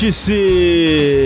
Vértice!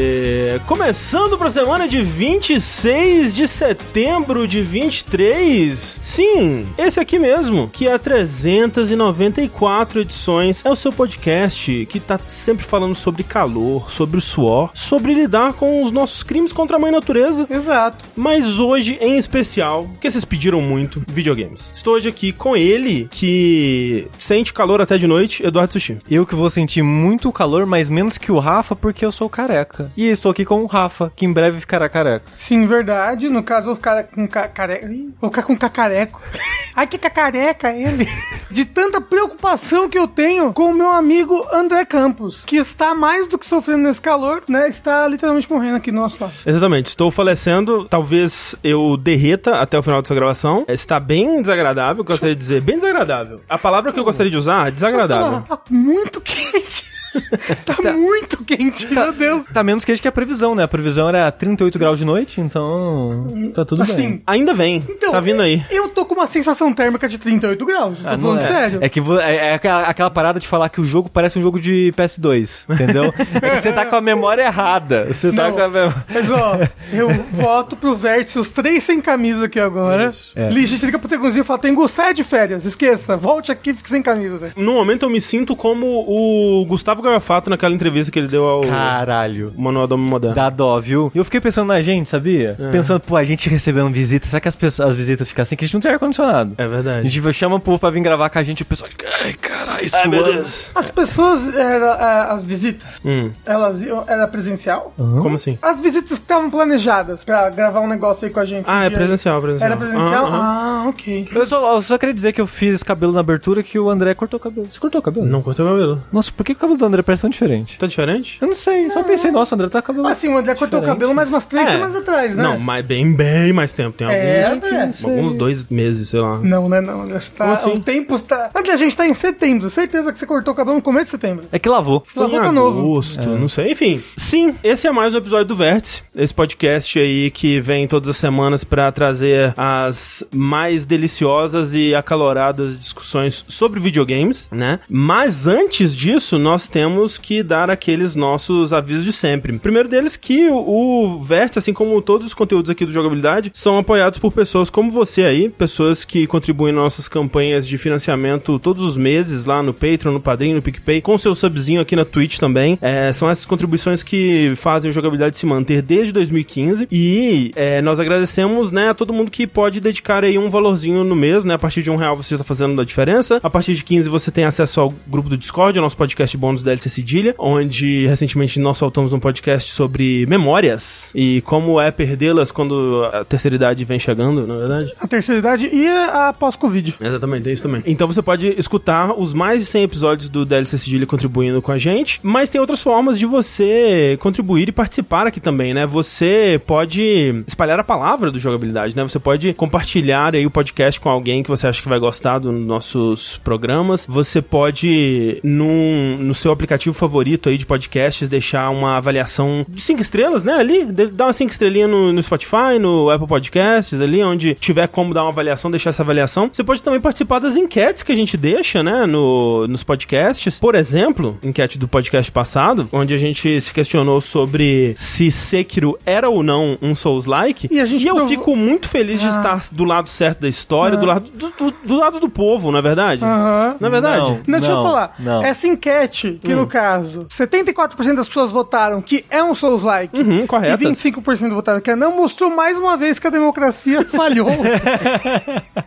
Começando para a semana de 26 de setembro de 23. Sim, esse aqui mesmo, que há 394 edições é o seu podcast que tá sempre falando sobre calor, sobre o suor, sobre lidar com os nossos crimes contra a mãe natureza. Exato. Mas hoje, em especial, porque vocês pediram muito, videogames. Estou hoje aqui com ele, que sente calor até de noite, Eduardo Sushi. Eu que vou sentir muito calor, mas menos que o Rafa, porque eu sou careca. E estou aqui com o Rafa, que em breve ficará careca. Sim, verdade. No caso, eu vou ficar com ca careca. Vou ficar com cacareco. Ai, que cacareca ele. De tanta preocupação que eu tenho com o meu amigo André Campos, que está mais do que sofrendo nesse calor, né? Está literalmente morrendo aqui no nosso lado. Exatamente, estou falecendo. Talvez eu derreta até o final dessa gravação. Está bem desagradável, eu gostaria de dizer. Bem desagradável. A palavra que eu gostaria de usar é desagradável. Tá muito quente. tá, muito quente, meu Deus. Tá menos quente que a previsão, né? A previsão era 38 graus de noite, então tá tudo bem. Assim, Ainda vem, então, tá vindo aí. Eu tô com uma sensação térmica de 38 graus. Tô Ah, não falando é. sério. É que é, é aquela, parada de falar que o jogo parece um jogo de PS2, entendeu? é que você tá com a memória errada. Você tá Não. com a memória. Mas ó, eu voto pro Vértice, os três sem camisa aqui agora. É. Ligia liga pro Tegunzinho e fala: Tengu, sai de férias, esqueça, volte aqui e fique sem camisa. Zé." No momento eu me sinto como o Gustavo Gafato naquela entrevista que ele deu ao Caralho. Manual do Homem Moderno. Dá dó, viu? E eu fiquei pensando na gente, sabia? Pensando, pô, a gente recebendo visita, será que as, pessoas, as visitas ficam assim? Que a gente não tem ar-condicionado. É A verdade. gente chama o povo pra vir gravar com a gente e o pessoal fica, ai, caralho, Ai, meu suando." Deus. As pessoas, era, é, as visitas, Hum, elas iam, era presencial? como assim? As visitas que estavam planejadas pra gravar um negócio aí com a gente. Ah, um é dia- presencial, presencial. Era presencial? Ah, ok. Eu só, eu só queria dizer que eu fiz cabelo na abertura que o André cortou o cabelo. Você cortou o cabelo? Não cortei o cabelo. Nossa, por que o cabelo do André parece tão diferente? Tá diferente? Eu não sei, só pensei, nossa, o André tá com cabelo. Assim, o André cortou o Diferente. cabelo mais umas três É. semanas atrás, né? Não, mas bem, bem mais tempo. Tem É, alguns, André. alguns dois meses, sei lá. Não, né? Não, André, você tá, Como assim? O tempo está. André, a gente tá em setembro. Certeza que você cortou o cabelo no começo de setembro. É que lavou. Foi Lavou tá novo. agosto, não sei. Enfim, sim, esse é mais um episódio do Vértice. Esse podcast aí que vem todas as semanas pra trazer as mais deliciosas e acaloradas discussões sobre videogames, né? Mas antes disso, nós temos que dar aqueles nossos avisos de sempre. O primeiro deles que o, Vértice, assim como todos os conteúdos aqui do Jogabilidade, são apoiados por pessoas como você aí, pessoas que contribuem nas nossas campanhas de financiamento todos os meses lá no Patreon, no Padrinho, no PicPay, com seu subzinho aqui na Twitch também. É, são essas contribuições que fazem o Jogabilidade se manter desde 2015 e é, nós agradecemos, né, a todo mundo que pode dedicar aí um valorzinho no mês, né, a partir de um real você está fazendo a diferença, a partir de 15 você tem acesso ao grupo do Discord, ao nosso podcast bônus da LC Cedilha, onde recentemente nós soltamos um podcast sobre memórias e como é perdê-las quando a terceira idade vem chegando, na verdade. A terceira idade e a pós-Covid. Exatamente, tem isso também. Então você pode escutar os mais de 100 episódios do DLC Sigilha contribuindo com a gente, mas tem outras formas de você contribuir e participar aqui também, né? Você pode espalhar a palavra do jogabilidade, né? Você pode compartilhar aí o podcast com alguém que você acha que vai gostar dos nossos programas. Você pode, num, no seu aplicativo favorito aí de podcasts, deixar uma avaliação de 5 estrelas, né? Ali, dá uma 5 estrelinhas no, no Spotify, no Apple Podcasts, ali, onde tiver como dar uma avaliação, deixar essa avaliação. Você pode também participar das enquetes que a gente deixa, né, no, nos podcasts. Por exemplo, enquete do podcast passado, onde a gente se questionou sobre se Sekiro era ou não um Souls-like. E a gente eu provou- fico muito feliz de Ah. estar do lado certo da história, do, lado, do, do- do lado do povo, não é verdade? Aham. Não é verdade? Não. Não, deixa eu falar. não. Essa enquete, que no caso, 74% das pessoas votaram que é um Souls-like. Uhum, corretas. E 25% votaram que é não, mostrou mais uma vez que a democracia falhou.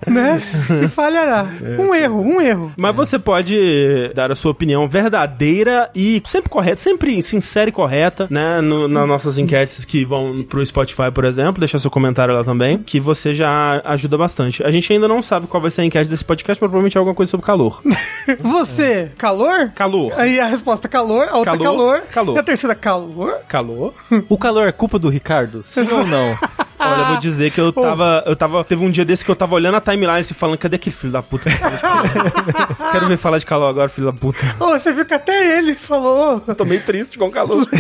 né? E falhará. Um erro, um erro. Mas você pode dar a sua opinião verdadeira e sempre correta, sempre sincera e correta, né? no- nas nossas enquetes que vão pro Spotify, por exemplo. Deixa seu comentário lá também, que você já ajuda bastante. A gente ainda não sabe qual vai ser a enquete desse podcast, mas provavelmente é alguma coisa sobre calor. Você, calor? Calor. Aí a resposta calor, a outra Calor, calor, calor. E a terceira calor. Calor? O calor é culpa do Ricardo? Sim ou não? Olha, eu vou dizer que eu tava, eu tava. Teve um dia desse que eu tava olhando a timeline e se falando, cadê aquele filho da puta? Quero ver falar de calor agora, filho da puta. Ô, você viu que até ele falou. Eu tô meio triste com o calor.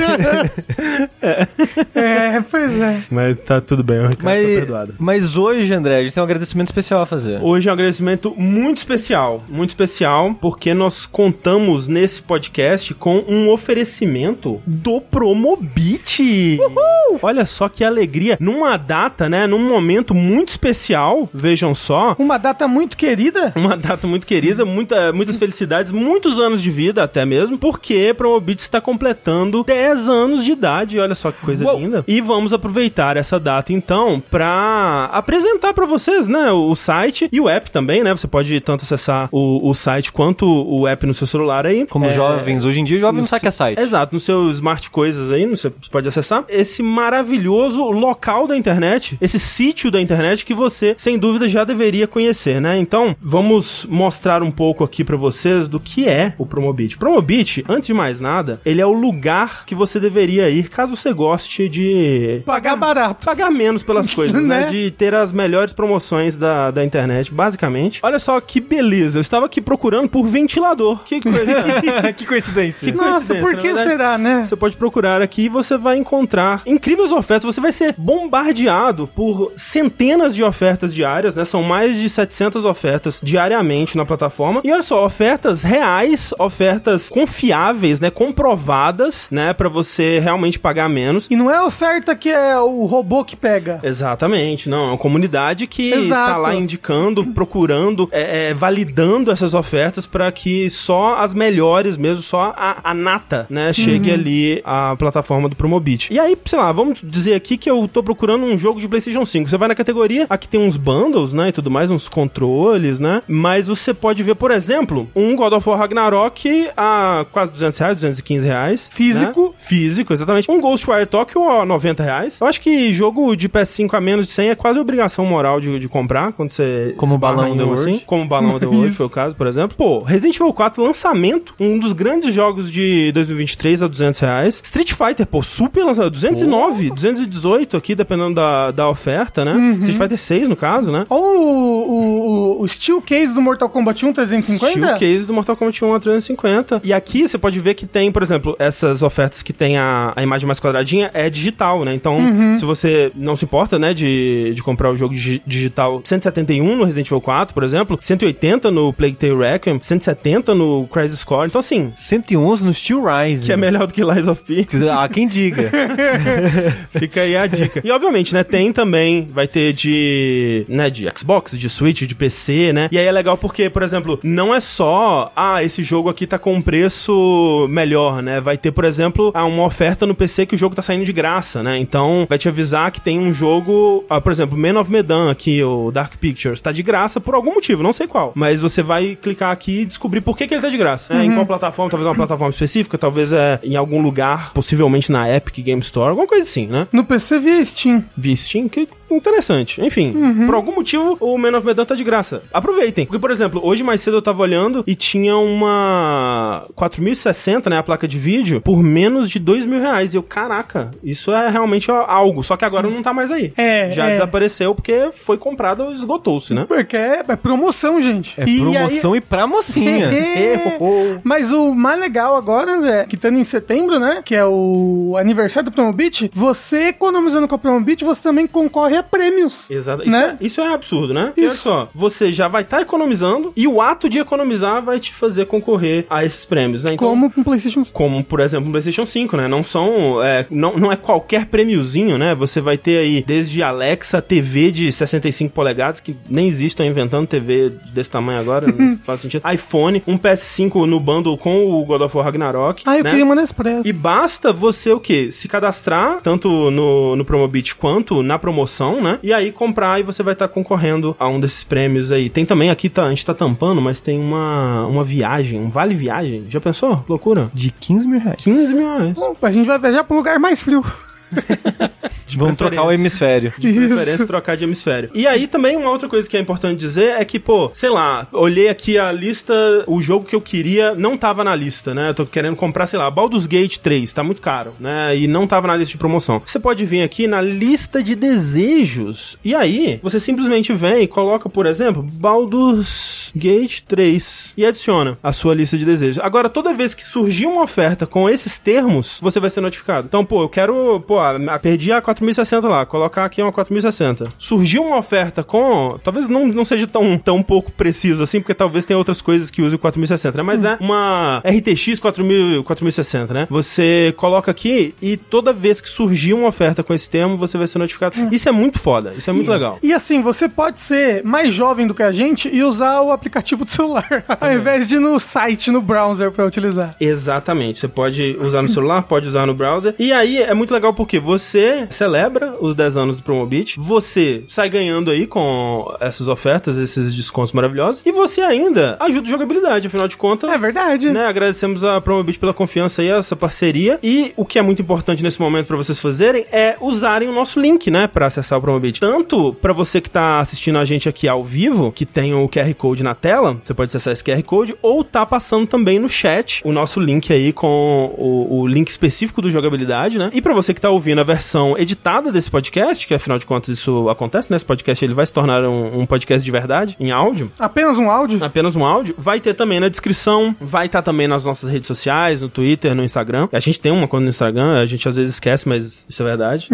é, pois é. Mas tá tudo bem, o Ricardo tá Mas, perdoado. mas hoje, André, a gente tem um agradecimento especial a fazer. Hoje é um agradecimento muito especial, muito especial, porque nós contamos nesse podcast com um oferecimento do Promobit. Uhul! Olha só que alegria, numa data, né, num momento muito especial, vejam só, Uma data muito querida. uma data muito querida, muita, muitas felicidades, muitos anos de vida até mesmo, porque Promobit está completando 10 anos de idade, olha só que coisa Uou. linda. E vamos aproveitar essa data então pra apresentar pra vocês, né, o, site e o app também, né? Você pode tanto acessar o, o site quanto o app no seu celular aí. Como É, jovens, hoje em dia, jovem não no sabe que é site. Exato, no seu smart coisas aí, você pode acessar esse maravilhoso local da internet, esse sítio da internet que você, sem dúvida, já deveria conhecer, né? Então, vamos mostrar um pouco aqui pra vocês do que é o Promobit. Promobit, antes de mais nada, ele é o lugar que você deveria ir caso você goste de Pagar barato. pagar menos pelas coisas, né? Né? De ter as melhores promoções da, da internet, basicamente. Olha só que beleza, eu estava aqui procurando por ventilador. Que coisa. que coincidência. Que Nossa, coincidência, por que verdade. será, né? Você pode procurar aqui e você vai encontrar incríveis ofertas. Você vai ser bombardeado por centenas de ofertas diárias, né? São mais de 700 ofertas diariamente na plataforma. E olha só, ofertas reais, ofertas confiáveis, né? Comprovadas, né? Pra você realmente pagar menos. E não é oferta que é o robô que pega. Exatamente, não. É uma comunidade que Exato. tá lá indicando, procurando, é, é, validando essas ofertas para que só as melhores mesmo, só a, a nata, né, chegue ali à plataforma do Promobit. E aí, sei lá, vamos dizer aqui que eu tô procurando um jogo de PlayStation 5. Você vai na categoria, aqui tem uns bundles, né, e tudo mais, uns controles, né, mas você pode ver, por exemplo, um God of War Ragnarok a quase 200 reais, 215 reais. Físico. né? Físico, exatamente. Um Ghostwire Tokyo a 90 reais. Eu acho que jogo de PS5 a menos de 100 é quase obrigação moral de, de comprar quando você. Como esbarra Balão The um World. Como Balão The World Isso. foi o caso, por exemplo. Pô, Resident Evil 4 lançamento, um dos grandes jogos de 2023 a 200 reais. Street Fighter, pô, super lançamento, 209, 218 aqui, dependendo da, da oferta, né? Uhum. Street Fighter 6, no caso, né? Ou o, o, o Steel Case do Mortal Kombat 1 350? Steel Case do Mortal Kombat 1 a 350. E aqui você pode ver que tem, por exemplo, essas ofertas que tem a, a imagem mais quadradinha é digital, né? Então, se você não se importa, né, de, de comprar o jogo digi- digital 171 no Resident Evil 4, por exemplo, 180 no Plague Tale Requiem, 170 no Crisis Core. Então, assim, 111 no Steel Rise. que é melhor do que Lies of P. Ah, quem diga. Fica aí a dica. E obviamente, né, tem também, vai ter de, né, de Xbox, de Switch, de PC, né? E aí é legal porque, por exemplo, não é só, ah, esse jogo aqui tá com um preço melhor, né? Vai ter, por exemplo, ah, uma oferta no PC que o jogo tá saindo de graça, né? Então, vai te avisar que tem um jogo, ah, por exemplo, Man of Medan aqui, o Dark Pictures, tá de graça por algum motivo, não sei qual. Mas você vai clicar aqui e descobrir por que, que ele tá de graça. né? Em qual plataforma, talvez uma plataforma específica, talvez é em algum lugar, possivelmente na Epic Game Store, alguma coisa assim, né? No PC via Steam. via Steam, que interessante. Enfim, por algum motivo o Man of Medan tá de graça. Aproveitem. Porque, por exemplo, hoje mais cedo eu tava olhando e tinha uma 4060, né, a placa de vídeo, por menos de dois mil reais. E eu, caraca, isso é realmente algo. Só que agora não tá mais aí. É, Já é. desapareceu porque foi comprado ou esgotou-se, né? Porque é, é promoção, gente. É promoção e pra mocinha. É. Mas o mais legal agora, André, que tá em setembro, né? Que é o aniversário do Promobit, você economizando com a Promobit, você também concorre a prêmios. Exato. Isso, Né? é, isso é absurdo, né? E Olha Isso. só, você já vai estar economizando e o ato de economizar vai te fazer concorrer a esses prêmios, né? Então, Como com PlayStation 5. como, por exemplo, um PlayStation 5, né? Não são. é, não, não é qualquer prêmiozinho, né? Você vai ter aí desde Alexa, TV de 65 polegadas, que nem existe, estão inventando TV desse tamanho agora, não faz sentido. iPhone, um PS5 no bundle com o God of War Ragnarok. Ah, eu né? queria uma Nespresso. E basta você o quê? Se cadastrar, tanto no, no Promobit quanto na promoção, né? E aí comprar e você vai estar concorrendo a um desses prêmios aí. Tem também aqui, tá, a gente tá tampando, mas tem uma, uma viagem, um vale viagem. Já pensou? Loucura. De 15 mil reais. 15 mil reais. A gente vai viajar pro lugar mais frio. De Vamos trocar o hemisfério. De preferência, trocar de hemisfério. E aí também uma outra coisa que é importante dizer é que, pô, sei lá, olhei aqui a lista, o jogo que eu queria não tava na lista, né? Eu tô querendo comprar, sei lá, Baldur's Gate 3, tá muito caro, né? E não tava na lista de promoção. Você pode vir aqui na lista de desejos. E aí, você simplesmente vem e coloca, por exemplo, Baldur's Gate 3 e adiciona a sua lista de desejos. Agora, toda vez que surgir uma oferta com esses termos, você vai ser notificado. Então, pô, eu quero, pô, a- perdi a 4060 lá, colocar aqui uma 4060. Surgiu uma oferta com, talvez não, não seja tão, tão pouco preciso assim, porque talvez tenha outras coisas que usem o 4060, né? Mas é uma RTX 4000, 4060, né? Você coloca aqui e toda vez que surgir uma oferta com esse termo, você vai ser notificado. Isso é muito foda, isso é muito legal. E assim, você pode ser mais jovem do que a gente e usar o aplicativo do celular, ao invés de ir no site, no browser pra utilizar. Exatamente. Você pode usar no celular, pode usar no browser. E aí é muito legal porque você celebra os 10 anos do Promobit, você sai ganhando aí com essas ofertas, esses descontos maravilhosos, e você ainda ajuda a jogabilidade, afinal de contas. É verdade. Né, agradecemos a Promobit pela confiança aí, essa parceria. E o que é muito importante nesse momento pra vocês fazerem é usarem o nosso link, né, Pra acessar o Promobit. Tanto pra você que tá assistindo a gente aqui ao vivo, que tem o QR Code na tela, você pode acessar esse QR Code, ou tá passando também no chat o nosso link aí com o, o link específico do jogabilidade, né? E pra você que tá ouvindo a versão editada desse podcast, que afinal de contas isso acontece, né? Esse podcast ele vai se tornar um, um podcast de verdade, em áudio Apenas um áudio? apenas um áudio, vai ter também na descrição, vai estar também nas nossas redes sociais, no Twitter, no Instagram. A gente tem uma conta no Instagram, a gente às vezes esquece, mas isso é verdade,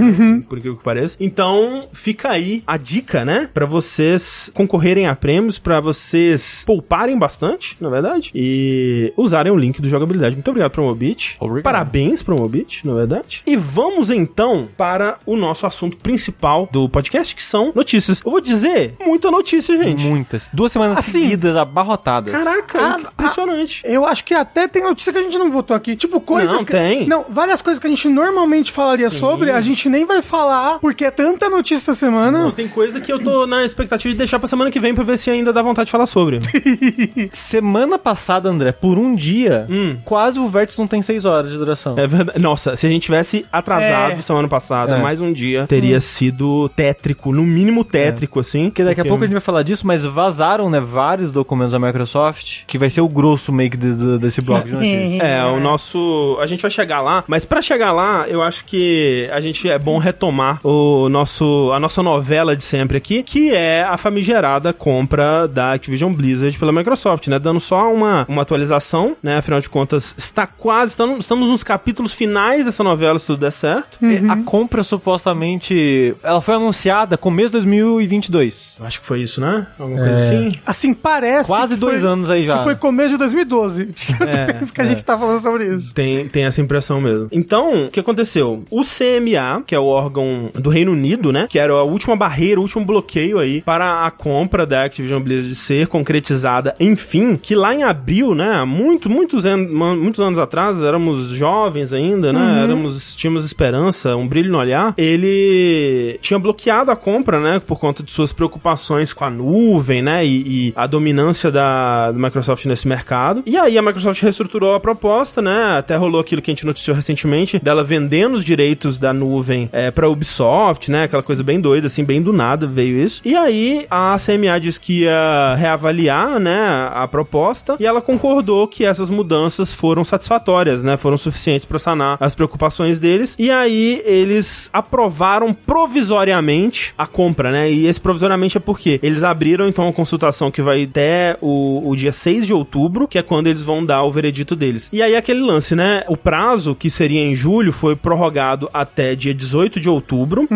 por incrível que pareça. Então, fica aí a dica, né, Pra vocês concorrerem a prêmios, pra vocês pouparem bastante, na verdade, e usarem o link do jogabilidade. Muito obrigado, Promobit. Obrigado. Parabéns, Promobit, na verdade. E vamos então para o nosso assunto principal do podcast, que são notícias. Eu vou dizer, muita notícia, gente. Muitas. Duas semanas Assim, seguidas, abarrotadas. Caraca, Ah, impressionante. Eu acho que até tem notícia que a gente não botou aqui. Tipo, coisas. Não, que... tem. Não, várias coisas que a gente normalmente falaria sobre, a gente nem vai falar, porque é tanta notícia essa semana. Não, tem coisa que eu tô na expectativa de deixar pra semana que vem pra ver se ainda dá vontade de falar sobre. Semana passada, André, por um dia, Hum. quase o vértice não tem seis horas de duração. É verdade. Nossa, se a gente tivesse atrasado É. semana passada, É. mais um dia, teria sido tétrico, no mínimo tétrico, assim. Porque daqui a pouco a gente vai falar disso, mas vazaram, né, vários documentos da Microsoft, que vai ser o grosso meio que de- de- desse bloco de notícias. É, o nosso. A gente vai chegar lá, mas pra chegar lá, eu acho que a gente é bom retomar o nosso, a nossa novela de sempre aqui, que é a famigerada compra da Activision Blizzard pela Microsoft, né? Dando só uma, uma atualização, né? Afinal de contas, está quase. Estamos, estamos nos capítulos finais dessa novela, se tudo der certo. É, A compra, supostamente, ela foi anunciada começo de 2022. Eu acho que foi isso, né? Alguma coisa assim. Assim, parece. Quase que dois foi- anos aí já. Que foi começo de 2012. De tanto É, tempo que a gente tá falando sobre isso. Tem, tem essa impressão mesmo. Então, o que aconteceu? O CMA, que é o órgão do Reino Unido, né? Que era a última barreira, o último bloqueio aí para a compra da Activision Blizzard ser concretizada, enfim, que lá em abril, né? há Muito, muitos, an muitos anos atrás, éramos jovens ainda, né? Éramos, tínhamos esperança, um brilho no olhar. Ele tinha bloqueado a compra, né? Por conta de suas preocupações com a nuvem, né? E, e a dominância da, da Microsoft nesse mercado. E aí a Microsoft reestruturou a proposta, né? Até rolou aquilo que a gente noticiou recentemente, dela vendendo os direitos da nuvem é, pra Ubisoft, né? Aquela coisa bem doida, assim, bem do nada veio isso. E aí a CMA disse que ia reavaliar, né? A proposta e ela concordou que essas mudanças foram satisfatórias, né? Foram suficientes pra sanar as preocupações deles. E aí eles aprovaram provisoriamente a compra, né? E esse provisoriamente é porque eles abriram então a consultação que vai até o, o dia 6 de outubro, que é quando eles vão dar o veredito deles. E aí aquele lance, né? O prazo, que seria em julho, foi prorrogado até dia 18 de outubro.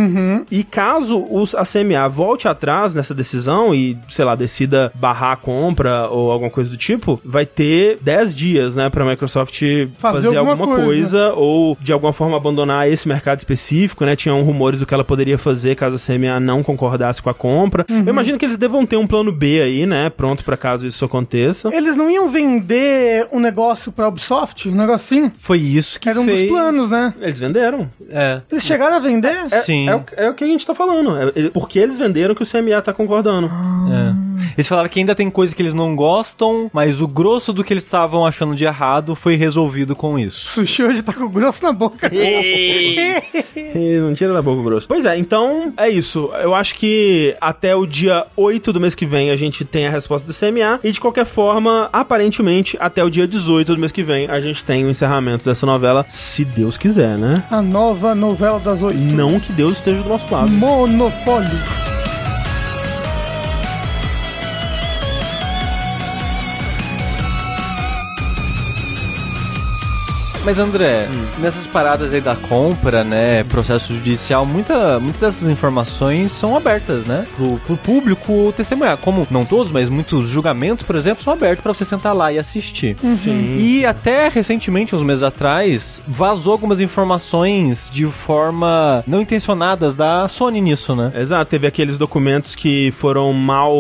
E caso os, a CMA volte atrás nessa decisão e, sei lá, decida barrar a compra ou alguma coisa do tipo, vai ter 10 dias, né, pra Microsoft fazer, alguma alguma coisa. coisa. ou de alguma forma abandonar esse mercado específico, né? Tinham rumores do que ela poderia fazer caso a CMA não concordasse com a compra. Eu imagino que eles devam ter um plano B aí, né, pronto pra caso isso aconteça. Eles não iam vender um negócio pra Ubisoft? Um negocinho? Foi isso que Era um fez... dos planos, né? Eles venderam. É. Eles chegaram a vender? É, Sim. É, o, é o que a gente tá falando. É, ele- porque eles venderam que o CMA tá concordando. É. Eles falaram que ainda tem coisa que eles não gostam, mas o grosso do que eles estavam achando de errado foi resolvido com isso. Sushi hoje tá com o grosso na boca. não tira da boca grosso. Pois é, então é isso. Eu acho que até o dia 8 do mês que vem a gente tem a resposta do CMA. E de qualquer forma, aparentemente, até o dia 18 do mês que vem a gente tem o encerramento dessa novela, se Deus quiser, né? A nova novela das oito. Não que Deus esteja do nosso lado. Monopólio. Mas André, nessas paradas aí da compra, né, processo judicial, muita, muitas dessas informações são abertas, né, pro, pro público testemunhar. Como não todos, mas muitos julgamentos, por exemplo, são abertos pra você sentar lá e assistir. Sim. E até recentemente, uns meses atrás, vazou algumas informações de forma não intencionadas da Sony nisso, né? Exato, teve aqueles documentos que foram mal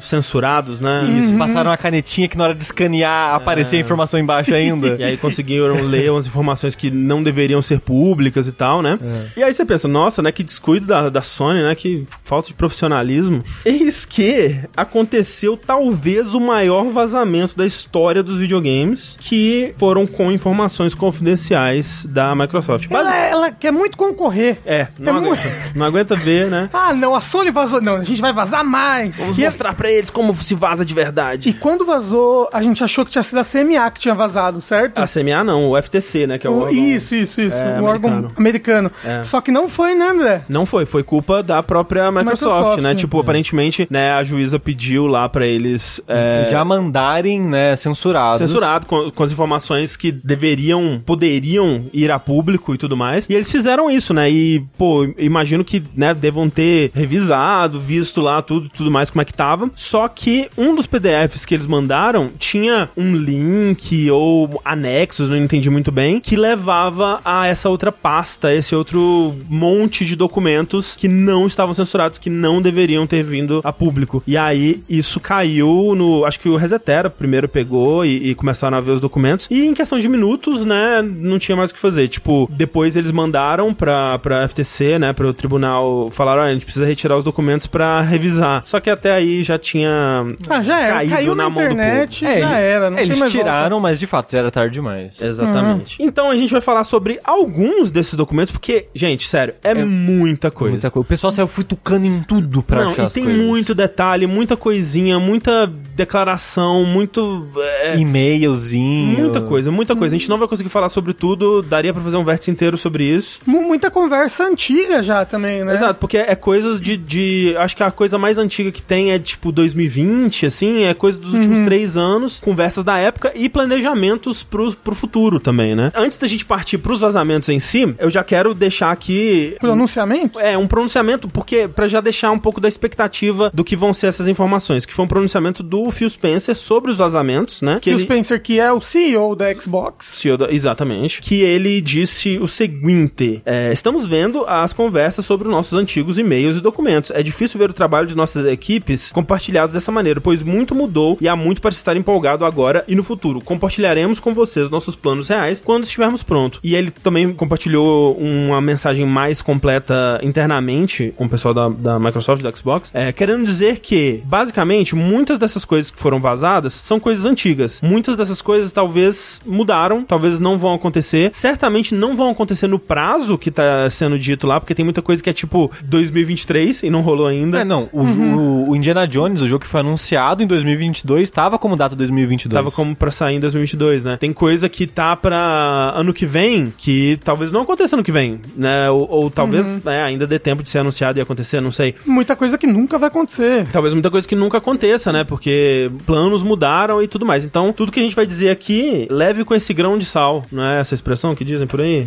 censurados, né? Isso, passaram a canetinha que na hora de escanear aparecia a informação embaixo ainda. E aí conseguiram ler umas informações que não deveriam ser públicas e tal, né? E aí você pensa, nossa, né? Que descuido da, da Sony, né? Que falta de profissionalismo. Eis que aconteceu talvez o maior vazamento da história dos videogames, que foram com informações confidenciais da Microsoft. Mas, Ela, ela quer muito concorrer. é, não, É aguenta, não aguenta ver, né? Ah, não, a Sony vazou. Não, a gente vai vazar mais. Vamos E, mostrar pra eles como se vaza de verdade. e quando vazou, a gente achou que tinha sido a CMA que tinha vazado, certo? A CMA não, o FTC, né? Que é o O- órgão- isso, isso, isso. é, o órgão americano. americano. É. Só que não foi, né, André? Não foi, foi culpa da própria Microsoft, Microsoft, né? né? Tipo, aparentemente, né, a juíza pediu lá pra eles é, Já mandarem, né, censurados. censurado com, com as informações que deveriam, poderiam ir a público e tudo mais. E eles fizeram isso, né? E, pô, imagino que, né, devam ter revisado, visto lá tudo, tudo mais como é que tava. Só que um dos PDFs que eles mandaram tinha um link ou anexos, não entendi muito bem, que levava a essa outra pasta, esse outro monte de documentos que não estavam censurados, que não deveriam ter vindo a público. E aí isso caiu no. Acho que o Resetera primeiro pegou e, e começaram a ver os documentos. E em questão de minutos, né, não tinha mais o que fazer. Tipo, depois eles mandaram pra, pra FTC, né, pro tribunal, falaram: olha, a gente precisa retirar os documentos pra revisar. Só que até aí já tinha. Ah, já era. caído Caiu na, na mão do internet, É, já era. Não eles tem mais tiraram, mas de fato já era tarde demais. Exatamente. Então a gente vai falar sobre alguns desses documentos, porque, gente, sério, é, muita coisa. Muita coisa. O pessoal saiu futucando em tudo pra Não, achar e as tem coisas. muito detalhe, muita coisinha, muita declaração, muito. é, E-mailzinho. muita coisa, muita coisa. A gente não vai conseguir falar sobre tudo, daria pra fazer um vértice inteiro sobre isso. Mu- Muita conversa antiga já também, né? Exato, porque é coisas de, de. Acho que a coisa mais antiga que tem é tipo 2020, assim, é coisa dos últimos três anos, conversas da época e planejamentos pro, pro futuro também, né? Antes da gente partir pros vazamentos em si, eu já quero deixar aqui Pronunciamento? É, um pronunciamento, porque pra já deixar um pouco da expectativa do que vão ser essas informações, que foi um pronunciamento do Phil Spencer sobre os vazamentos, né? Que o ele... Spencer, que é o CEO da Xbox. CEO da- Exatamente. Que ele disse o seguinte: é, estamos vendo as conversas sobre os nossos antigos e-mails e documentos. É difícil ver o trabalho de nossas equipes compartilhados dessa maneira, pois muito mudou e há muito para se estar empolgado agora e no futuro. Compartilharemos com vocês nossos planos reais quando estivermos pronto. E ele também compartilhou uma mensagem mais completa internamente com o pessoal da, da Microsoft, da Xbox, é, querendo dizer que, basicamente, muitas dessas coisas que foram vazadas são coisas antigas. Muitas dessas coisas talvez mudaram, talvez não vão acontecer. Certamente não vão acontecer no prazo que tá sendo dito lá, porque tem muita coisa que é tipo 2023 e não rolou ainda. É, não. O, o- o Indiana Jones, o jogo que foi anunciado em 2022, tava como data 2022. Tava como pra sair em 2022, né? Tem coisa que tá pra ano que vem que talvez não aconteça ano que vem, né? Ou, ou talvez né, ainda dê tempo de ser anunciado e acontecer, não sei. Muita coisa que nunca vai acontecer. Talvez muita coisa que nunca aconteça, né? Porque planos mudaram e tudo mais. Então, tudo que a gente vai dizer aqui, leve com esse grão de sal, não é essa expressão que dizem por aí?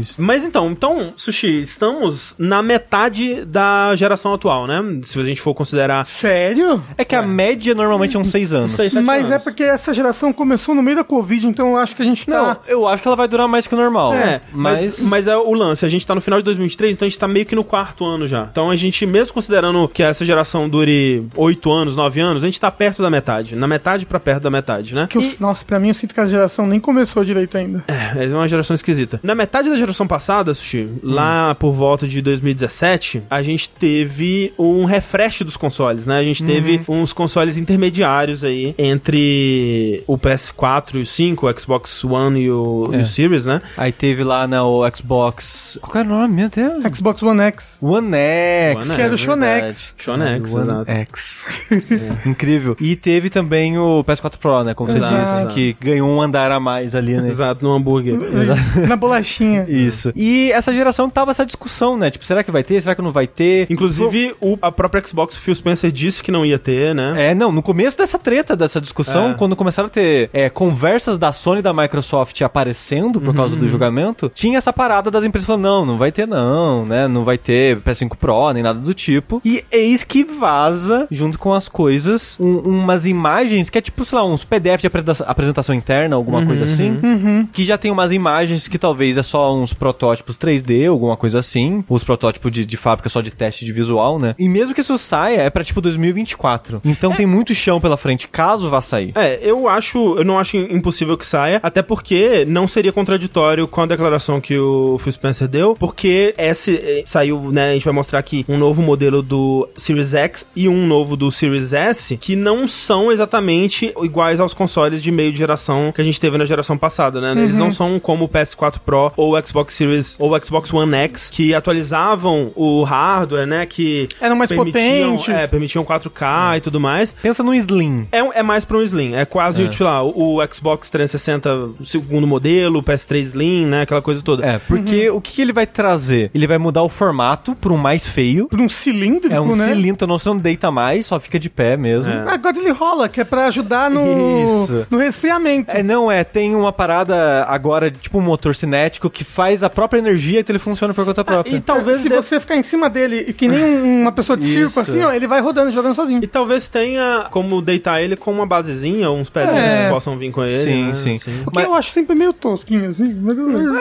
Isso. Mas então, então, Sushi, estamos na metade da geração atual, né? Se a gente for considerar. Sério? É que a média normalmente é uns 6 anos. Seis, Mas é anos. porque essa geração começou no meio da Covid, então eu acho que a gente Não, tá. Eu acho que ela vai durar mais que o normal. É, mas, mas... mas é o lance. A gente tá no final de 2023, então a gente tá meio que no quarto ano já. Então a gente, mesmo considerando que essa geração dure 8 anos, 9 anos, a gente tá perto da metade. Na metade pra perto da metade, né? Que eu- Nossa, pra mim eu sinto que a geração nem começou direito ainda. É, é uma geração esquisita. Na metade da geração passada, Sushi, lá por volta de 2017, a gente teve um refresh dos consoles, né? A gente teve uns consoles intermediários aí entre o PS4 e o 5, o Xbox One e e o, e É. o Series, né? Aí teve lá na o Xbox. Qual era o nome? Meu Deus. Xbox One X. One X. One Que do verdade. Shonex. Shonex, One exato. X. É, Incrível. E teve também o PS4 Pro, né? Como você Exato. disse, que ganhou um andar a mais ali, né? Exato, no hambúrguer. Na bolachinha. Isso. E essa geração tava essa discussão, né? Tipo, será que vai ter? Será que não vai ter? Inclusive, o, a própria Xbox, o Phil Spencer disse que não ia ter, né? É, não, no começo dessa treta, dessa discussão, É. quando começaram a ter é, conversas da Sony e da Microsoft aparecendo por causa do julgamento, tinha essa parada das empresas falando, não, não vai ter não, né, não vai ter PS5 Pro, nem nada do tipo. E eis que vaza, junto com as coisas, um- umas imagens que é tipo, sei lá, uns PDF de apresentação interna, alguma coisa assim, que já tem umas imagens que talvez é só uns protótipos 3D, alguma coisa assim, os protótipos de, de fábrica só de teste de visual, né? E mesmo que isso saia, é pra tipo 2024. Então tem muito chão pela frente, caso vá sair. É, eu acho, eu não acho impossível que saia, até porque não seria contraditório com a declaração que o Phil Spencer deu, porque esse eh, saiu, né, a gente vai mostrar aqui um novo modelo do Series X e um novo do Series S, que não são exatamente iguais aos consoles de meio de geração que a gente teve na geração passada, né? Eles não são como o PS4 Pro ou o Xbox Series ou o Xbox One X, que atualizavam o hardware, né, que Eram mais potentes. é, permitiam 4K e tudo mais. Pensa no Slim. É, é mais pra um Slim. É quase, É. tipo lá, o, o Xbox 360, o segundo modelo, o PS3 Slim, né? Aquela coisa toda. É, porque o que que ele vai trazer? Ele vai mudar o formato para um mais feio. Por um cilíndrico, É um né? cilindro, não, você não deita mais, só fica de pé mesmo. É. Agora ele rola, que é pra ajudar no, Isso. no resfriamento. É, não, é, tem uma parada agora, tipo um motor cinético, que faz a própria energia e então ele funciona por conta própria. E talvez Se dê- você ficar em cima dele e que nem um- uma pessoa de Isso. circo assim, ó, ele vai rodando, jogando sozinho. E talvez tenha como deitar ele com uma basezinha, uns pezinhos É. que possam vir com ele. Sim, né? sim. O que eu acho sempre meio tosquinho, assim. Mas.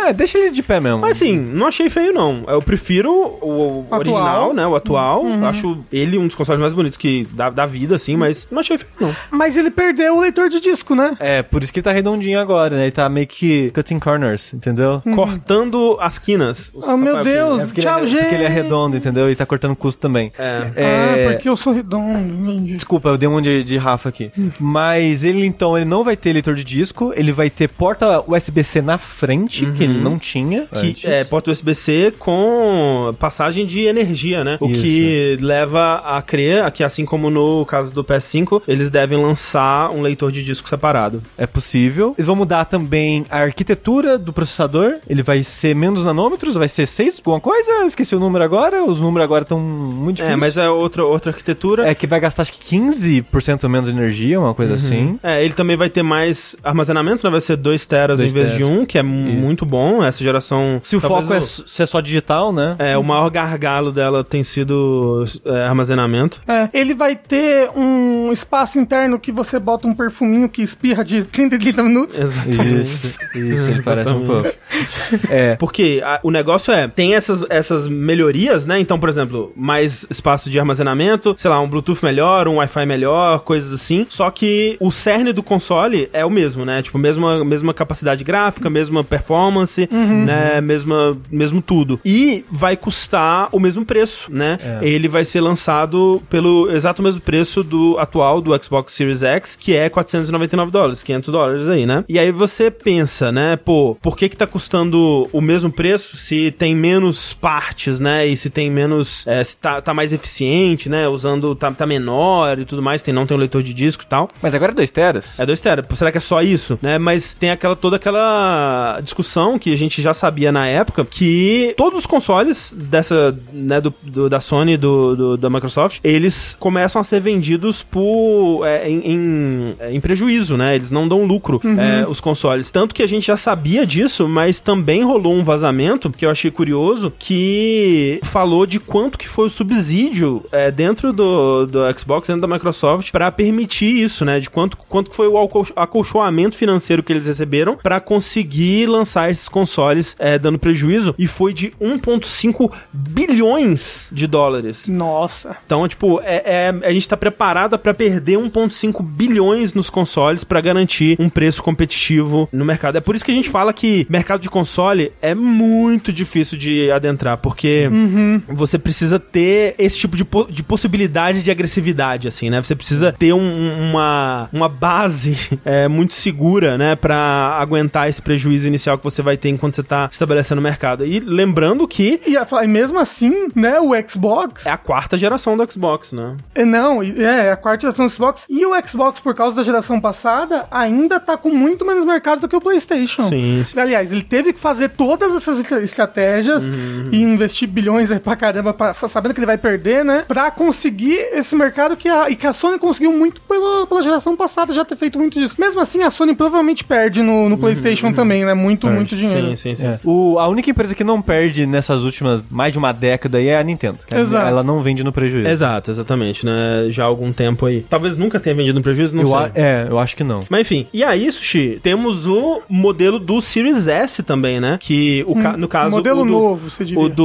É, deixa ele de pé mesmo. Mas assim, não achei feio, não. Eu prefiro o, o Atual. original, né? O atual. Acho ele um dos consoles mais bonitos que da, da vida, assim, mas não achei feio, não. Mas ele perdeu o leitor de disco, né? É, por isso que ele tá redondinho agora, né? Ele tá meio que cutting corners, entendeu? Cortando as quinas. Oh, meu Rafael, Deus. É Tchau, ele é, gente. porque ele é redondo, entendeu? E tá cortando custo também. É. É, Ah, porque eu sou redondo, entendi. Desculpa, eu dei um de, de Rafa aqui. Mas ele, então, ele não vai ter leitor de disco, ele vai ter porta USB-C na frente, que ele não tinha. Que é porta USB-C com passagem de energia, né? O Isso. que leva a crer que, assim como no caso do PS5, eles devem lançar um leitor de disco separado. É possível. Eles vão mudar também a arquitetura do processador. Ele vai ser menos nanômetros, vai ser 6, alguma coisa? Eu esqueci o número agora. Os números agora estão muito difíceis. É, mas é outra, outra arquitetura. É que vai gastar acho que 15% menos de energia, uma coisa assim. É, ele também vai ter mais armazenamento, né? Vai ser 2 teras Dois em vez teras. de 1, um, que é muito bom. Essa geração. Se o talvez foco é s- ser só digital, né? É, o maior gargalo dela tem sido é, armazenamento. É, ele vai ter um espaço interno que você bota um perfuminho que espirra de 30 em 30 minutos. Exatamente. Isso, isso, ele parece um pouco. É, Porque a- o negócio é, tem essas, essas melhorias, né? Então, por exemplo, mais espaço de armazenamento, sei lá, um Bluetooth melhor, um Wi-Fi melhor, coisas assim. Só que o cerne do console é o mesmo, né? Tipo, mesma, mesma capacidade gráfica, mesma performance, né? Mesma, mesmo tudo. E vai custar o mesmo preço, né? É. Ele vai ser lançado pelo exato mesmo preço do atual do Xbox Series X, que é 499 dólares, 500 dólares aí, né? E aí você pensa, né? Pô, por que que tá custando o mesmo preço se tem menos partes, né? E se tem menos, é, se tá, tá mais eficiente, né? Usando, tá, tá menor e tudo mais, tem, não tem um leitor de disco e tal. mas agora é 2 teras. É 2 tera. Será que é só isso? Né? Mas tem aquela toda aquela discussão que a gente já sabia na época que todos os consoles dessa, né, do, do- da Sony e do, do- da Microsoft, eles começam a ser vendidos por é, em, em, é, em prejuízo, né? Eles não dão lucro é, os consoles. Tanto que a gente já sabia disso, mas também rolou um vazamento que eu achei curioso que falou de quanto que foi o subsídio é, dentro do, do Xbox, dentro da Microsoft, para permitir isso, né? De quanto, quanto foi o acolchoamento financeiro que eles receberam para conseguir lançar esses consoles é, dando prejuízo. E foi de 1,5 bilhões de dólares. Nossa. Então, tipo, é, é- a gente tá preparada para perder 1,5 bilhões nos consoles para garantir um preço competitivo no mercado. É por isso que a gente fala que mercado de console é muito difícil de adentrar, porque você precisa ter esse tipo de, po- de possibilidade de agressividade, assim, né? Você precisa ter um- uma, uma base é, muito segura, né? Pra aguentar esse prejuízo inicial que você vai ter enquanto você tá estabelecendo o mercado. E lembrando que E, e mesmo assim, né, o Xbox... é a quarta geração do Xbox, né? É, Não, e- é, a quarta geração do Xbox. E o Xbox, por causa da geração passada, ainda tá com muito menos mercado do que o PlayStation. Sim, sim. Aliás, ele teve que fazer todas essas estra- estratégias Uhum. e investir bilhões aí pra caramba, pra- sabendo que ele vai perder, né? Pra conseguir esse mercado que a, e que a Sony conseguiu muito pela, pela geração passada já ter feito muito disso. Mesmo assim, a Sony provavelmente perde no, no PlayStation também, né? Muito, muito dinheiro. Uhum. Sim, sim, sim. É. O, a única empresa que não perde nessas últimas mais de uma década aí é a Nintendo. que Exato. Ela não vende no prejuízo. Exato, exatamente, né? Já há algum tempo aí. Talvez nunca tenha vendido no prejuízo, não Eu sei. a- é, eu acho que não. Mas enfim, e aí, Sushi, temos o modelo do Series S também, né? Que o ca- no caso. Modelo o do, novo, você diria. O do.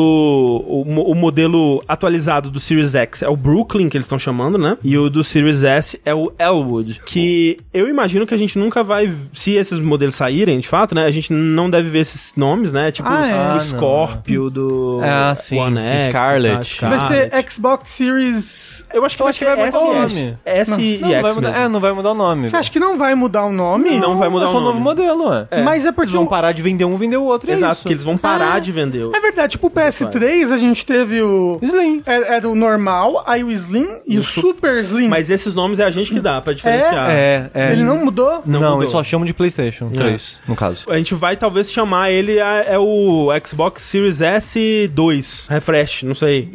O, o modelo atualizado do Series X é o Brooklyn, que eles estão chamando, né? E o do Series S é o Elwood. Que eu imagino que a gente nunca vai. Se esses modelos saírem, de fato, né? A gente não deve ver esses nomes, né? Tipo Ah, é. o Ah, não. Scorpio do. Ah, sim, One sim, X, Scarlet. tá, Vai ser Scarlet. Xbox Series. Eu acho que Eu vai acho que ser vai S, mudar o S, nome. S e Não, não vai X mudar, mesmo. é, não vai mudar o nome. Você acha que não vai mudar o nome? Não vai mudar é o só um nome. novo modelo, ué. Mas é Eles porque vão o- parar de vender um, vender o outro. e é Exato, isso. porque eles vão parar de vender. o- É verdade, tipo o PS3, a gente teve o. Slim. Era, era o normal, aí o Slim e o Super Slim. Mas esses nomes é a gente que dá pra diferenciar. É, é. Ele não mudou? Não Não, mudou. eles só chamam de PlayStation 3, no caso. A gente vai talvez chamar ele a- é o Xbox Series S2 Refresh, não sei.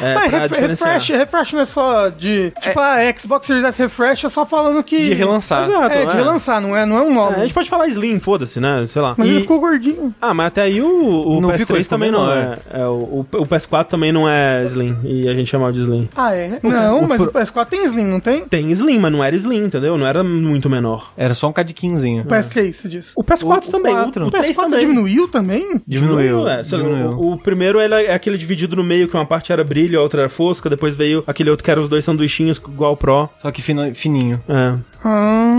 É, Mas pra ref- refresh, refresh não é só de. Tipo, a Xbox Series S Refresh é só falando que. De relançar. Exato, É, de é. relançar, não é, não é um É, nome. a gente pode falar Slim, foda-se, né? Sei lá. Mas E- ele ficou gordinho. Ah, mas até aí o, o Não PS3 ficou, ele ficou também não é. é, o, o PS4 também não é Slim. E a gente chamava de Slim. Ah, é? Não, o mas pro- o PS4 tem Slim, não tem? Tem Slim, mas não era Slim, entendeu? Não era muito menor. Era só um cadiquinzinho. O PS3, você disse. O PS4 O- também. O, O o 3 PS4 também. diminuiu também? Diminuiu. é. Diminuiu. O, o primeiro ele é aquele dividido no meio, que uma parte era brilho, a outra era fosca. Depois veio aquele outro que era os dois sanduichinhos igual o Pro. Só que fino- fininho. É. Ah,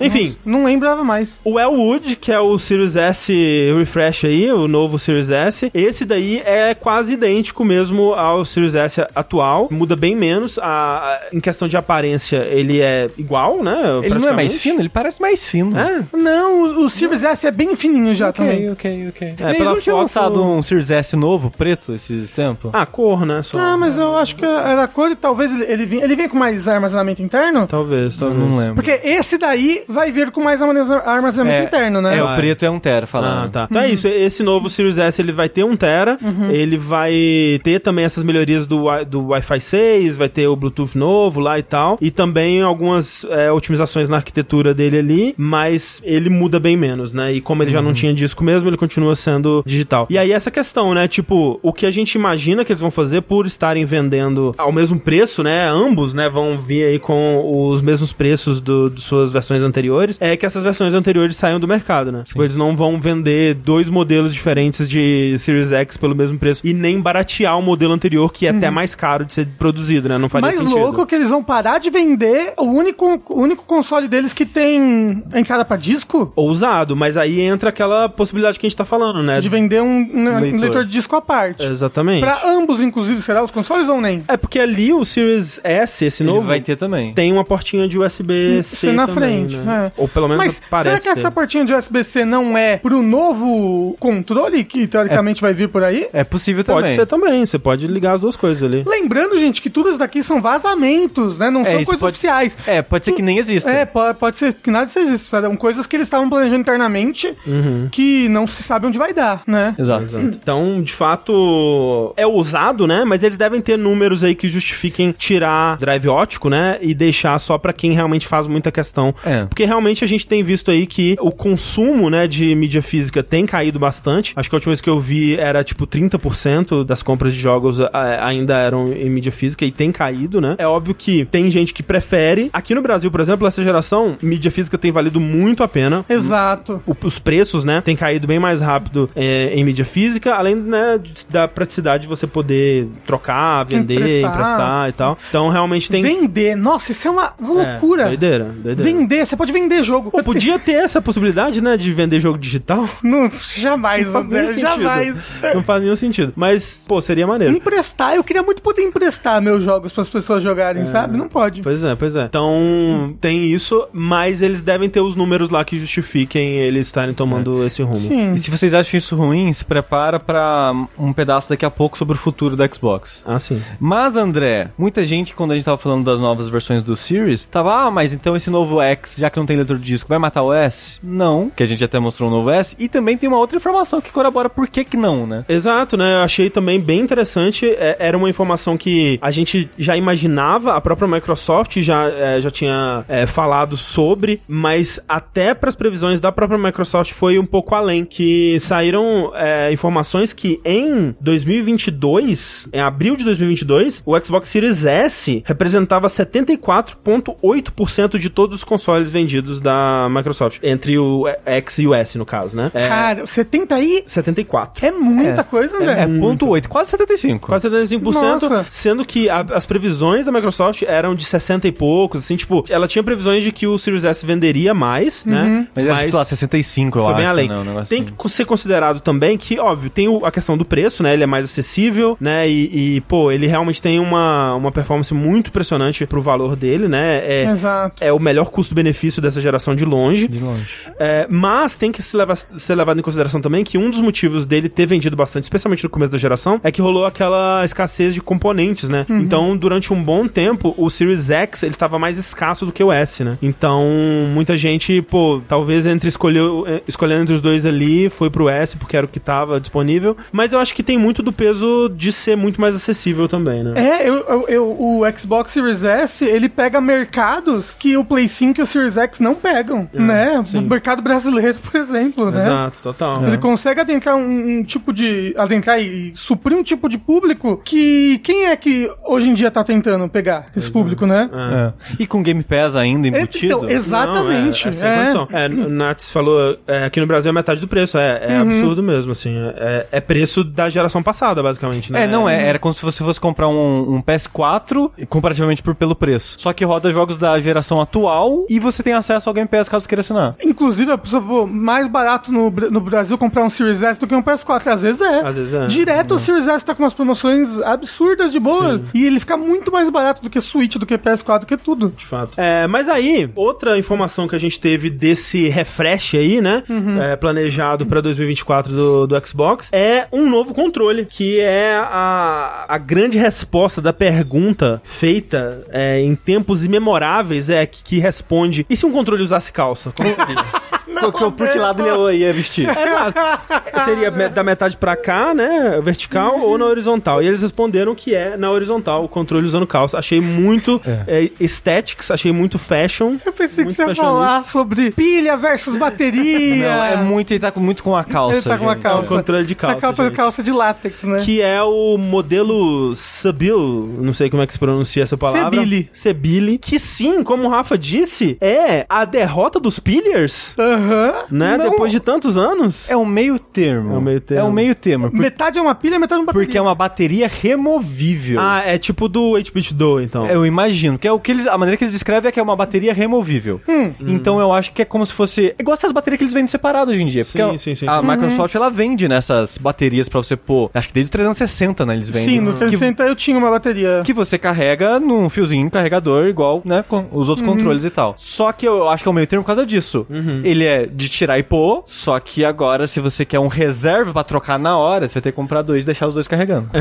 Enfim, não lembrava mais. o Elwood, que é o Series S Refresh aí, o novo Series S, esse daí é quase idêntico mesmo ao Series S atual. Muda bem menos. A, a- em questão de aparência, ele é igual, né? Ele não é mais fino? Ele parece mais fino. É. Não, o, o Series S é bem fininho já também. ok, ok. É, Eles não tinham foto- lançado um Series S novo, preto, esses tempos? Ah, cor, né? Só. Ah, mas eu acho que era a cor e talvez ele, ele, vem, ele vem com mais armazenamento interno? Talvez, talvez. não lembro. Porque esse daí vai vir com mais armazena- armazenamento interno, né? É, o preto é um tera, Ah, falando. tá. Então é isso. Esse novo Series S ele vai ter 1 tera. Ele vai ter também essas melhorias do, do Wi-Fi 6, vai ter o Bluetooth novo lá e tal. E também algumas é, otimizações na arquitetura dele ali, mas ele muda bem menos, né? E como ele já não tinha disco mesmo, ele continua sendo digital. E aí essa questão, né? Tipo, o que a gente imagina que eles vão fazer por estarem vendendo ao mesmo preço, né? Ambos, né? Vão vir aí com os mesmos preços do, de suas versões anteriores. É que essas versões anteriores saiam do mercado, né? Tipo, eles não vão vender dois modelos diferentes de Series X pelo mesmo preço e nem baratear o modelo anterior, que é até mais caro de ser produzido, né? Não faria Mais sentido. louco que eles vão parar de vender o único, o único console deles que tem entrada pra disco? Ousado, mas aí entra aquela possibilidade que a gente tá falando, né? De vender um, um Leitor. leitor de disco à parte. Exatamente. Pra ambos, inclusive, será os consoles ou nem? É porque ali o Series S, esse Ele novo, vai ter também. tem uma portinha de USB-C Ser na também, frente, né? é. Ou pelo menos Mas parece será que essa portinha de USB-C não é pro novo controle que teoricamente vai vir por aí? É possível Pode também. ser também, você pode ligar as duas coisas ali. Lembrando, gente, que tudo isso daqui são vazamentos, né? Não É, são coisas pode- oficiais. É, pode ser que nem exista. É, pode, pode ser que nada disso exista. São coisas que eles estavam planejando internamente Uhum. que não se sabe onde vai dar, né? Exato. Então, de fato, é ousado, né? Mas eles devem ter números aí que justifiquem tirar drive ótico, né? E deixar só pra quem realmente faz muita questão. É. Porque realmente a gente tem visto aí que o consumo, né, de mídia física tem caído bastante. Acho que a última vez que eu vi era tipo 30% das compras de jogos ainda eram em mídia física e tem caído, né? É óbvio que tem gente que prefere. Aqui no Brasil, por exemplo, essa geração, mídia física tem valido muito a pena. Exato. O- os preços, né, tem caído bem mais rápido é, em mídia física, além né, da praticidade de você poder trocar, vender, Emprestar. emprestar, e tal. Então, realmente tem... Vender. Nossa, isso é uma loucura. Doideira, doideira. Vender, você pode vender jogo. Pô, podia ter essa possibilidade, né, de vender jogo digital. Não, jamais, Não faz André, nenhum sentido. jamais. Não faz nenhum sentido. Mas, pô, seria maneiro. Emprestar, eu queria muito poder emprestar meus jogos para as pessoas jogarem, sabe? Não pode. Pois é, pois é. Então, tem isso, mas eles devem ter os números lá que justifiquem eles estarem tomando esse rumo. Sim. E se vocês acham isso ruim, se prepara pra um pedaço daqui a pouco sobre o futuro do Xbox. Ah, sim. Mas, André, muita gente, quando a gente tava falando das novas versões do Series, tava, ah, mas então esse novo X, já que não tem leitor de disco, vai matar o S? Não, que a gente até mostrou um novo S. E também tem uma outra informação que corrobora por que que não, né? Exato, né? Eu achei também bem interessante. É, era uma informação que a gente já imaginava, a própria Microsoft já, é, já tinha é, falado sobre, mas até para as previsões da própria Microsoft foi um pouco além. Que saíram é, informações que em 2022, em abril de 2022, o Xbox Series S representava 74,8% de todos os consoles vendidos da Microsoft, entre o X e o S, no caso, né? É, Cara, 70 aí 74. é muita coisa, É, André. ponto 8, quase 75. Quase 75%, Nossa. sendo que a- as previsões da Microsoft eram de 60 e poucos, assim, tipo, ela tinha previsões de que o Series S venderia mais, né? Mas era, tipo, lá, 65, eu foi acho. bem além. Né, tem assim. que ser considerado também que, óbvio, tem o- a questão do preço, né? Ele é mais acessível, né? E, e, pô, ele realmente tem uma, uma performance muito impressionante pro valor dele, né? É, Exato. É o melhor custo-benefício dessa geração de longe. De longe. É, mas tem que se levar- ser levado em consideração também que um dos motivos dele ter vendido bastante, especialmente no começo da geração, é que rolou aquela escassez de componentes, né? Então, durante um bom tempo, o Series X ele tava mais escasso do que o S, né? Então, muita gente, pô, talvez entre escolher, eh, escolhendo entre os dois ali, foi pro S porque era o que tava disponível. Mas eu acho que tem muito do peso de ser muito mais acessível também, né? É, eu, eu- eu- o Xbox Series S, ele pega mercados que o Play 5 e o Series X não pegam, né? sim. O mercado brasileiro, por exemplo, né? Exato, total. Ele consegue adentrar um, um tipo de. adentrar e suprir um tipo de público que. Quem é que hoje em dia tá tentando pegar esse público, né? É. E com Game Pass ainda embutido. Então, exatamente. Não, é, é sem é. condição. É, o Nats falou, é, aqui no Brasil é metade do preço. É, é Uhum. absurdo mesmo, assim. É, é preço da geração passada, basicamente, né? É, não, é, era como se você fosse comprar um, um PS4 comparativamente por, pelo preço. Só que roda jogos da geração atual e você tem acesso ao Game Pass caso queira assinar. Inclusive, a pessoa, pô, mais barato no, no Brasil comprar um Series S do que um PS4. Às vezes é. Às vezes é. Direto o Series S tá com umas promoções absurdas de boa. E ele fica muito mais barato do que Switch, do que PS4, do que tudo. De fato. É, mas aí, outra informação que a gente teve desse refresh aí, né? Uhum. é, planejado pra 2024 do, do Xbox, é um novo controle, que é a, a grande resposta da pergunta feita é, em tempos imemoráveis, que, que responde: e se um controle usasse calça? Como seria? Por, que- por que lado ele ia vestir? Exato. Seria da metade pra cá, né? Vertical ou na horizontal. E eles responderam que é na horizontal, o controle usando calça. Achei muito é, aesthetics, achei muito fashion. Eu pensei que você ia falar sobre pilha versus bateria. Não, é muito, ele tá com, muito com a calça. Ele tá com gente. calça. É um controle de calça, A calça, gente. calça de látex, né? Que é o modelo Sabil, não sei como é que se pronuncia essa palavra. Sebile. Sebile. Que sim, como o Rafa disse, é a derrota dos Pillars, Aham. né? Não. Depois de tantos anos. É o meio termo. É o meio termo. É o meio termo. por- Metade é uma pilha, metade é uma bateria. porque é uma bateria removível. Ah, é tipo do 8-bit do, então. Eu imagino, que é o que eles. A maneira que eles descrevem é que é uma bateria removível. Hum. Então eu acho que é como se fosse. É igual essas baterias que eles vendem separado hoje em dia. Porque Sim, a- sim, sim, a sim. Microsoft ela vende nessas baterias pra você pôr. Acho que desde o 360, né? Eles vendem. Sim, no 360 eu tinha uma bateria. Que você carrega num fiozinho carregador, igual, né, com os outros controles e tal. Só que eu acho que é o meio termo por causa disso. Ele é de tirar e pôr, só que agora, se você quer um reserva pra trocar na hora, você vai ter que comprar dois e deixar os dois carregando.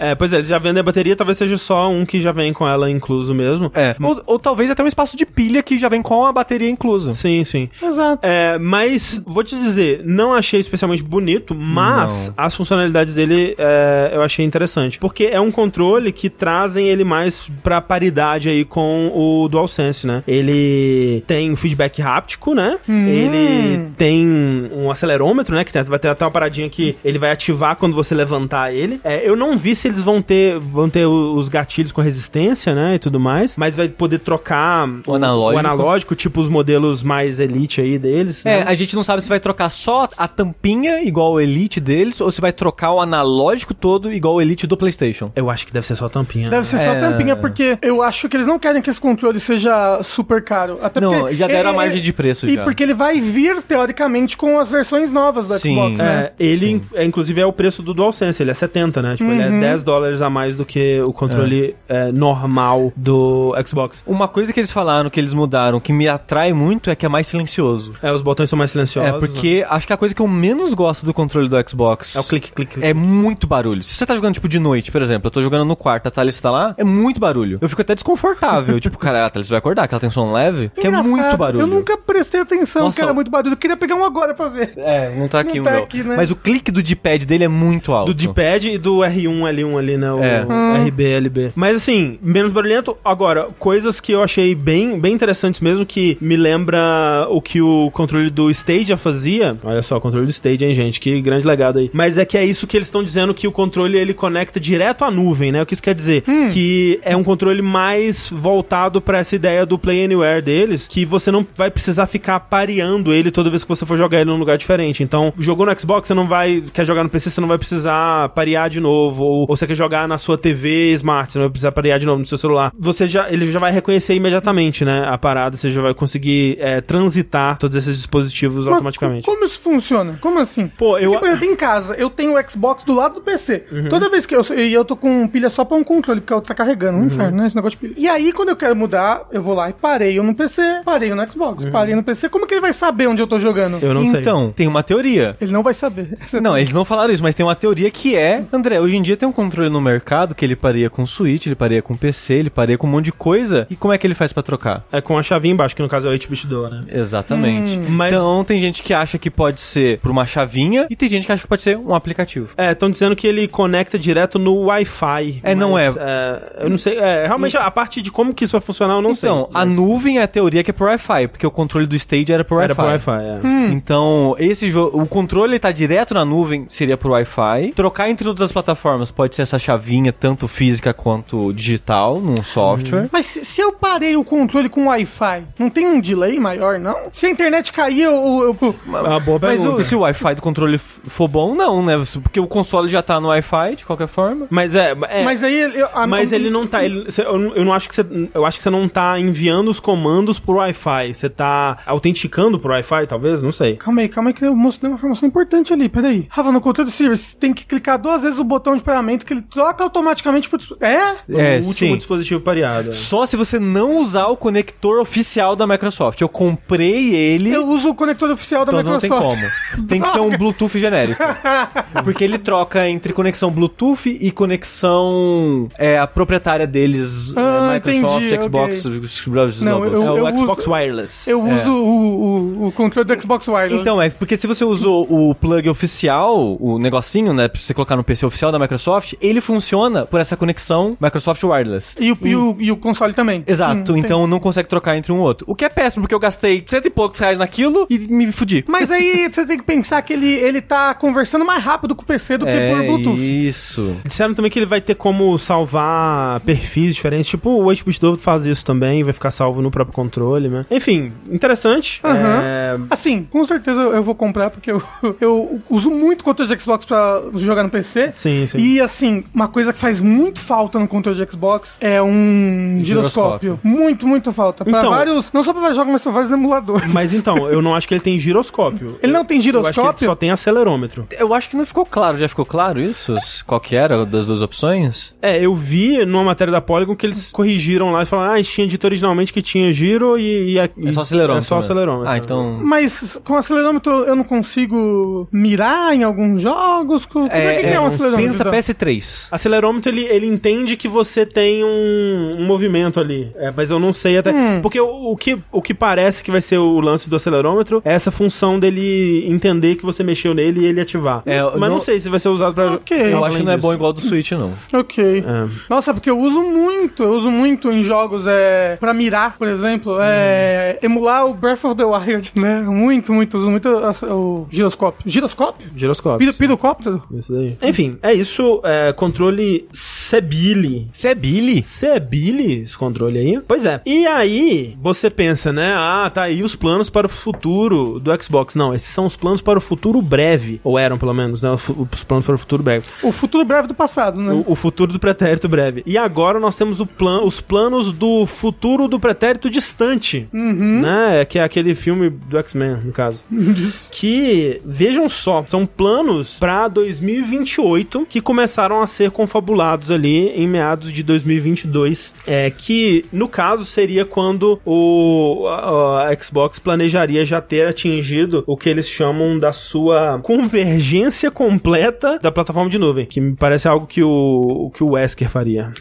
É, pois é, eles já vendem a bateria, talvez seja só um que já vem com ela incluso mesmo. É. Ou, ou talvez até um espaço de pilha que já vem com a bateria inclusa. Sim, sim. Exato. É, mas vou te dizer, não achei especialmente bonito, mas as funcionalidades dele é, eu achei interessante. Porque é um controle que trazem ele mais pra paridade aí com o DualSense, né? Ele tem feedback háptico, né? Né? Ele tem um acelerômetro, né? Que tem- vai ter até uma paradinha que ele vai ativar quando você levantar ele. É, eu não vi se eles vão ter, vão ter os gatilhos com resistência, né? E tudo mais. Mas vai poder trocar O analógico. o analógico, tipo os modelos mais elite aí deles. É, né? a gente não sabe se vai trocar só a tampinha igual o Elite deles ou se vai trocar o analógico todo igual o Elite do PlayStation. Eu acho que deve ser só tampinha. Deve ser só É. tampinha, porque eu acho que eles não querem que esse controle seja super caro. Até Não, porque já deram é- a margem de preço E porque ele vai vir, teoricamente, com as versões novas do Sim. Xbox, né? É, ele, Sim. é, inclusive, é o preço do DualSense. Ele é 70, né? Tipo, ele é 10 dólares a mais do que o controle é, normal do Xbox. Uma coisa que eles falaram que eles mudaram que me atrai muito é que é mais silencioso. É, os botões são mais silenciosos. É, porque acho que a coisa que eu menos gosto do controle do Xbox É o clique, clique, clique. é muito barulho. Se você tá jogando, tipo, de noite, por exemplo, eu tô jogando no quarto, a Thalys tá lá, é muito barulho. Eu fico até desconfortável. tipo, cara, a Thalys vai acordar, que ela tem som leve, que é muito barulho. Eu nunca prestei atenção Nossa, que era ó. muito barulho. Eu queria pegar um agora pra ver. É, não tá aqui Não o tá meu. aqui, né? Mas o clique do D-pad dele é muito alto. Do D-pad e do R1, L1 ali, né? O É. RB, LB. Mas assim, menos barulhento. Agora, coisas que eu achei bem, bem interessantes mesmo, que me lembra o que o controle do Stadia fazia. Olha só, o controle do Stadia, hein, gente? Que grande legado aí. Mas é que é isso que eles estão dizendo que o controle ele conecta direto à nuvem, né? O que isso quer dizer? Que é um controle mais voltado pra essa ideia do Play Anywhere deles, que você não vai precisar ficar pareando ele toda vez que você for jogar ele num lugar diferente. Então, jogou no Xbox, você não vai. Quer jogar no PC, você não vai precisar parear de novo. Ou, ou você quer jogar na sua TV Smart, você não vai precisar parear de novo no seu celular. Você já. Ele já vai reconhecer imediatamente, né? A parada, você já vai conseguir é, transitar todos esses dispositivos Mas automaticamente. Como isso funciona? Como assim? Pô, eu- Uhum. Porque, por exemplo, em casa, eu tenho o Xbox do lado do PC. Toda vez que eu. E eu tô com pilha só pra um controle, porque outro tá carregando. Uhum. Um inferno, né? Esse negócio de pilha. E aí, quando eu quero mudar, eu vou lá e pareio no PC, pareio no Xbox, parei no PC. Como que ele vai saber onde eu tô jogando? Eu não sei. então, tem uma teoria. Ele não vai saber. Não, eles não falaram isso, mas tem uma teoria que é, André, hoje em dia tem um controle no mercado que ele pareia com Switch, ele pareia com PC, ele pareia com um monte de coisa. E como é que ele faz pra trocar? É com a chavinha embaixo, que no caso é o 8-bit do, né? Exatamente. Mas- Então tem gente que acha que pode ser por uma chavinha e tem gente que acha que pode ser um aplicativo. É, estão dizendo que ele conecta direto no Wi-Fi. É, não mas, é. Eu não sei. É, realmente, a parte de como que isso vai funcionar, eu não sei. então, a mas nuvem é a teoria que é por Wi-Fi, porque o controle do stage era por Wi-Fi. Era pro Wi-Fi, é. Então, esse jogo, o controle tá direto na nuvem, seria por Wi-Fi. Trocar entre todas as plataformas pode ser essa chavinha, tanto física quanto digital, num software. Mas se, se eu parei o controle com Wi-Fi, não tem um delay maior, não? Se a internet cair, eu. eu, eu- É uma boa Mas pergunta. o- se o Wi-Fi do controle for bom, não, né? Porque o console já tá no Wi-Fi, de qualquer forma. Mas é. é Mas aí. Eu, a- mas ele não tá. ele- cê- eu, não- eu não acho que você. Eu acho que você não tá enviando os comandos pro Wi-Fi. Você tá autenticando pro Wi-Fi, talvez? Não sei. Calma aí, calma aí, que o moço deu uma informação importante ali, peraí. Rafa, no controle do Sirius, você tem que clicar duas vezes o botão de pareamento que ele troca automaticamente pro... É? É, o último sim. dispositivo pareado. é. Só se você não usar o conector oficial da Microsoft. Eu comprei ele. Eu uso o conector oficial da Então não tem Microsoft. como. Tem que ser um Bluetooth genérico. Porque ele troca entre conexão Bluetooth e conexão é, a proprietária deles, Ah, é, Microsoft, entendi, Xbox, Xbox, Não, eu- É o eu Xbox uso- Wireless. Eu É. uso o, o, controle do Xbox Wireless. Então, é porque se você usou o plug oficial, o negocinho, né, pra você colocar no PC oficial da Microsoft, ele funciona por essa conexão Microsoft Wireless. E o, e, o, e o console também. Exato, Hum, então não consegue trocar entre um outro. O que é péssimo, porque eu gastei cento e poucos reais naquilo e me fudi. Mas aí você tem que pensar que ele, ele tá conversando mais rápido com o PC do que é por Bluetooth. isso. Disseram também que ele vai ter como salvar perfis diferentes, tipo o 8-bit Dove faz isso também, vai ficar salvo no próprio controle, né? Enfim, interessante. Aham. É, Assim, com certeza eu vou comprar, porque eu, eu uso muito controle de Xbox pra jogar no PC. Sim, sim. E assim, uma coisa que faz muito falta no controle de Xbox é um giroscópio. Giroscópio. Muito, muito falta. Pra Então- vários. Não só pra vários jogos, mas pra vários emuladores. Mas então, eu não acho que ele tem giroscópio. Ele não tem Eu acho que ele giroscópio? só tem acelerômetro. Eu acho que não ficou claro, já ficou claro isso? Qual que era das duas opções? É, eu vi numa matéria da Polygon que eles corrigiram lá e falaram, ah, tinha dito originalmente que tinha giro e... e É só acelerômetro. É só? Acelerômetro. Ah, então... Mas com acelerômetro eu não consigo mirar em alguns jogos? Como é, que, que é um acelerômetro? Pensa então? PS3. Acelerômetro, ele, ele entende que você tem um, um movimento ali. É, mas eu não sei até. Hum. Porque o, o que, o que parece que vai ser o lance do acelerômetro é essa função dele entender que você mexeu nele e ele ativar. É, mas não, não- sei se vai ser usado pra. Ok. além Eu acho que não é bom igual do Switch, não. Ok. É. Nossa, porque eu uso muito, eu uso muito em jogos é, pra mirar, por exemplo, é, emular o Breath Breath of the Wild, né? Muito, muito, uso muito o giroscópio. Giroscópio? Giroscópio. Piro, pirocóptero? Isso daí. Enfim, é isso. É, controle Sebile. Billy? Sebile, esse controle aí. Pois é. E aí, você pensa, né? Ah, tá aí os planos para o futuro do Xbox. Não, esses são os planos para o futuro breve. Ou eram, pelo menos, né? Os planos para o futuro breve. O futuro breve do passado, né? O, o futuro do pretérito breve. E agora nós temos o plan, os planos do futuro do pretérito distante. Né? Que é aquele filme do X-Men, no caso. que, vejam só, são planos pra 2028 que começaram a ser confabulados ali em meados de 2022. É, que, no caso, seria quando o a, a Xbox planejaria já ter atingido o que eles chamam da sua convergência completa da plataforma de nuvem, que me parece algo que o, que o Wesker faria.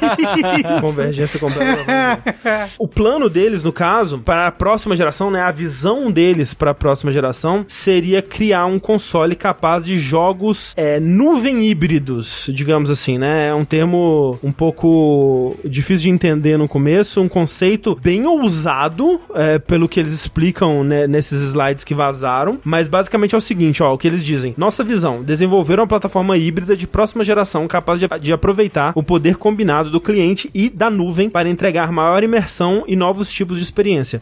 Convergência completa. O plano deles, no caso, para a próxima geração, né, a visão deles para a próxima geração seria criar um console capaz de jogos é, nuvem híbridos, digamos assim, né? É um termo um pouco difícil de entender no começo, um conceito bem ousado, é, pelo que eles explicam né, nesses slides que vazaram, mas basicamente é o seguinte, ó, o que eles dizem. Nossa visão, desenvolver uma plataforma híbrida de próxima geração capaz de, de aproveitar o poder combinado do cliente e da nuvem para entregar maior imersão e novos tipos de experiência,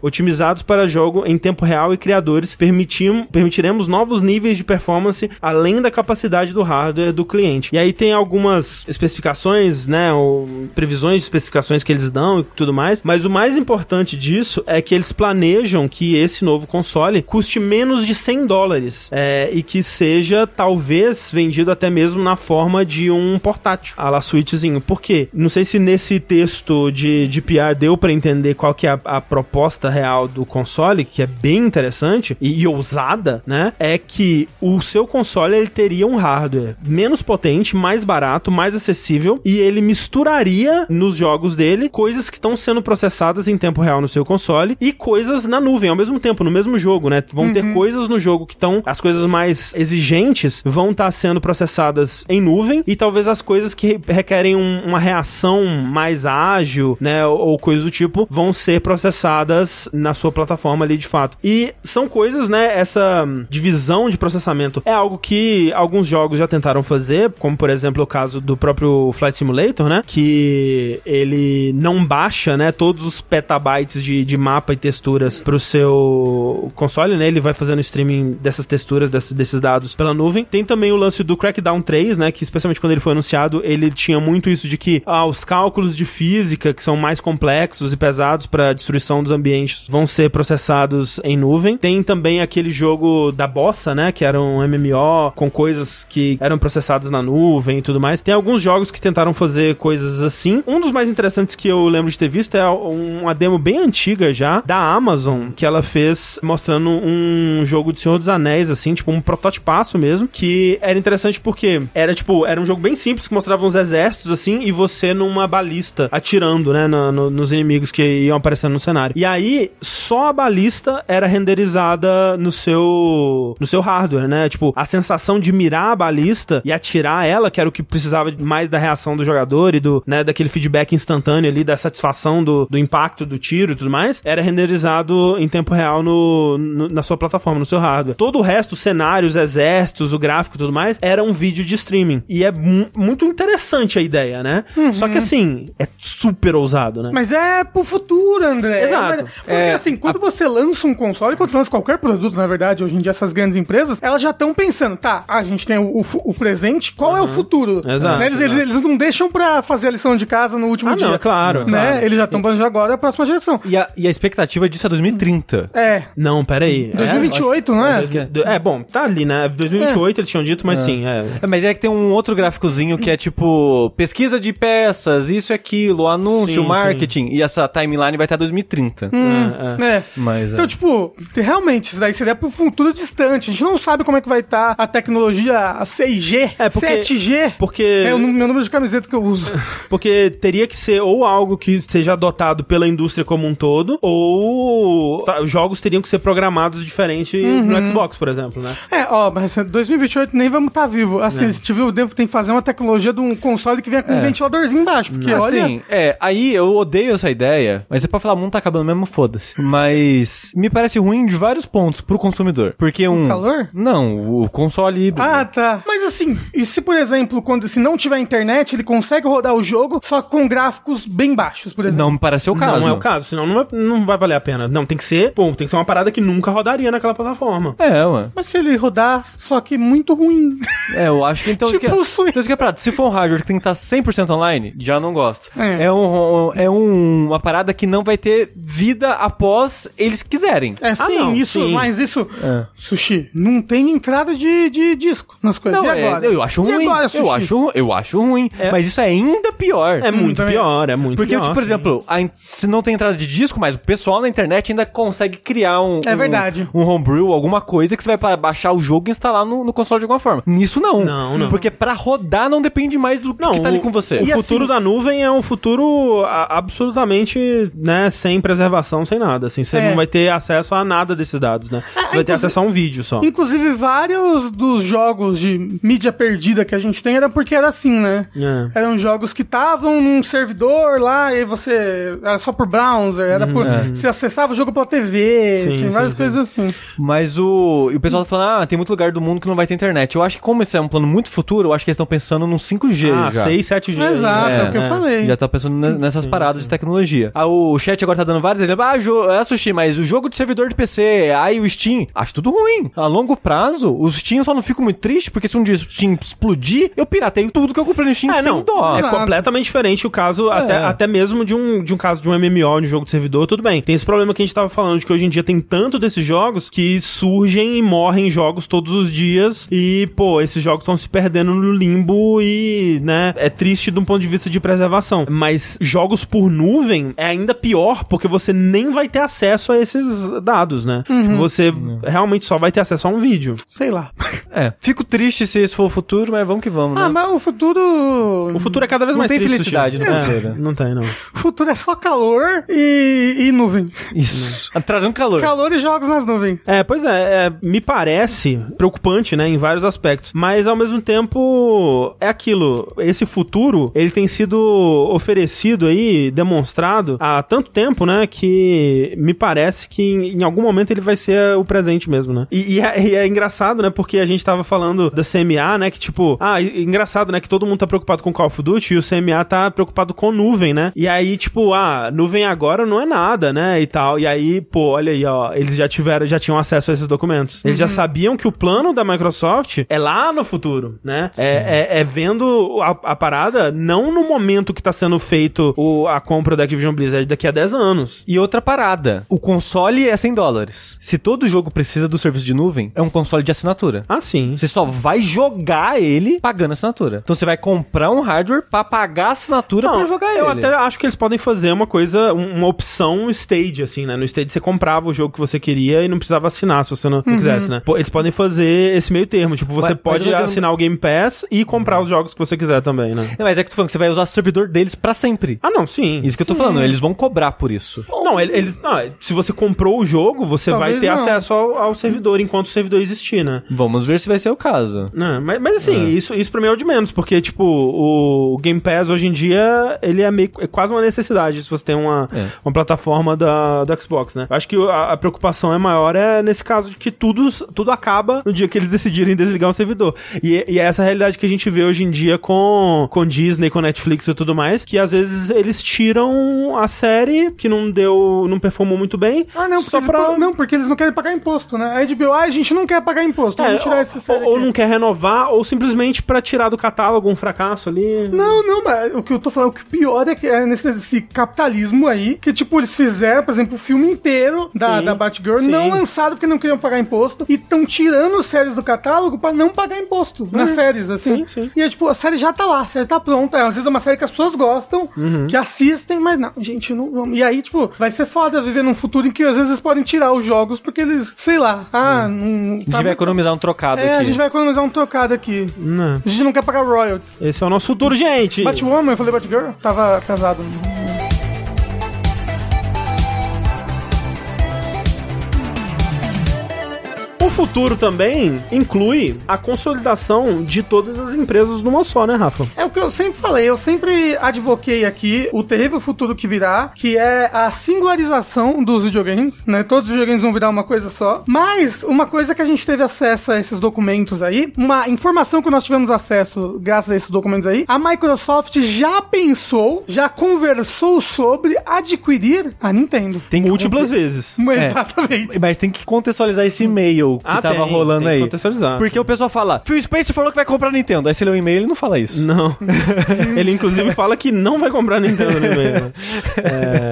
otimizados para jogo em tempo real e criadores, permitim, permitiremos novos níveis de performance além da capacidade do hardware do cliente. E aí tem algumas especificações, né, ou previsões de especificações que eles dão e tudo mais, mas o mais importante disso é que eles planejam que esse novo console custe menos de 100 dólares é, e que seja talvez vendido até mesmo na forma de um portátil, a la Switchzinho. Por quê? Não sei se nesse texto de, de PR deu pra entender qual que é a, a proposta real do console, que é bem interessante e, e ousada, né? É que o seu console ele teria um hardware menos potente, mais barato, mais acessível e ele misturaria nos jogos dele coisas que estão sendo processadas em tempo real no seu console e coisas na nuvem ao mesmo tempo, no mesmo jogo, né? Vão ter coisas no jogo que estão as coisas mais exigentes vão estar sendo processadas em nuvem e talvez as coisas que re- requerem um- uma reação mais ágil, né, ou, ou coisa do tipo, vão ser processadas na sua plataforma ali de fato. E são coisas, né, essa divisão de processamento é algo que alguns jogos já tentaram fazer, como por exemplo o caso do próprio Flight Simulator, né, que ele não baixa, né, todos os petabytes de, de mapa e texturas pro seu console, né, ele vai fazendo streaming dessas texturas, desses, desses dados pela nuvem. Tem também o lance do Crackdown 3, né, que especialmente quando ele foi anunciado, ele tinha muito isso de que ah, os cálculos de física, que são mais complexos e pesados para destruição dos ambientes, vão ser processados em nuvem. Tem também aquele jogo da Bossa, né, que era um MMO com coisas que eram processadas na nuvem e tudo mais. Tem alguns jogos que tentaram fazer coisas assim. Um dos mais interessantes que eu lembro de ter visto é uma demo bem antiga já da Amazon que ela fez mostrando um jogo de Senhor dos Anéis assim, tipo um prototipaço mesmo, que era interessante porque era tipo, era um jogo bem simples que mostrava uns exércitos assim e você numa balista atirando, né, na- no- nos inimigos que iam aparecendo no cenário. E aí só a balista era renderizada no seu no seu hardware, né? Tipo, a sensação de mirar a balista e atirar ela, que era o que precisava mais da reação do jogador e do, né, daquele feedback instantâneo ali, da satisfação do, do impacto do tiro e tudo mais, era renderizado em tempo real no, no- na sua plataforma, no seu hardware. Todo o resto, os cenários, exércitos, o gráfico e tudo mais, era um vídeo de streaming. E é mu- muito interessante a ideia, né? Só que assim, é super ousado, né? Mas é pro futuro, André. Exato. Porque É, assim, quando você lança um console, quando você lança qualquer produto, na verdade, hoje em dia essas grandes empresas, elas já estão pensando, tá, a gente tem o, o o presente, qual é o futuro? Exato, Né? Eles, eles- eles não deixam pra fazer a lição de casa no último Ah, dia. não, é claro, Né? claro. Eles já estão planejando agora a próxima geração. E a, e a expectativa disso é 2030. É. Não, peraí. 2028, não é? É, é, bom, tá ali, né? 2028 eles tinham dito, mas sim, é. É, mas é que tem um outro gráficozinho que é tipo pesquisa de peças, isso e aquilo, anúncio, Sim, marketing. E essa timeline vai estar 2030. é, é. É. Mas Então, é. tipo, realmente, isso daí seria pro futuro distante. A gente não sabe como é que vai estar a tecnologia 6G, É, porque- 7G. Porque. É o meu número de camiseta que eu uso. Porque teria que ser ou algo que seja adotado pela indústria como um todo, ou tá, os jogos teriam que ser programados diferente Uhum. no Xbox, por exemplo, né? É, ó, mas 2028 nem vamos estar vivo. Assim, se tiver, eu devo ter que fazer uma tecnologia de um console que venha com um ventiladorzinho embaixo. Porque, olha. Assim, é, aí eu odeio essa ideia, mas você pode falar, o mundo tá acabando mesmo, foda-se. Mas me parece ruim de vários pontos pro consumidor. Porque um. calor? Não, o console híbrido. Ah, tá. Mas assim, e se por exemplo, quando se não tiver internet, ele consegue rodar o jogo só com gráficos bem baixos, por exemplo? Não me parece ser o caso. Não é o caso, senão não vai, não vai valer a pena. Não, tem que ser, pô, tem que ser uma parada que nunca rodaria naquela plataforma. É, ué. Mas se ele rodar, só que muito ruim. É, eu acho que então. Tipo isso que, o Switch. então isso que é prato. Se for um hardware que tem que estar 100% online, já não gosto. É. É, um, é um- uma parada que não vai ter vida após eles quiserem. É sim, não, isso, sim. mas isso, É. Sushi, não tem entrada de, de disco nas coisas. Não, e é, agora? eu acho E ruim. agora, eu, acho, eu acho ruim. Mas isso é ainda pior. É muito também. pior, é muito Porque, pior. tipo, por exemplo, a se não tem entrada de disco, mas o pessoal na internet ainda consegue criar um. É um- verdade. Um, homebrew, alguma coisa que você vai para baixar o jogo e instalar no, no console de alguma forma. Nisso não. Não, não. Porque pra rodar não depende mais do Não, que tá ali o- com você. O E futuro assim- da nuvem é um futuro absolutamente, né, sem preservação, sem nada. Assim, você É. não vai ter acesso a nada desses dados, né? Você vai ter acesso a um vídeo só. Inclusive, vários dos jogos de mídia perdida que a gente tem era porque era assim, né? É. Eram jogos que estavam num servidor lá, e você. Era só por browser, era por. Você acessava o jogo pela TV, Sim, tinha sim, várias sim. coisas assim. Mas o, e o pessoal tá falando, ah, tem muito lugar do mundo que não vai ter internet. Eu acho que como esse é um plano muito futuro, eu acho que eles estão pensando num 5G Ah, já. 6, 7G. aí, Exato, né? é o que eu falei. Já tá pensando ne- nessas paradas de tecnologia. Ah, o chat agora tá dando vários exemplos. Ah, jo é sushi, mas o jogo de servidor de PC, aí o Steam, acho tudo ruim. A longo prazo, o Steam só não fico muito triste, porque se um dia o Steam explodir, eu pirateio tudo que eu comprei no Steam É, sem não, dó. é completamente diferente o caso, até, até mesmo de um, de um caso de um MMO, de um jogo de servidor, tudo bem. Tem esse problema que a gente tava falando, de que hoje em dia tem tanto desses jogos que surgem e morrem jogos todos os dias e, pô, esses jogos estão se perdendo no limbo e, né, é triste de um ponto de vista de preservação. Mas jogos por nuvem é ainda pior, porque você nem vai ter acesso a esses dados, né? Tipo, você realmente só vai ter acesso a um vídeo. Sei lá. É, fico triste se esse for o futuro, mas vamos que vamos, né? Ah, mas o futuro. O futuro é cada vez Não mais tem triste, felicidade no É, futuro. Não tem, não. O futuro é só calor e, e nuvem. Isso. Trazendo calor. Calor e jogos nas nuvens. É, pois é, é, me parece preocupante, né, em vários aspectos. Mas ao mesmo tempo, é aquilo. Esse futuro, ele tem sido oferecido aí, demonstrado há tanto tempo, né, que me parece que em, em algum momento ele vai ser o presente mesmo, né? E, e é, e é engraçado, né, porque a gente tava falando da CMA, né, que tipo, ah, e- engraçado, né, que todo mundo tá preocupado com Call of Duty e o CMA tá preocupado com nuvem, né? E aí, tipo, ah, nuvem agora não é nada, né, e tal. E aí, pô, olha aí, ó, eles já tiveram, já tinham acesso a esses documentos. Eles já sabiam que o plano da Microsoft é lá no futuro, né? É, é, é vendo a, a parada não no momento que tá sendo feito o, a compra da Activision Blizzard daqui a 10 anos. E outra parada, o console é 100 dólares. Se todo jogo precisa do serviço de nuvem, é um console de assinatura. Ah, sim. Você só vai jogar ele pagando assinatura. Então você vai comprar um hardware pra pagar a assinatura pra jogar eu ele. até acho que eles podem fazer uma coisa, um- uma opção stage, assim, né? No stage você comprava o jogo que você queria e não precisava assinar se você não, não quisesse, né? Eles podem fazer esse meio termo. Tipo, você Mas- mas pode eu dizendo- assinar o Game Pass e comprar os jogos que você quiser também, né? Não, mas é que tu falando que você vai usar o servidor deles pra sempre. Ah, não, sim. Isso que eu tô falando, eles vão cobrar por isso. Não, ele- eles. Não, se você comprou o jogo, você Talvez vai ter não. acesso ao, ao servidor enquanto o servidor existir, né? Vamos ver se vai ser o caso. Não, mas, mas assim, isso, isso pra mim é o de menos, porque, tipo, o Game Pass hoje em dia, ele é meio é quase uma necessidade se você tem uma, É. uma plataforma da, do Xbox, né? Eu Acho que a, a preocupação é maior é nesse caso de que tudo, tudo acaba no dia que eles decidirem desligar o servidor. E, e é essa realidade que a gente vê hoje em dia com, com Disney, com Netflix e tudo mais, que às vezes eles tiram a série que não deu, não performou muito bem, Ah, não, porque, só eles, pra... não, porque eles não querem pagar imposto, né? A HBO, ah, a gente não quer pagar imposto, É, vamos tirar ou, essa série ou aqui. não quer renovar, ou simplesmente pra tirar do catálogo um fracasso ali. Não, não, mas o que eu tô falando, o que pior é que é nesse esse capitalismo aí, que tipo, eles fizeram, por exemplo, o filme inteiro da, Sim, da Batgirl, sim. não lançado porque não queriam pagar imposto, e estão tirando séries do catálogo pra não pagar imposto nas séries, assim. Sim, sim. E é tipo, a série já tá lá, a série tá pronta, às vezes é uma série que as pessoas gostam, Uhum. que assistem, mas não, gente, não vamos. E aí, tipo, vai ser foda viver num futuro em que às vezes eles podem tirar os jogos porque eles, sei lá, ah, não. A gente vai economizar um trocado É, aqui. a gente vai economizar um trocado aqui. Não. A gente não quer pagar royalties. Esse é o nosso futuro, gente. Batwoman, eu falei Batgirl? Tava casado. O futuro também inclui a consolidação de todas as empresas numa só, né, Rafa? É o que eu sempre falei, eu sempre advoquei aqui o terrível futuro que virá, que é a singularização dos videogames, né? Todos os videogames vão virar uma coisa só. Mas uma coisa que a gente teve acesso a esses documentos aí, uma informação que nós tivemos acesso graças a esses documentos aí, a Microsoft já pensou, já conversou sobre adquirir a Nintendo. Tem Múltiplas vezes. É. Exatamente. Mas tem que contextualizar esse e-mail que Ah, tava tem, rolando tem aí. contextualizar. Porque o pessoal fala, Phil Spencer falou que vai comprar a Nintendo. Aí você lê o e-mail ele não fala isso. Não. Ele, inclusive, fala que não vai comprar Nintendo no e-mail. né?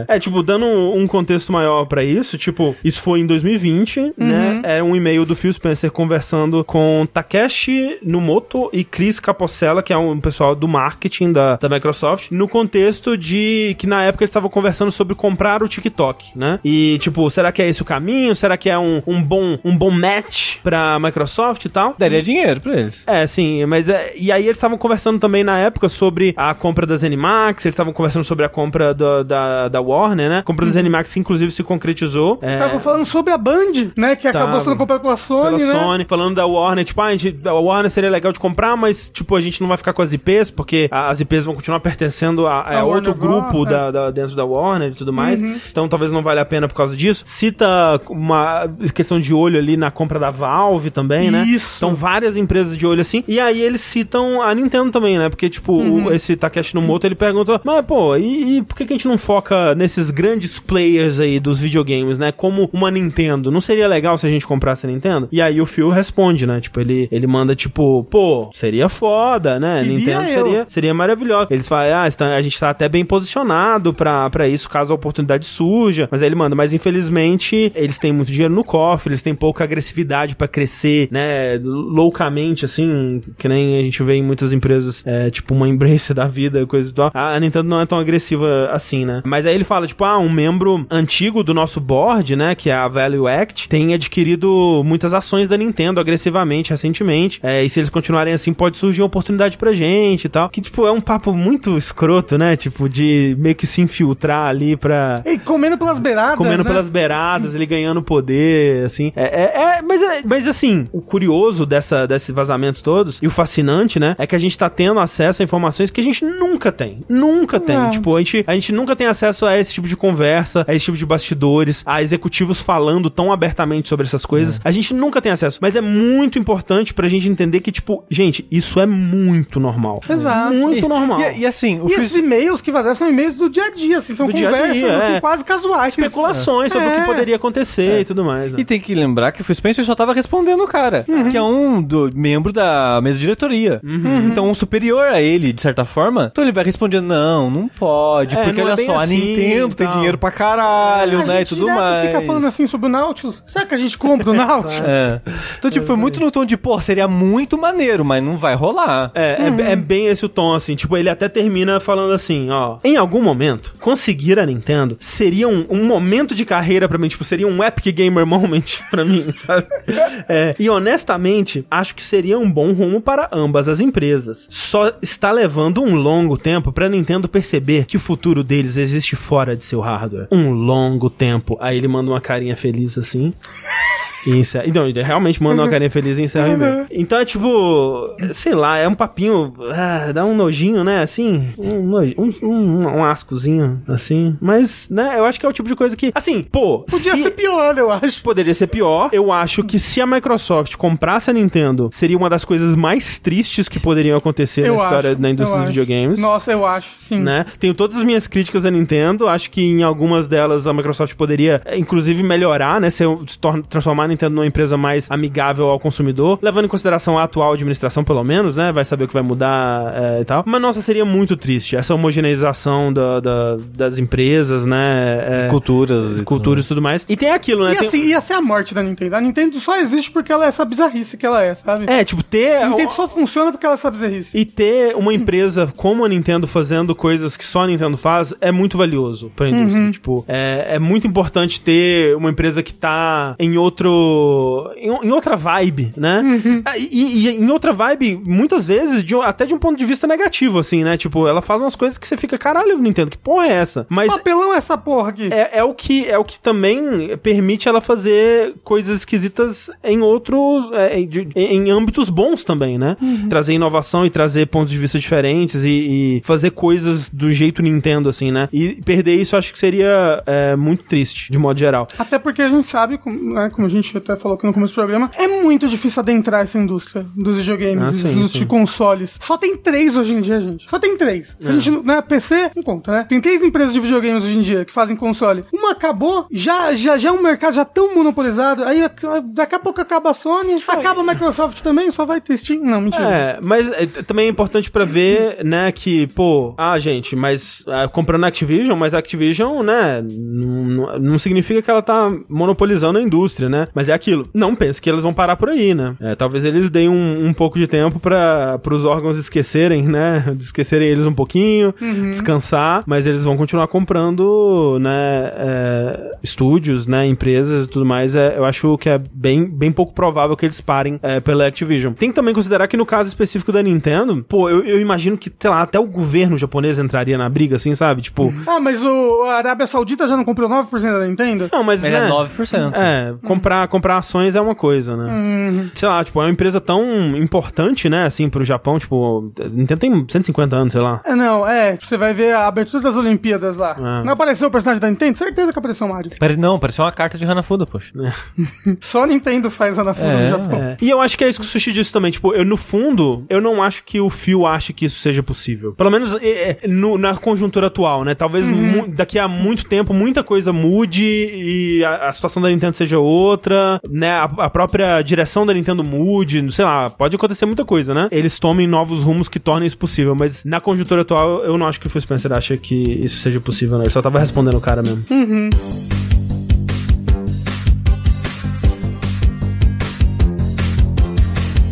É, é, tipo, dando um contexto maior pra isso, tipo, isso foi em 2020, né? É um e-mail do Phil Spencer conversando com Takeshi Numoto e Chris Capocella, que é um pessoal do marketing da, da Microsoft, no contexto de que na época eles estavam conversando sobre comprar o TikTok, né? E, tipo, será que é esse o caminho? Será que é um, um, bom, um bom match pra Microsoft e tal? Daria dinheiro pra eles. É, sim, mas é, e aí eles estavam conversando também na época sobre a compra das Animax, eles estavam conversando sobre a compra do- da, da Warner, né? A compra das Animax que inclusive se concretizou. É, Tava falando sobre a Band, né? Que acabou Tava. sendo comprada pela Sony, pela né? Sony, falando da Warner, tipo, ah, a, gente, a Warner seria legal de comprar, mas, tipo, a gente não vai ficar com as IPs, porque as IPs vão continuar pertencendo a, a A outro Warner grupo Bros, da, da- dentro da Warner e tudo mais. Uhum. Então talvez não valha a pena por causa disso. Cita uma questão de olho ali na compra da Valve também, né? Isso. Então várias empresas de olho assim. E aí eles citam a Nintendo também, né? Porque, tipo, Uhum. o- esse Takeshi Numoto, ele pergunta, mas, pô, e, e por que, que a gente não foca nesses grandes players aí dos videogames, né? Como uma Nintendo. Não seria legal se a gente comprasse a Nintendo? E aí o Phil responde, né? Tipo, ele, ele manda, tipo, pô, seria foda, né? Queria Nintendo eu. seria, seria maravilhoso. Eles falam, ah, está- a gente tá até bem posicionado pra, pra isso, caso a oportunidade surja. Mas aí ele manda, mas infelizmente eles têm muito dinheiro no cofre, eles têm pouca agressividade pra crescer, né? Loucamente, assim, que nem a gente vê em muitas empresas, é, tipo uma Embracer da vida, coisa e tal. A Nintendo não é tão agressiva assim, né? Mas aí ele fala, tipo, ah, um membro antigo do nosso board, né, que é a Value Act, tem adquirido muitas ações da Nintendo agressivamente recentemente. É, e se eles continuarem assim, pode surgir uma oportunidade pra gente e tal. Que, tipo, é um papo muito escroto, né? Tipo, de meio que se infiltrar ali pra. E comendo pelas beiradas. Comendo né? pelas beiradas, ele ganhando poder, assim. É, é, é- é- mas assim, o curioso dessa, desses vazamentos todos, e o fascinante, né, é que a gente tá tendo acesso a informações que a gente nunca tem. Nunca tem. Não. Tipo, a gente, a gente nunca tem acesso a esse tipo de conversa, a esse tipo de bastidores, a executivos falando tão abertamente sobre essas coisas. A gente nunca tem acesso. Mas é muito importante pra gente entender que, tipo, gente, isso é muito normal. Exato. Muito E- normal. E, e assim, o E esses e-mails que vazaram são e-mails do dia a dia, assim, são Do dia conversas dia, assim, é. quase casuais. Especulações sobre o que É. poderia acontecer e tudo mais. né? E tem que lembrar que o Phil Spencer só tava respondendo o cara, que é um do, membro da mesa de diretoria. Então, um superior a ele, de certa forma, então ele vai respondendo, não, não pode, É, porque não é olha bem só, a assim Nintendo e tem dinheiro pra caralho, a né, e tudo mais. fica falando assim sobre o Nautilus. Será que a gente compra o Nautilus? É. Então, tipo, foi muito no tom de, pô, seria muito maneiro, mas não vai rolar. É, é- é, bem esse o tom, assim. Tipo, ele até termina falando assim, ó. Em algum momento, conseguir a Nintendo seria um, um momento de carreira pra mim. Tipo, seria um epic gamer moment pra mim, sabe? É, e honestamente, acho que seria um bom rumo para ambas as empresas. Só está levando um longo tempo pra Nintendo perceber que o futuro deles existe fora de seu hardware. Um longo tempo. Aí ele manda uma carinha feliz assim. E encerra. Então, realmente manda uma carinha feliz e encerra o e-mail. Então é tipo, sei lá, é um papinho, ah, dá um nojinho, né? Assim, um, nojo- um, um, um ascozinho, assim. Mas, né, eu acho que é o tipo de coisa que, assim, pô, Podia se- ser pior, eu acho. Poderia ser pior. Eu acho que se a Microsoft comprasse a Nintendo, seria uma das coisas mais tristes que poderiam acontecer Eu na história acho, da indústria dos videogames. Nossa, eu acho, sim. Né? Tenho todas as minhas críticas à Nintendo. Acho que em algumas delas a Microsoft poderia, inclusive, melhorar, né? Se tor- transformar a Nintendo numa empresa mais amigável ao consumidor, levando em consideração a atual administração, pelo menos, né? Vai saber o que vai mudar eh, e tal. Mas, nossa, seria muito triste essa homogeneização da- da- das empresas, né? eh, Culturas. e culturas e tudo mais. E tem aquilo, né? E Tem- assim, ia ser a morte da Nintendo. A Nintendo só existe porque ela é essa bizarrice que ela é, sabe? É, tipo, ter. A Nintendo só funciona porque ela é essa bizarrice. E ter uma empresa como a Nintendo fazendo coisas que só a Nintendo faz é muito valioso pra indústria. Tipo, é, é muito importante ter uma empresa que tá em outro em, em outra vibe, né? Ah, E, e em outra vibe, muitas vezes, de até de um ponto de vista negativo, assim, né? Tipo, ela faz umas coisas que você fica, caralho, Nintendo, que porra é essa? Mas Papelão é essa porra aqui. é, é o que é o que também permite ela fazer coisas esquisitas em outros é, em, de- em âmbitos bons também, né? Trazer inovação e trazer pontos de vista diferentes e, e fazer coisas do jeito Nintendo assim, né? E perder isso eu acho que seria é, muito triste de modo geral. Até porque a gente sabe, como, né, como a gente até falou aqui no começo do programa, é muito difícil adentrar essa indústria dos videogames, Ah, sim, sim. de consoles. Só tem três hoje em dia, gente. Só tem três. Se a gente, não- né, PC, não conta, né? Tem três empresas de videogames hoje em dia que fazem console. Uma acabou, já, já, já é um mercado já tão monopolizado, aí daqui a pouco acaba a Sony, acaba a Microsoft também, só vai ter Steam. Não, mentira. É, mas é, também é importante pra ver, né, que, pô, ah, gente, mas ah, comprando a Activision, mas a Activision, né, não, não- não significa que ela tá monopolizando a indústria, né? Mas é aquilo. Não pense que eles vão parar por aí, né? É, talvez eles deem um, um pouco de tempo para os órgãos esquecerem, né? Esquecerem eles um pouquinho, descansar, mas eles vão continuar comprando, né, é, estúdios, né, empresas e tudo mais. É, eu acho que é bem, bem pouco provável que eles parem é, pela Activision. Tem que também considerar que no caso específico da Nintendo, pô, eu, eu imagino que, sei lá, até o governo japonês entraria na briga, assim, sabe? Tipo, Ah, mas o, a Arábia Saudita já não comprou 9% da Nintendo? não, mas, Mas né, é 9%. É, comprar, comprar ações é uma coisa, né? Sei lá, tipo, é uma empresa tão importante, né, assim, pro Japão, tipo, Nintendo tem 150 anos, sei lá. É, não, é. Você vai ver a abertura das Olimpíadas lá. É. Não apareceu o personagem da Nintendo? Certeza que apareceu o Mario. Pare- Não, pareceu uma carta de Hanafuda, poxa. Só a Nintendo faz a na fundo É, no Japão. É. E eu acho que é isso que o Sushi disse também. Tipo, eu, no fundo, eu não acho que o Phil ache que isso seja possível. Pelo menos é, é, no- na conjuntura atual, né? Talvez mu- daqui a muito tempo muita coisa mude e a, a situação da Nintendo seja outra, né? A, própria direção da Nintendo mude, sei lá, pode acontecer muita coisa, né? Eles tomem novos rumos que tornem isso possível, mas na conjuntura atual eu não acho que o Phil Spencer acha que isso seja possível, né? Ele só tava respondendo o cara mesmo.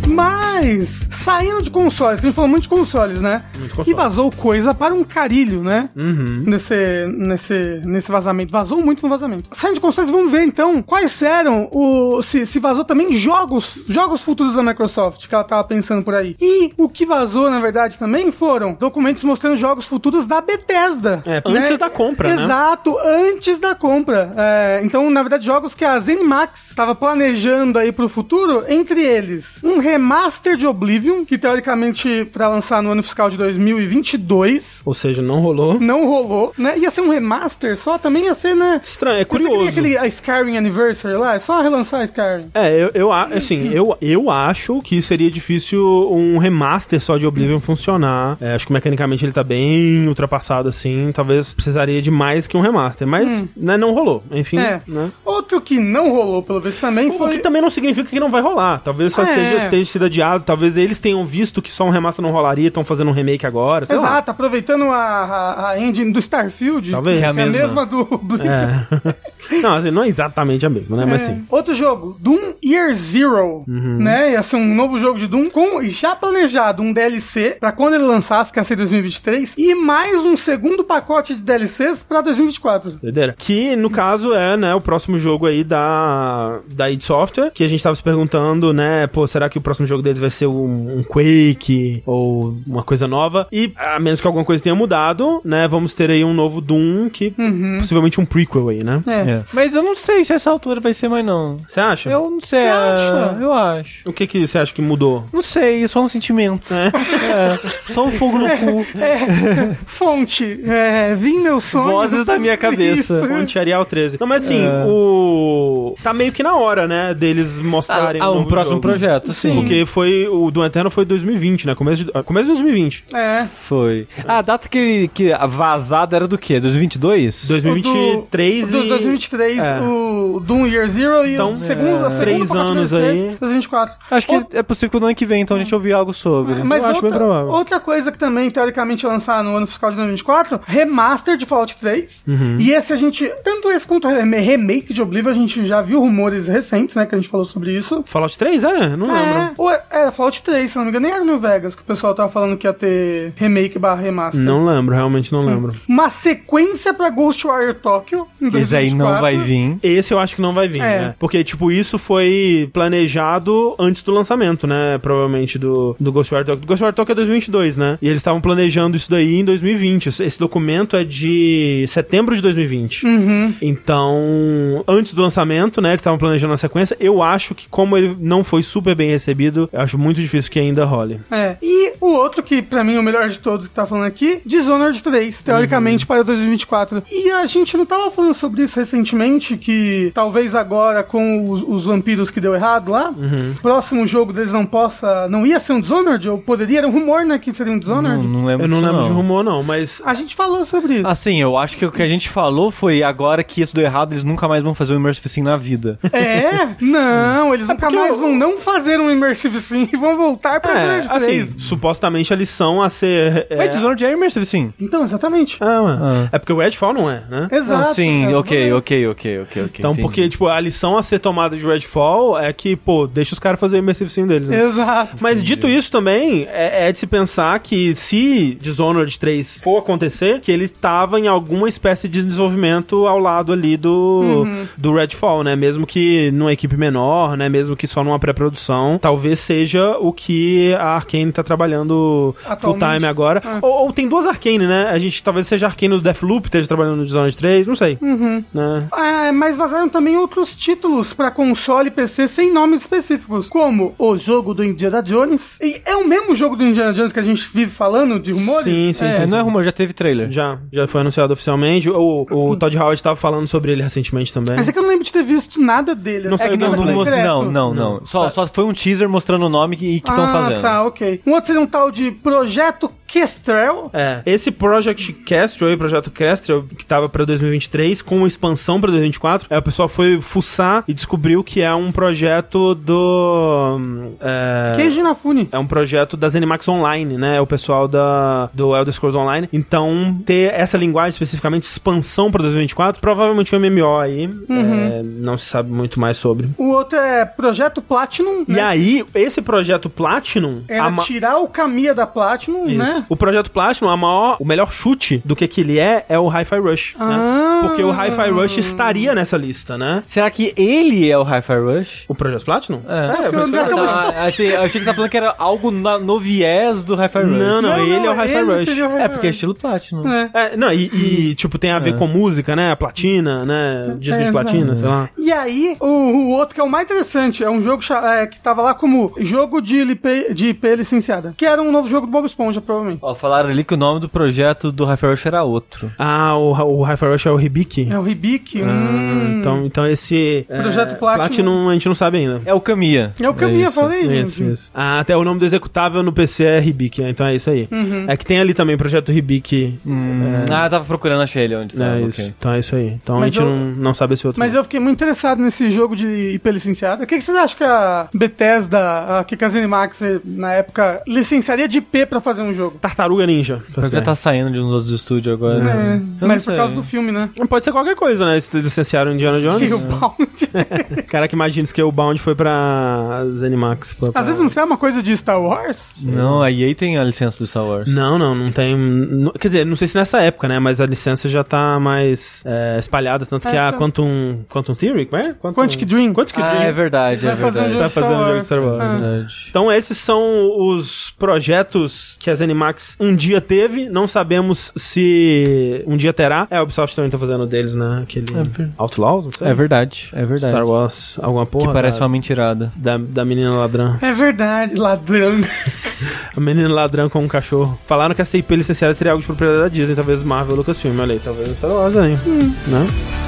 Mas, saindo de consoles, que a gente falou muito de consoles, né? Console. E vazou coisa para um carilho, né? Uhum. Nesse, nesse, nesse vazamento. Vazou muito no vazamento. Saindo de consoles, vamos ver então quais eram o. Se, se vazou também jogos, jogos futuros da Microsoft, que ela tava pensando por aí. E o que vazou, na verdade, também foram documentos mostrando jogos futuros da Bethesda. É, antes da compra, né? Exato, antes da compra. É, então, na verdade, jogos que a ZeniMax estava planejando aí pro futuro, entre eles, um remaster de Oblivion, que teoricamente para lançar no ano fiscal de 2022. Ou seja, não rolou. Não rolou, né? Ia ser um remaster só, também ia ser, né? Estranho, é curioso. aquele a Skyrim Anniversary lá, é só relançar a Skyrim. É, eu, eu assim, eu, eu acho que seria difícil um remaster só de Oblivion funcionar. É, acho que mecanicamente ele tá bem ultrapassado, assim. Talvez precisaria de mais que um remaster. Mas, né, não rolou. Enfim, É. né? Outro que não rolou, pelo visto, também O foi. que também não significa que não vai rolar. Talvez só É. esteja, esteja sido adiado. Talvez eles tenham visto que só um remaster não rolaria e estão fazendo um remake agora. Lá. Exato, aproveitando a, a, engine do Starfield. Talvez. Que é a Que é a mesma, mesma. do Oblivion. É. não, assim, não é exatamente a mesma, né? Mas É. sim. Outro jogo, Doom Year Zero, Uhum. né? Ia ser um novo jogo de Doom com já planejado um DLC pra quando ele lançasse, que ia ser 2023, e mais um segundo pacote de DLCs pra 2024. Doideira. Que, no caso, é, né, o próximo jogo aí da, da id Software, que a gente tava se perguntando, né, pô, será que o próximo jogo deles vai ser um, um Quake ou uma coisa nova? E, a menos que alguma coisa tenha mudado, né, vamos ter aí um novo Doom, que possivelmente um prequel aí, né? É. É. Mas eu não sei se essa altura vai ser mais, não. Você acha? Eu não sei. Você é, acha? Eu acho. O que que você acha que mudou? Não sei, é só um sentimento. É. É, só um fogo no cu. Fonte, é, vim meus sonhos. Vozes da minha cabeça. Isso. Fonte Arial 13. Não, mas assim, É. o... Tá meio que na hora, né, deles mostrarem Ah, um um novo próximo jogo. projeto, sim. Porque foi... O do Eterno foi 2020, né? Começo de, começo de 2020. É. Foi. A data que, ele- que a vazada era do quê? 2022? 2023 o do, e... do 2023, É. o Doom Year Zero e Então, o segundo, é, a segunda três anos aí. 2024. Acho que é possível que no ano que vem, então a gente ouvir algo sobre. Mas Eu acho bem outra, provável. outra coisa que também, teoricamente, ia lançar no ano fiscal de 2024, remaster de Fallout 3. Uhum. E esse a gente, tanto esse quanto o rem- remake de Oblivion, a gente já viu rumores recentes, né, que a gente falou sobre isso. Fallout 3? É, não É, lembro. ou é- era Fallout 3, se não me engano, nem era New Vegas, que o pessoal tava falando que ia ter remake barra remaster. Não lembro, realmente não lembro. Uma sequência pra Ghostwire Tokyo, em Esse aí 2024. não vai vir. Esse eu acho que não vai vir, É. né? Porque, tipo, isso foi planejado antes do lançamento, né? Provavelmente do, do Ghostwire Tokyo. Do Ghostwire Tokyo é 2022, né? E eles estavam planejando isso daí em 2020. Esse- documento é de setembro de 2020. Uhum. Então, antes do lançamento, né? Eles estavam planejando a sequência. Eu acho que, como ele não foi super bem recebido, eu acho muito difícil que ainda role. É. E o outro que, pra mim, o melhor de todos que tá falando aqui, Dishonored 3, teoricamente Uhum. para 2024. E a gente não tava falando sobre isso recentemente, que talvez agora com os, os vampiros que deu errado lá, Uhum. o próximo jogo deles não possa. Não ia ser um Dishonored? Ou poderia? Era um rumor, né? Que seria um Não, Dishonored? não lembro Eu não lembro de rumor, não, mas. A gente falou sobre isso. Assim, eu acho que o que a gente falou foi agora que isso deu errado, eles nunca mais vão fazer o Immersive Sim na vida. É? Não, eles nunca porque mais eu- vão não fazer um Immersive Sim e vão voltar pra É, Dishonored 3. assim, supostamente a lição a ser. É... Mas Dishonored é Immersive Sim. Então, exatamente. Ah, ué. Ah. É porque o Redfall não é, né? Exato. Ah, sim, é, ok, ok, ok, ok, ok. Então, entendi. porque, tipo, a lição a ser tomada de Redfall é que, pô, deixa os caras fazer o Immersive Sim deles, né? Exato. Mas dito isso também, é, é de se pensar que se Dishonored 3 for acontecer, que ele tava em alguma espécie de desenvolvimento ao lado ali do, do Redfall, né? Mesmo que numa equipe menor, né? Mesmo que só numa pré-produção, talvez seja o que a Arkane tá trabalhando full Atualmente. Time agora. Ah. Ou, ou tem duas Arkane, né? A gente talvez seja a Arkane do Deathloop, esteja trabalhando no Dishonored 3, não sei. Né? É, mas vazaram também outros títulos pra console e PC sem nomes específicos, como o jogo do Indiana Jones. E é o mesmo jogo do Indiana Jones que a gente vive falando de rumores? Sim, sim, É. É, não é rumor, já teve trailer. Já, já foi anunciado oficialmente. O, o Todd Howard tava falando sobre ele recentemente também. Mas é que eu não lembro de ter visto nada dele. Não É saiu que não, Não, não, não, não, não. Só, só foi um teaser mostrando o nome que estão ah, fazendo. tá, ok. Um outro seria um tal de Projeto gato Kestrel. É, esse Project Kestrel aí, Projeto Kestrel, que tava pra 2023, com expansão pra 2024, é, o pessoal foi fuçar e descobriu que é um projeto do... hum, É, Keiji Inafune. é um projeto das Animax Online, né? É o pessoal da, do Elder Scrolls Online. Então, ter essa linguagem especificamente, expansão pra 2024, provavelmente um MMO aí. é, não se sabe muito mais sobre. O outro é Projeto Platinum, E né? aí, esse projeto Platinum... Era a ma- tirar o Kamiya da Platinum, Isso. né? O projeto Platinum, a maior, o melhor chute do que que ele é, é o Hi-Fi Rush. Ah. Né? Porque o Hi-Fi Rush estaria nessa lista, né? Será que ele é o Hi-Fi Rush? O projeto Platinum? É. isso que eu- eu Ah, eu achei que você tá falando que era algo na- no viés do Hi-Fi Rush. Não, não, Não, ele não, é o Hi-Fi Rush. Hi-Fi É, porque é estilo Platinum. É. É, não, e, e, tipo, tem a ver com música, né? A platina, né? Disco É, de platina, exato. sei lá. E aí, o, o outro que é o mais interessante, é um jogo é, que tava lá como jogo de IP, de IP licenciada. Que era um novo jogo do Bob Esponja, provavelmente. Ó, falaram ali que o nome do projeto do Hi-Fi Rush era outro. Ah, o, o Hi-Fi Rush é o Hibiki? É o Hibiki. Ah, hum. então, então esse... Projeto é, Platinum. Platinum a gente não sabe ainda. É o Kamiya. É o Kamiya, isso. falei, gente. Isso, isso. Ah, até o nome do executável no PC é Hibiki, né? então é isso aí. Uhum. É que tem ali também o projeto Hibiki. Hum, Ah, eu tava procurando, achei ele onde É, tava. isso. Então é isso aí. Então a Mas gente eu- não, não sabe esse outro. Mas eu fiquei muito interessado nesse jogo de IP licenciada. O que, que vocês acham que a Bethesda, a que a Zenimax, na época, licenciaria de IP pra fazer um jogo? Tartaruga Ninja. Pior que já tá saindo de uns outros estúdios agora. É, Eu mas por causa do filme, né? Pode ser qualquer coisa, né? Se licenciaram Indiana Jones. O Bound. Cara que imagina que o Bound foi pra Zenimax. Pra, pra... Às vezes não sei, é uma coisa de Star Wars? Não, a EA tem a licença do Star Wars. Não, não, não tem. não- quer dizer, não sei se nessa época, né? Mas a licença já tá mais é, espalhada. Tanto que É, a tá. Quantum. Quantum Theory? Como é? Quantum, Quantic Dream. Quantic Ah, Dream. é verdade, é fazer um verdade. Tá fazendo jogo de. Star Wars. Ah. Então esses são os projetos que a Zenimax um dia teve, não sabemos se um dia terá. É, a Ubisoft também tá fazendo deles, né? Aquele ver- Outlaws, não sei. É verdade, é verdade. Star Wars, alguma porra. que parece da, uma mentirada. da, da menina ladrã. É verdade, ladrão. A menina ladrã com um cachorro. Falaram que essa IP licenciada seria algo de propriedade da Disney, talvez Marvel ou Lucasfilm. Olha aí, talvez o Star Wars aí. Né?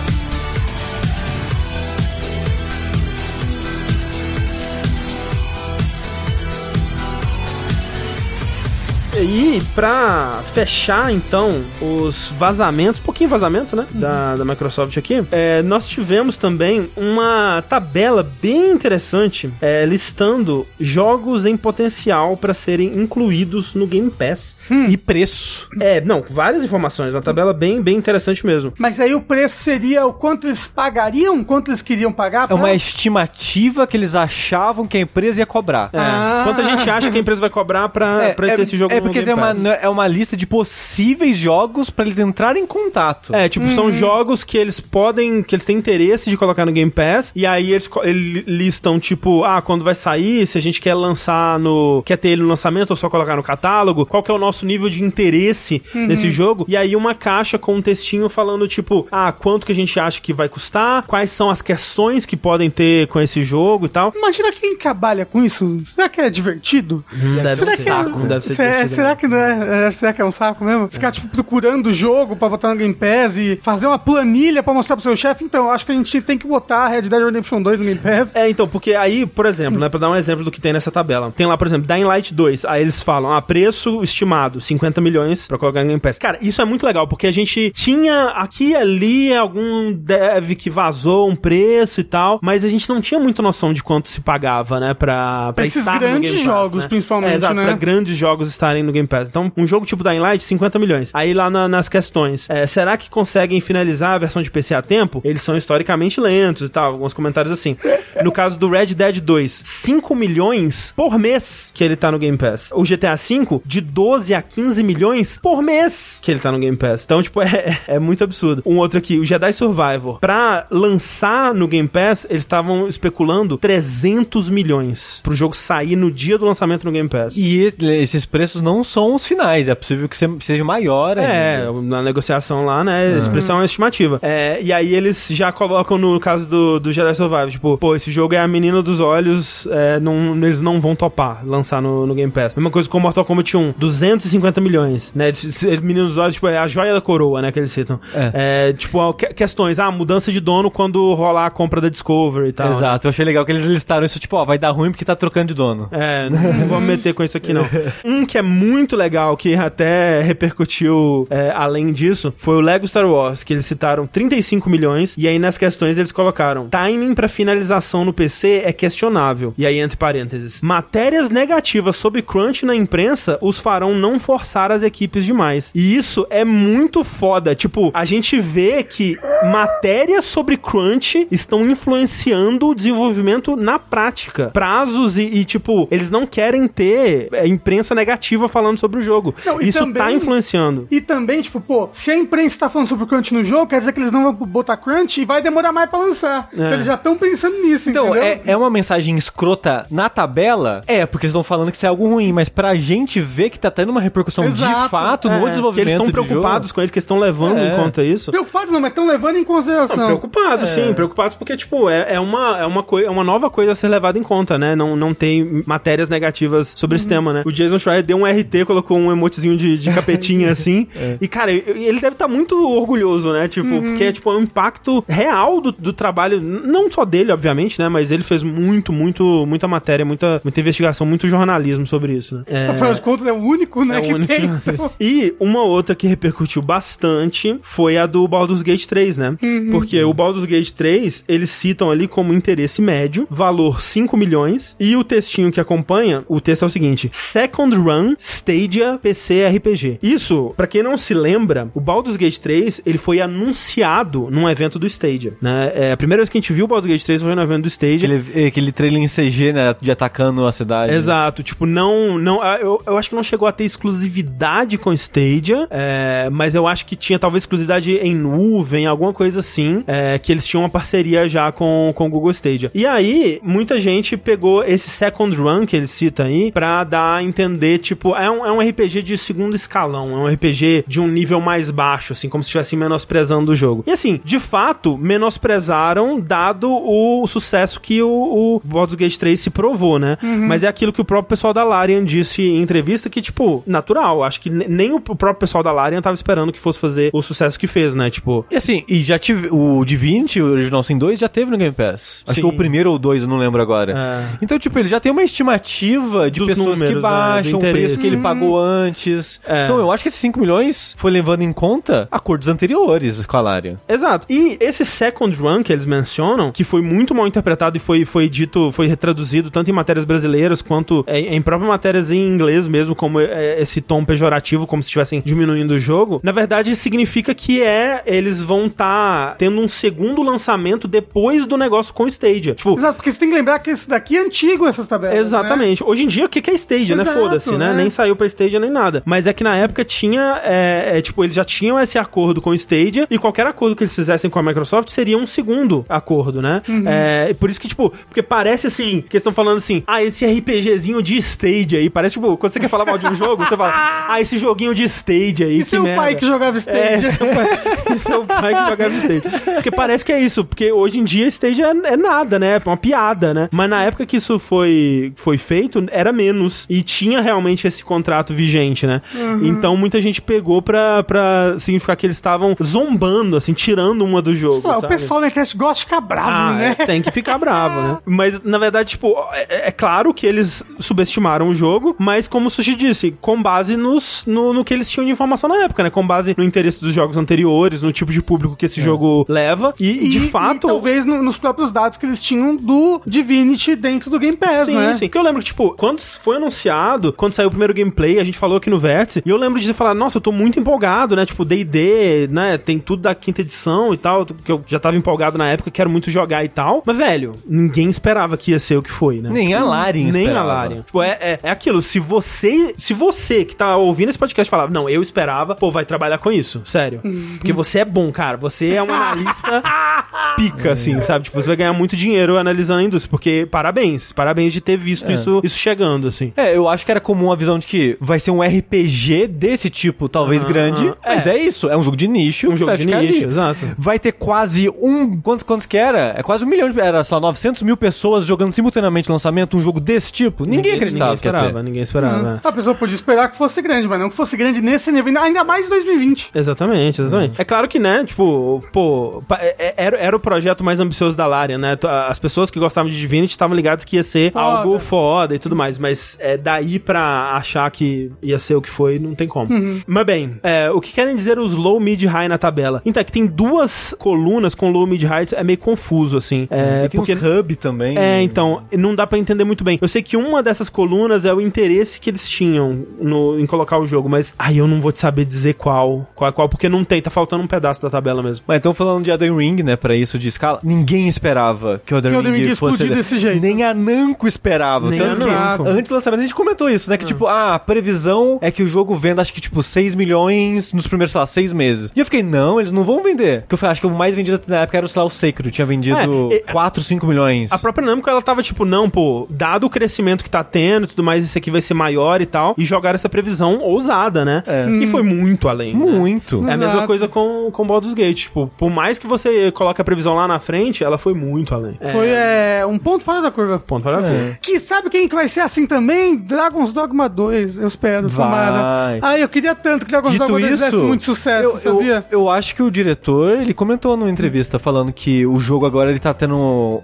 E pra fechar, então, os vazamentos, um pouquinho vazamento, né? Da, da Microsoft aqui, é, nós tivemos também uma tabela bem interessante é, listando jogos em potencial para serem incluídos no Game Pass. E preço. É, não, várias informações, uma tabela bem, bem interessante mesmo. Mas aí o preço seria o quanto eles pagariam, quanto eles queriam pagar? É pra- uma estimativa que eles achavam que a empresa ia cobrar. É, Ah. Quanto a gente acha que a empresa vai cobrar pra, É, pra é- ter esse jogo é no porque Game é uma, é uma lista de possíveis jogos pra eles entrarem em contato. É, tipo, são jogos que eles podem, que eles têm interesse de colocar no Game Pass, e aí eles, eles listam, tipo, ah, quando vai sair, se a gente quer lançar no. quer ter ele no lançamento ou só colocar no catálogo, qual que é o nosso nível de interesse nesse jogo, e aí uma caixa com um textinho falando, tipo, ah, quanto que a gente acha que vai custar, quais são as questões que podem ter com esse jogo e tal. Imagina quem trabalha com isso. Será que é divertido? deve será ser que saco, não deve ser Será- divertido, Será não. que não é, é, Será que é um saco mesmo? Ficar, tipo, procurando o jogo pra botar no Game Pass e fazer uma planilha pra mostrar pro seu chefe. Então, acho que a gente tem que botar Red Dead Redemption 2 no Game Pass. É, então, porque aí, por exemplo, né, pra dar um exemplo do que tem nessa tabela, tem lá, por exemplo, Dying Light 2, aí eles falam, ah, preço estimado, 50 milhões pra colocar no Game Pass. Cara, isso é muito legal, porque a gente tinha aqui e ali algum dev que vazou um preço e tal, mas a gente não tinha muita noção de quanto se pagava, né, pra, pra Esses estar no grandes Game Pass, jogos, né? principalmente, é, exato, né? pra grandes jogos estarem no Game Pass. Então, um jogo tipo Dying Light, 50 milhões. Aí lá na- nas questões, é, será que conseguem finalizar a versão de PC a tempo? Eles são historicamente lentos e tal, alguns comentários assim. No caso do Red Dead 2, 5 milhões por mês que ele tá no Game Pass. O GTA V, de 12 a 15 milhões por mês que ele tá no Game Pass. Então, tipo, é, é muito absurdo. Um outro aqui, o Jedi Survivor. Pra lançar no Game Pass, eles estavam especulando 300 milhões pro jogo sair no dia do lançamento no Game Pass. E- esses preços não são os finais, é possível que se- seja maior É, na negociação lá, né? A expressão é uma estimativa. É, e aí eles já colocam no caso do, do Jedi Survival, tipo, pô, esse jogo é a menina dos olhos, é, não, eles não vão topar lançar no, no Game Pass. Mesma coisa com Mortal Kombat 1, 250 milhões, né? Eles- eles- Menina dos olhos, tipo, é a joia da coroa, né? Que eles citam. É. tipo, ó, que- questões, ah, mudança de dono quando rolar a compra da Discovery e tal. né? Exato, eu achei legal que eles listaram isso, tipo, ó, vai dar ruim porque tá trocando de dono. É, não, não vamos meter com isso aqui, não. Um que é muito legal, que até repercutiu é, além disso, foi o Lego Star Wars, que eles citaram 35 milhões, e aí nas questões eles colocaram timing pra finalização no PC é questionável. E aí, entre parênteses, matérias negativas sobre crunch na imprensa os farão não forçar as equipes demais. E isso é muito foda. Tipo, a gente vê que matérias sobre crunch estão influenciando o desenvolvimento na prática. Prazos e, e, tipo, eles não querem ter é, imprensa negativa falando sobre o jogo. Não, isso também- tá influenciando. E também, tipo, pô, se a imprensa tá falando sobre o crunch no jogo, quer dizer que eles não vão botar crunch e vai demorar mais pra lançar. Então eles já estão pensando nisso, Então, entendeu? é, é uma mensagem escrota na tabela? É, porque eles estão falando que isso é algo ruim, mas pra gente ver que tá tendo uma repercussão de Exato. fato É, no que desenvolvimento eles estão do preocupados jogo. com isso, que eles estão levando É. em conta isso. Preocupados não, mas estão levando em consideração. Não, preocupados, sim, preocupados porque, tipo, é, é uma, é, uma é uma nova coisa a ser levada em conta, né? Não, não tem matérias negativas sobre esse tema, né? O Jason Schreier deu um RT, colocou um emotezinho de, de capetinha assim. E, cara, ele deve estar muito orgulhoso, né? Tipo, porque é tipo, é um impacto real do, do trabalho, não só dele, obviamente, né? Mas ele fez muito, muito, muita matéria, muita, muita investigação, muito jornalismo sobre isso, né? É, Afinal de contas, é o único, né, é o que único. tem. Então, E uma outra que repercutiu bastante foi a do Baldur's Gate 3, né? Porque o Baldur's Gate 3, eles citam ali como interesse médio, valor 5 milhões, e o textinho que acompanha, o texto é o seguinte: Second Run Stadia PC RPG. Isso, pra quem não se lembra, o Baldur's Gate 3, ele foi anunciado num evento do Stadia, né? É, a primeira vez que a gente viu o Baldur's Gate 3 foi no evento do Stadia. Aquele, aquele trailer em CG, né, de atacando a cidade. Exato, tipo, não. não eu, eu acho que não chegou a ter exclusividade com Stadia, é, mas eu acho que tinha talvez exclusividade em nuvem, alguma coisa assim, é, que eles tinham uma parceria já com, com o Google Stadia. E aí, muita gente pegou esse Second Run que ele cita aí pra dar a entender, tipo, é um, é um RPG de segundo escalão, é um RPG de um nível mais baixo, assim, como se estivessem menosprezando o jogo. E assim, de fato, menosprezaram dado o sucesso que o, o Baldur's Gate 3 se provou, né? Mas é aquilo que o próprio pessoal da Larian disse em entrevista que, tipo, natural. Acho que ne- nem o próprio pessoal da Larian tava esperando que fosse fazer o sucesso que fez, né? Tipo, E assim, e já tive. O Divinity, o Original Sin 2, já teve no Game Pass. Acho Sim. que o primeiro ou dois, eu não lembro agora. É. Então, tipo, ele já tem uma estimativa de Dos pessoas números, que né, baixam, o preço que ele pagou antes. É. Então, eu acho que esses 5 milhões foi levando em conta acordos anteriores com a Larian. Exato. E esse second run que eles mencionam, que foi muito mal interpretado e foi, foi dito, foi retraduzido tanto em matérias brasileiras quanto em, em próprias matérias em inglês mesmo, como é, esse tom pejorativo, como se estivessem diminuindo o jogo, na verdade significa que é, eles vão estar tendo um segundo lançamento depois do negócio com o Stadia. Tipo, Exato, porque você tem que lembrar que esse daqui é antigo, essas tabelas. né? Exatamente. Hoje em dia, o que é Stadia, né? Exato, Foda-se, né? né? Nem saiu pra Stadia nem nada. Mas é que na época tinha, é, é, tipo, eles já tinham esse acordo com o Stadia e qualquer acordo que eles fizessem com a Microsoft seria um segundo acordo, né? É, por isso que, tipo, porque parece assim, que eles estão falando assim, ah, esse RPGzinho de Stadia aí, parece, tipo, quando você quer falar mal de um jogo, você fala, ah, esse joguinho de Stadia aí, E seu merda. pai que jogava É, Stadia? seu pai, seu pai que jogava Stadia. Porque parece que é isso, porque hoje em dia Stadia é, é nada, né? É uma piada, né? Mas na época que isso foi, foi feito, era menos. E tinha realmente esse contrato vigente, né? Então muita gente pegou pra, pra significar que eles estavam zombando, assim, tirando uma do jogo. Pô, o pessoal na internet gosta de ficar bravo, Ah, né? é, tem que ficar bravo, né? Mas, na verdade, tipo, é, é claro que eles subestimaram o jogo, mas como o Sushi disse, com base nos, no, no que eles tinham de informação na época, né? Com base no interesse dos jogos anteriores, no tipo de público que esse jogo leva. E, de É. E- fato... e talvez no- nos próprios dados que eles tinham do Divinity dentro do Game Pass, Sim, né? sim. Porque eu lembro que, tipo, quando foi anunciado, quando saiu o primeiro gameplay, a gente falou aqui no Vértice, e eu lembro de falar, nossa, eu tô muito empolgado, né? Tipo, D&D, né? Tem tudo da quinta edição e tal, que eu já tava empolgado na época, quero muito jogar e tal. Mas, velho, ninguém esperava que ia ser o que foi, né? Nem a Larian Nem a esperava. Larian. Tipo, é, é, é aquilo, se você se você que tá ouvindo esse podcast falar, não, eu esperava, pô, vai trabalhar com isso, sério. Porque você é bom, cara, você é um analista pica, assim, sabe? Tipo, você vai ganhar muito dinheiro analisando a indústria, porque parabéns, parabéns de ter visto isso, isso chegando, assim. É, eu acho que era comum a visão de que vai ser um RPG desse tipo, talvez Aham, grande. aham. Mas é. isso, é um jogo de nicho. Um jogo vai de nicho, ali. exato. Vai ter quase um. Quantos, quantos que era? É quase um milhão de. Era só 900 mil pessoas jogando simultaneamente lançamento, um jogo desse tipo. Ninguém, acreditava Ninguém que ia ter. esperava, ninguém esperava. é. A pessoa podia esperar que fosse grande, mas não que fosse grande nesse nível, ainda mais em 2020. Exatamente, exatamente. É claro que, né, tipo, pô, é- é- era, era o projeto mais ambicioso da Larian, né? As pessoas que gostavam de Divinity estavam ligadas que ia ser Foda. algo foda e tudo mais, mas é daí pra achar que ia ser o que foi, não tem como. Mas bem, é, o que querem dizer os low, mid, high na tabela? Então, é que tem duas colunas com low, mid, high, é meio confuso, assim. É, E tem porque uns hub também. é, então, não dá pra entender muito bem. Eu sei que uma dessas colunas é o interesse que eles tinham no, em colocar o jogo, mas aí eu não vou te saber dizer qual, qual é qual, porque não tem, tá faltando um pedaço da tabela mesmo. Mas então falando de Elden Ring, né, pra isso de escala, ninguém esperava que o Elden Que o Elden Ring Ring fosse... explodir desse jeito. Nem a Namco esperava. Nem Tanto a Namco. Antes do lançamento a gente comentou isso, né, que tipo, ah, a previsão é que o jogo venda acho que tipo 6 milhões nos primeiros, sei lá, 6 meses. E eu fiquei, não, eles não vão vender. Porque eu falei, acho que o mais vendido na época era, sei lá, o Sekiro, tinha vendido É, e- 4, 5 milhões. A própria Namco, ela tava tipo, não, pô, dado o crescimento que tá tendo e tudo mais, esse aqui vai ser maior e tal, e jogaram essa previsão ousada, né? E foi muito além. né? Muito. É a mesma coisa com, com Baldur's Gate. Tipo, por mais que você coloque a previsão lá na frente, ela foi muito além. É, Foi é, um ponto fora da curva. ponto para é. Que sabe quem que vai ser assim também? Dragon's Dogma 2, eu espero, tomara. Ai, eu queria tanto que Dragon's Dogma 2 fizesse isso, muito sucesso, eu, eu, sabia? eu acho que o diretor, ele comentou numa entrevista falando que o jogo agora ele tá tendo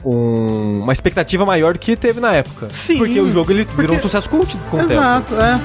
um- uma expectativa maior do que teve na época. Sim, Porque o jogo ele virou porque- um sucesso cult com o tempo. Exato, é.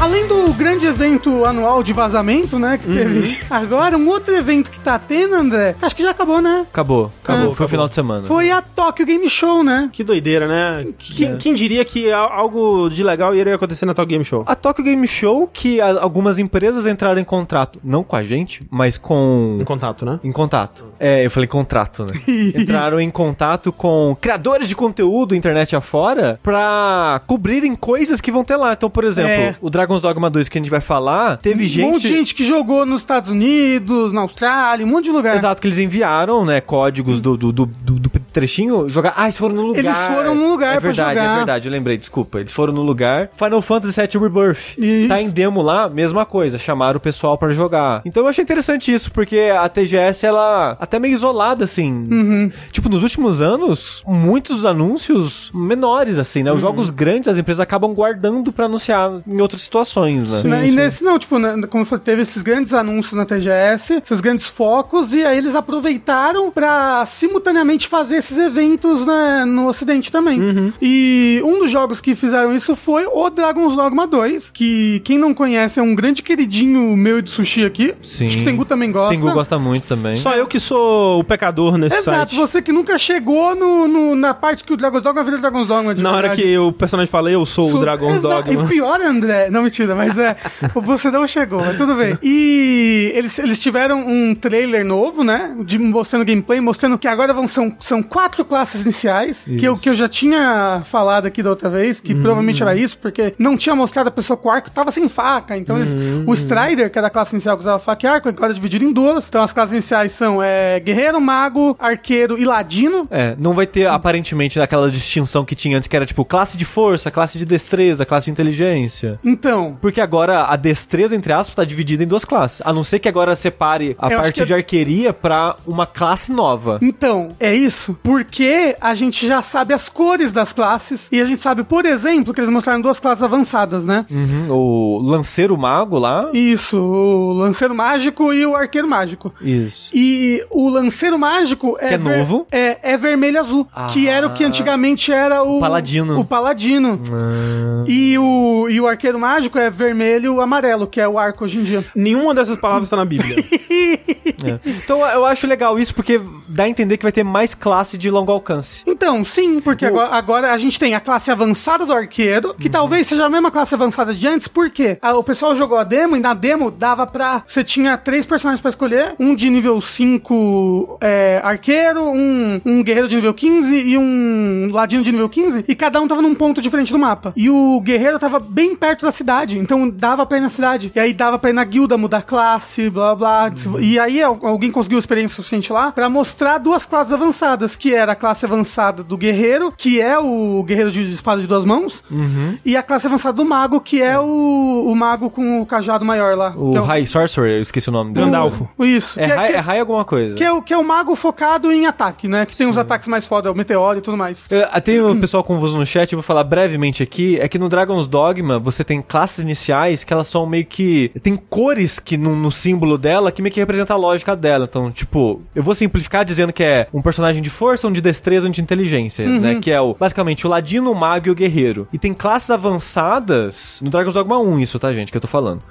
Além do grande evento anual de vazamento, né, que teve agora, um outro evento que tá tendo, André, acho que já acabou, né? Acabou, acabou. É. Foi Acabou. o final de semana. Foi a Tokyo Game Show, né? Que doideira, né? Quem, quem diria que algo de legal iria acontecer na Talk Game Show? A Tokyo Game Show, que algumas empresas entraram em contrato, não com a gente, mas com Em contato, né? Em contato. É, eu falei contrato, né? Entraram em contato com criadores de conteúdo internet afora pra cobrirem coisas que vão ter lá. Então, por exemplo, É. o Dragon's Dogma 2 que a gente vai falar, teve Um gente... monte de gente que jogou nos Estados Unidos, na Austrália, um monte de lugar. Exato, que eles enviaram, né, códigos do, do, do, do- do trechinho, jogar... Ah, eles foram no lugar. Eles foram no lugar É pra verdade, jogar. é verdade, eu lembrei, desculpa. Eles foram no lugar. Final Fantasy VII Rebirth. Isso. Tá em demo lá, mesma coisa, chamaram o pessoal pra jogar. Então eu achei interessante isso, porque a TGS, ela até meio isolada, assim. Uhum. Tipo, nos últimos anos, muitos anúncios menores, assim, né? Os jogos grandes as empresas acabam guardando pra anunciar em outras situações, né? Sim, Né? sim. E nesse, não, tipo, né, como eu falei, teve esses grandes anúncios na TGS, esses grandes focos, e aí eles aproveitaram pra simultaneamente fazer esses eventos né, no ocidente também. Uhum. E um dos jogos que fizeram isso foi o Dragon's Dogma 2, que quem não conhece é um grande queridinho meu e de sushi aqui. Sim. Acho que o Tengu também gosta. Tengu gosta muito também. Só eu que sou o pecador nesse Exato, site. você que nunca chegou no, no- na parte que o Dragon's Dogma vira Dragon's Dogma. de Na hora que o personagem fala, eu sou, o Dragon's Exa- Dogma. E pior, André. Não, mentira, mas é. você não chegou, mas tudo bem. E eles, eles tiveram um trailer novo, né? De, mostrando gameplay, mostrando que agora vão, são, são quatro classes iniciais, que eu, que eu já tinha falado aqui da outra vez, que provavelmente era isso, porque não tinha mostrado a pessoa com o arco, tava sem faca. Então eles, o Strider, que era a classe inicial que usava faca e arco, agora é dividido em duas. Então as classes iniciais são é, guerreiro, mago, arqueiro e ladino. É, não vai ter aparentemente aquela distinção que tinha antes, que era tipo classe de força, classe de destreza, classe de inteligência. Então, Porque agora a destreza, entre aspas, tá dividida em duas classes. A não ser que agora separe a parte que- de arqueria pra uma classe nova. Então, é isso. Porque a gente já sabe as cores das classes. E a gente sabe, por exemplo, que eles mostraram duas classes avançadas, né? Uhum, O lanceiro mago lá. Isso, o lanceiro mágico e o arqueiro mágico. Isso. E o lanceiro mágico é, Que é novo. É, é vermelho e azul. Ah. que era o que antigamente era o. paladino. O paladino. Ah. E, o, e o arqueiro mágico é vermelho e amarelo, que é o arco hoje em dia. Nenhuma dessas palavras tá na Bíblia. É. Então eu acho legal isso porque dá a entender que vai ter mais classe de longo alcance. Então, sim, porque agora, agora a gente tem a classe avançada do arqueiro, que talvez seja a mesma classe avançada de antes, por quê? Ah, O pessoal jogou a demo e na demo dava pra. Você tinha três personagens pra escolher: um de nível 5 é, arqueiro, um, um guerreiro de nível 15 e um ladino de nível 15, e cada um tava num ponto diferente do mapa. E o guerreiro tava bem perto da cidade, então dava pra ir na cidade. E aí dava pra ir na guilda mudar classe, blá blá. blá. E aí al- alguém conseguiu experiência suficiente lá pra mostrar duas classes avançadas, que era a classe avançada do guerreiro, que é o guerreiro de espada de duas mãos, e a classe avançada do mago, que é o, o mago com o cajado maior lá. O é High Sorcerer, eu esqueci o nome dele. Gandalfo. o- Isso. É, que, High, que- é High alguma coisa. que é o, que é o mago focado em ataque, né? Que tem os ataques mais foda, o meteoro e tudo mais. É, Tem um pessoal confuso no chat, eu vou falar brevemente aqui. É que no Dragon's Dogma você tem classes iniciais que elas são meio que. Tem cores que no, no símbolo dela que meio que representa a lógica dela. Então, tipo, eu vou simplificar dizendo que é um personagem de força, um de destreza, um de inteligência, né? Que é o basicamente o ladino, o mago e o guerreiro. E tem classes avançadas no Dragon's Dogma 1, isso, tá, gente? Que eu tô falando.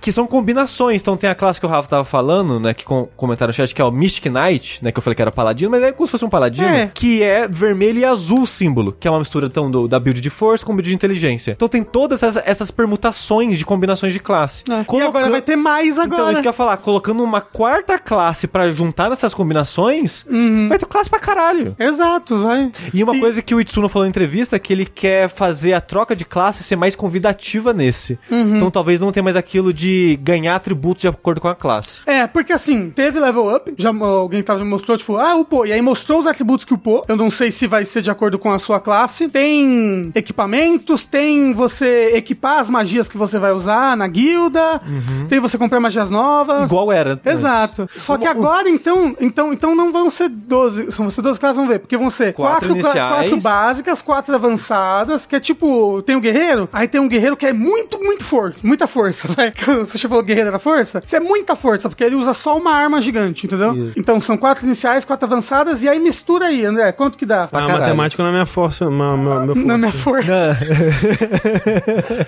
Que são combinações. Então tem a classe que o Rafa tava falando, né? Que com, comentaram no chat, que é o Mystic Knight, né? Que eu falei que era paladino, mas é como se fosse um paladino. É. Que é vermelho e azul o símbolo. Que é uma mistura então, do, da build de força com build de inteligência. Então tem todas essas, essas permutações de combinações de classe. É. E Coloca- agora vai ter mais agora. Então, isso que eu ia falar, colocando uma quarta classe pra juntar nessas combinações, vai ter classe pra caralho. Exato, vai. E uma coisa que o Itsuno falou na entrevista é que ele quer fazer a troca de classe ser mais convidativa nesse. Uhum. Então talvez não tenha mais aquilo de ganhar atributos de acordo com a classe. É, porque assim, teve level up, já alguém tava, já mostrou, tipo, ah, upou, e aí mostrou os atributos que upou. Eu não sei se vai ser de acordo com a sua classe. Tem equipamentos, tem você equipar as magias que você vai usar na guilda, tem você comprar magias novas. Igual era. Exato. Só que O- o- agora, então, então, então não vão ser 12. São ser 12 classes, vamos ver. Porque vão ser Quatro quatro, iniciais. quatro básicas, quatro avançadas, que é tipo, tem o guerreiro, aí tem um guerreiro que é muito, muito forte. Muita força, né? Você falou guerreiro era força? Isso é muita força, porque ele usa só uma arma gigante, entendeu? Isso. Então são quatro iniciais, quatro avançadas, e aí mistura aí, André. Quanto que dá? A caralho. matemática não é minha força. Meu, meu, meu Na minha força.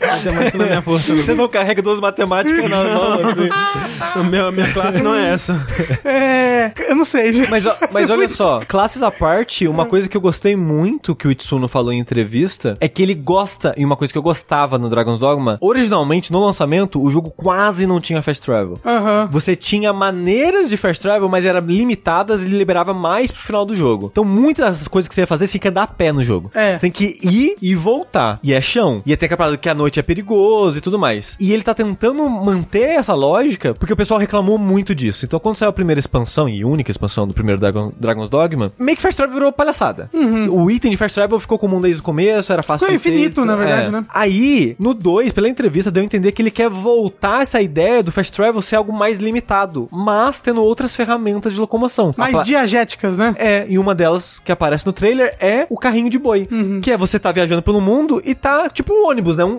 Matemática não é minha força. Você não carrega duas matemáticas na mão, assim. A minha, minha classe não é essa. É. Eu não sei. Mas, ó, mas olha só, classes à parte, uma coisa que eu gostei muito que o Itsuno falou em entrevista é que ele gosta, e uma coisa que eu gostava no Dragon's Dogma, originalmente no lançamento, o jogo quase não tinha fast travel. Aham. Você tinha maneiras de fast travel, mas eram limitadas e liberava mais pro final do jogo. Então, muitas das coisas que você ia fazer, você tinha que andar a pé no jogo. É. Você tem que ir e voltar. E é chão. E tem aquela parada que a noite é perigoso e tudo mais. E ele tá tentando manter essa lógica, porque o pessoal reclamou muito disso. Então, quando saiu a primeira expansão, e única expansão do primeiro Dragon, Dragon's Dogma, meio que fast travel virou palhaçada. O item de fast travel ficou comum desde o começo, era fácil ser infinito, feito. na verdade, É. né? Aí, no 2, pela entrevista, deu a entender que ele quer voltar essa ideia do fast travel ser algo mais limitado, mas tendo outras ferramentas de locomoção. Mais pla- diagéticas, né? É, e uma delas que aparece no trailer é o carrinho de boi. Que é você tá viajando pelo mundo e tá tipo um ônibus, né? Um,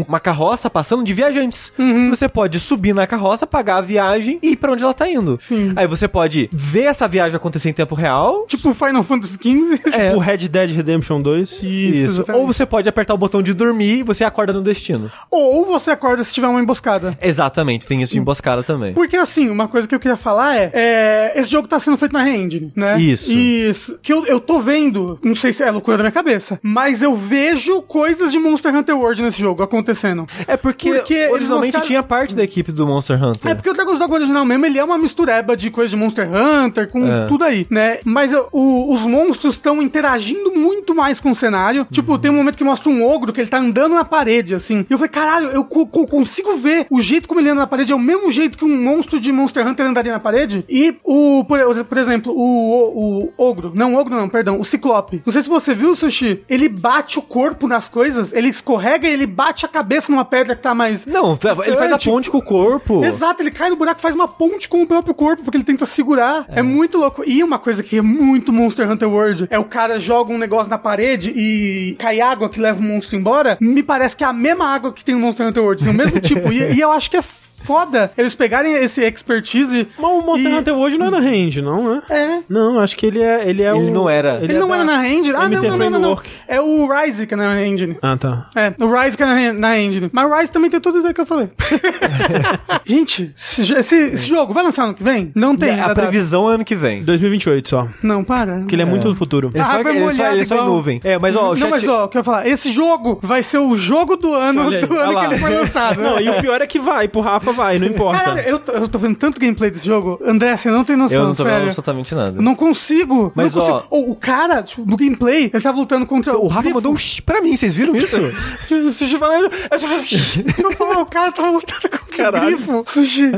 um- uma carroça passando de viajantes. Você pode subir na carroça, pagar a viagem e ir pra onde ela tá indo. Sim. Aí você pode ver essa viagem acontecer em tempo real. Tipo Final Fantasy XV. É. O Red Dead Redemption 2. Isso, Isso. Ou você pode apertar o botão de dormir e você acorda no destino. Ou você acorda se tiver uma emboscada. Exatamente, tem isso de emboscada também. Porque assim, uma coisa que eu queria falar é, é, esse jogo tá sendo feito na Re-Engine, né? Isso. Isso. Que eu, eu tô vendo, não sei se é loucura da minha cabeça, mas eu vejo coisas de Monster Hunter World nesse jogo acontecendo. É porque, Porque originalmente mostraram- tinha parte da equipe do Monster Hunter. É porque o Dragon's Dogma original mesmo, ele é uma mistureba de coisa de Monster Hunter, com É. tudo aí, né? Mas o- os monstros estão interagindo muito mais com o cenário. Tipo, tem um momento que mostra um ogro que ele tá andando na parede, assim. E eu falei, caralho, eu co- co- consigo ver o jeito como ele anda na parede é o mesmo jeito que um monstro de Monster Hunter andaria na parede. E o, por, por exemplo, o, o, o ogro, não, o ogro não, perdão, o ciclope. Não sei se você viu, Sushi, ele bate o corpo nas coisas, ele escorrega e ele bate a cabeça numa pedra que tá mais... Não, ele faz a distante. ponte com o corpo. Exato, ele cai no buraco, faz uma ponte com o próprio corpo, porque ele tenta segurar. É. muito louco. E uma coisa que é muito Monster Hunter World é o cara joga um negócio na parede e cai água que leva o monstro embora. Me parece que é a mesma água que tem no Monster Hunter World, assim, o mesmo tipo. E, e eu acho que é foda eles pegarem esse expertise. Mas o Monster e- Hunter hoje não é na range, não, né? É. Não, acho que ele é. Ele, é Ele o- não era. Ele, é não era na engine? Ah, não, MT não, não, não, não. É o Rise que é na engine. Ah, tá. É, o Rise que é na, na engine. Mas o Rise também tem tudo isso que eu falei. Gente, esse, esse- jogo vai lançar ano que vem? Não tem. a data. previsão é ano que vem. 2028 só. Não, para. Porque ele é, muito do futuro. Ele Ah, só, ele só, ele só em igual. nuvem. É, mas ó, o Não, chat... mas ó, o que eu ia falar, esse jogo vai ser o jogo do ano, Olha do ano que ele foi lançado. Não, e o pior é que vai, pro Rafa vai, não importa. Caralho, eu, tô- eu tô vendo tanto gameplay desse jogo. André, você não tem noção, eu não tô vendo sério. absolutamente nada. Eu não consigo. Mas, não ó- consigo. Oh, o cara, tipo, no gameplay, ele tava lutando contra O Rafa Grifo. mandou um shh pra mim, vocês viram isso? Sushi falando. O cara tava lutando contra Caralho. o grifo. Sushi.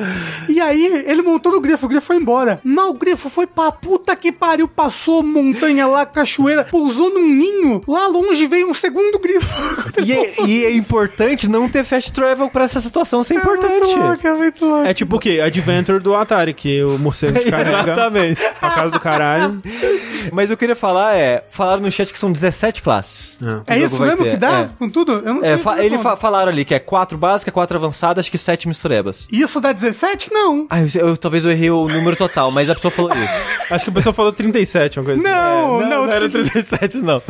E aí, ele montou no grifo, o grifo foi embora. Mas o grifo foi pra puta que pariu, passou montanha lá, cachoeira, pousou num ninho. Lá longe veio um segundo grifo. e, é, e é importante não ter fast travel pra essa situação, isso é É muito importante. Louco, é muito louco. É tipo o quê? Adventure do Atari, que o morcego te carrega Exatamente. pra casa do caralho. Mas eu queria falar é, falaram no chat que são 17 classes. É o jogo isso mesmo ter, que dá? é. Com tudo? Eu não É, sei. fa- como ele conta. fa- falaram ali que é 4 básica, 4 avançada, acho que 7 misturebas. Isso dá 17? Não. Ah, eu, eu- talvez eu errei o número total, mas a pessoa falou isso. Acho que o pessoal falou 37, uma coisa assim. Não, É, não. era 37 não.